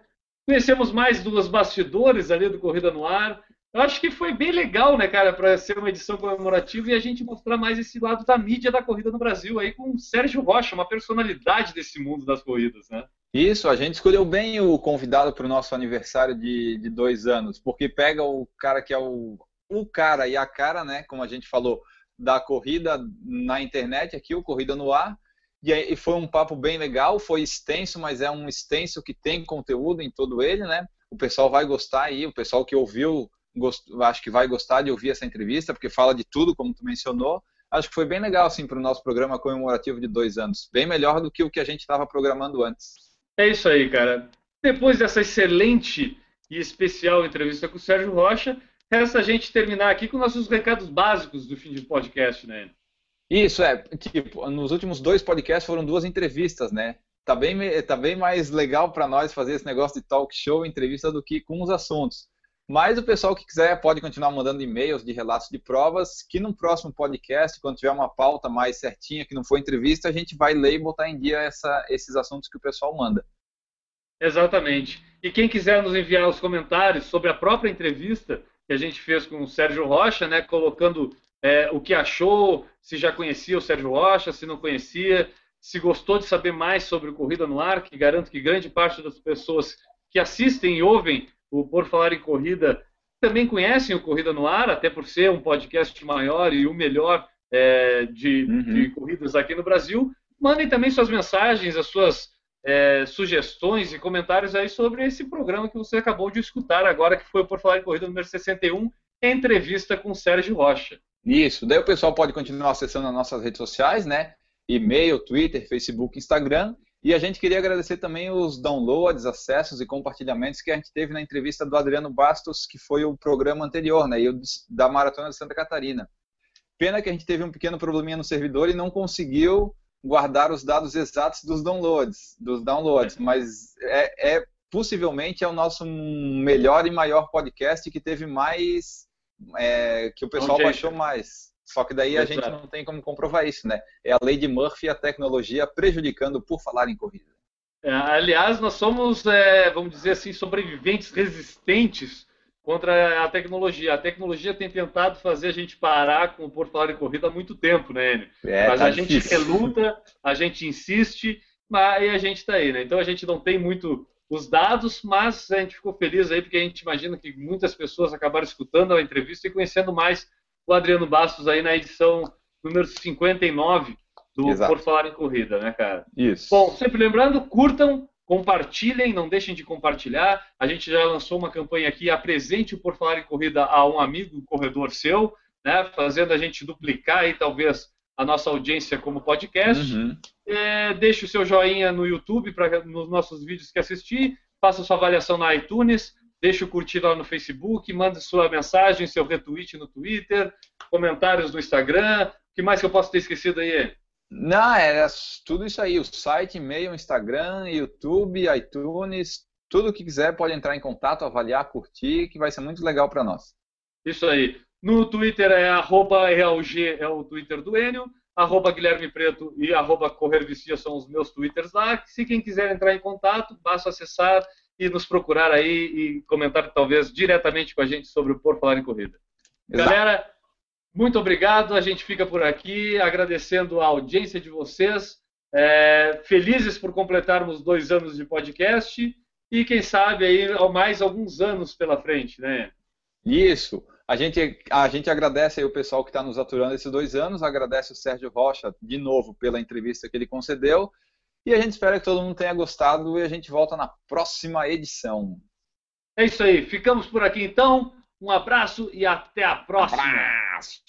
Conhecemos mais dos bastidores ali do Corrida no Ar. Eu acho que foi bem legal, né, cara, para ser uma edição comemorativa e a gente mostrar mais esse lado da mídia da corrida no Brasil aí com o Sérgio Rocha, uma personalidade desse mundo das corridas, né? Isso, a gente escolheu bem o convidado para o nosso aniversário de, de dois anos, porque pega o cara que é o o cara e a cara, né, como a gente falou, da corrida na internet, aqui o Corrida no Ar, e foi um papo bem legal, foi extenso, mas é um extenso que tem conteúdo em todo ele, né? O pessoal vai gostar aí, o pessoal que ouviu, gost... acho que vai gostar de ouvir essa entrevista, porque fala de tudo, como tu mencionou. Acho que foi bem legal, assim, para o nosso programa comemorativo de dois anos. Bem melhor do que o que a gente estava programando antes. É isso aí, cara. Depois dessa excelente e especial entrevista com o Sérgio Rocha, resta a gente terminar aqui com nossos recados básicos do fim de podcast, né? Isso, é. Tipo, nos últimos dois podcasts foram duas entrevistas, né? Tá bem, tá bem mais legal para nós fazer esse negócio de talk show, entrevista, do que com os assuntos. Mas o pessoal que quiser pode continuar mandando e-mails de relatos de provas, que no próximo podcast, quando tiver uma pauta mais certinha, que não for entrevista, a gente vai ler e botar em dia essa, esses assuntos que o pessoal manda. Exatamente. E quem quiser nos enviar os comentários sobre a própria entrevista, que a gente fez com o Sérgio Rocha, né, colocando é, o que achou, se já conhecia o Sérgio Rocha, se não conhecia, se gostou de saber mais sobre o Corrida no Ar, que garanto que grande parte das pessoas que assistem e ouvem o Por Falar em Corrida também conhecem o Corrida no Ar, até por ser um podcast maior e o melhor é, de, uhum. de corridas aqui no Brasil. Mandem também suas mensagens, as suas é, sugestões e comentários aí sobre esse programa que você acabou de escutar agora, que foi Por Falar em Corrida número 61, entrevista com Sérgio Rocha. Isso, daí o pessoal pode continuar acessando as nossas redes sociais, né? E-mail, Twitter, Facebook, Instagram. E a gente queria agradecer também os downloads, acessos e compartilhamentos que a gente teve na entrevista do Adriano Bastos, que foi o programa anterior, né? E da Maratona de Santa Catarina. Pena que a gente teve um pequeno probleminha no servidor e não conseguiu guardar os dados exatos dos downloads, dos downloads, mas é, é possivelmente é o nosso melhor e maior podcast que teve mais é, que o pessoal baixou mais. Só que daí a Exato. gente não tem como comprovar isso, né? É a lei de Murphy e a tecnologia prejudicando por falar em corrida. É, aliás, nós somos, é, vamos dizer assim, sobreviventes resistentes contra a tecnologia. A tecnologia tem tentado fazer a gente parar com o por falar em corrida há muito tempo, né, Enio? É, Mas tá a difícil. gente reluta, a gente insiste, mas a gente está aí, né? Então a gente não tem muito os dados, mas a gente ficou feliz aí porque a gente imagina que muitas pessoas acabaram escutando a entrevista e conhecendo mais o Adriano Bastos aí na edição número 59 do Exato. Por Falar em Corrida, né, cara? Isso. Bom, sempre lembrando, curtam, compartilhem, não deixem de compartilhar. A gente já lançou uma campanha aqui, apresente o Por Falar em Corrida a um amigo corredor seu, né, fazendo a gente duplicar aí talvez a nossa audiência como podcast. Uhum. É, deixe o seu joinha no YouTube para nos nossos vídeos que assistir, faça sua avaliação na iTunes, deixe o curtir lá no Facebook, mande sua mensagem, seu retweet no Twitter, comentários no Instagram. O que mais que eu posso ter esquecido aí? Não, era tudo isso aí. O site, e-mail, Instagram, YouTube, iTunes, tudo que quiser pode entrar em contato, avaliar, curtir, que vai ser muito legal para nós. Isso aí. No Twitter é arroba realg, é o Twitter do Enio, arroba Guilherme Preto e arroba Correr Vicia são os meus Twitters lá. Se quem quiser entrar em contato, basta acessar e nos procurar aí e comentar talvez diretamente com a gente sobre o Por Falar em Corrida. Exato. Galera, muito obrigado. A gente fica por aqui agradecendo a audiência de vocês. É, felizes por completarmos dois anos de podcast e quem sabe aí mais alguns anos pela frente, né? Isso. A gente, a gente agradece aí o pessoal que está nos aturando esses dois anos, agradece o Sérgio Rocha de novo pela entrevista que ele concedeu e a gente espera que todo mundo tenha gostado e a gente volta na próxima edição. É isso aí, ficamos por aqui então. Um abraço e até a próxima. Abraço.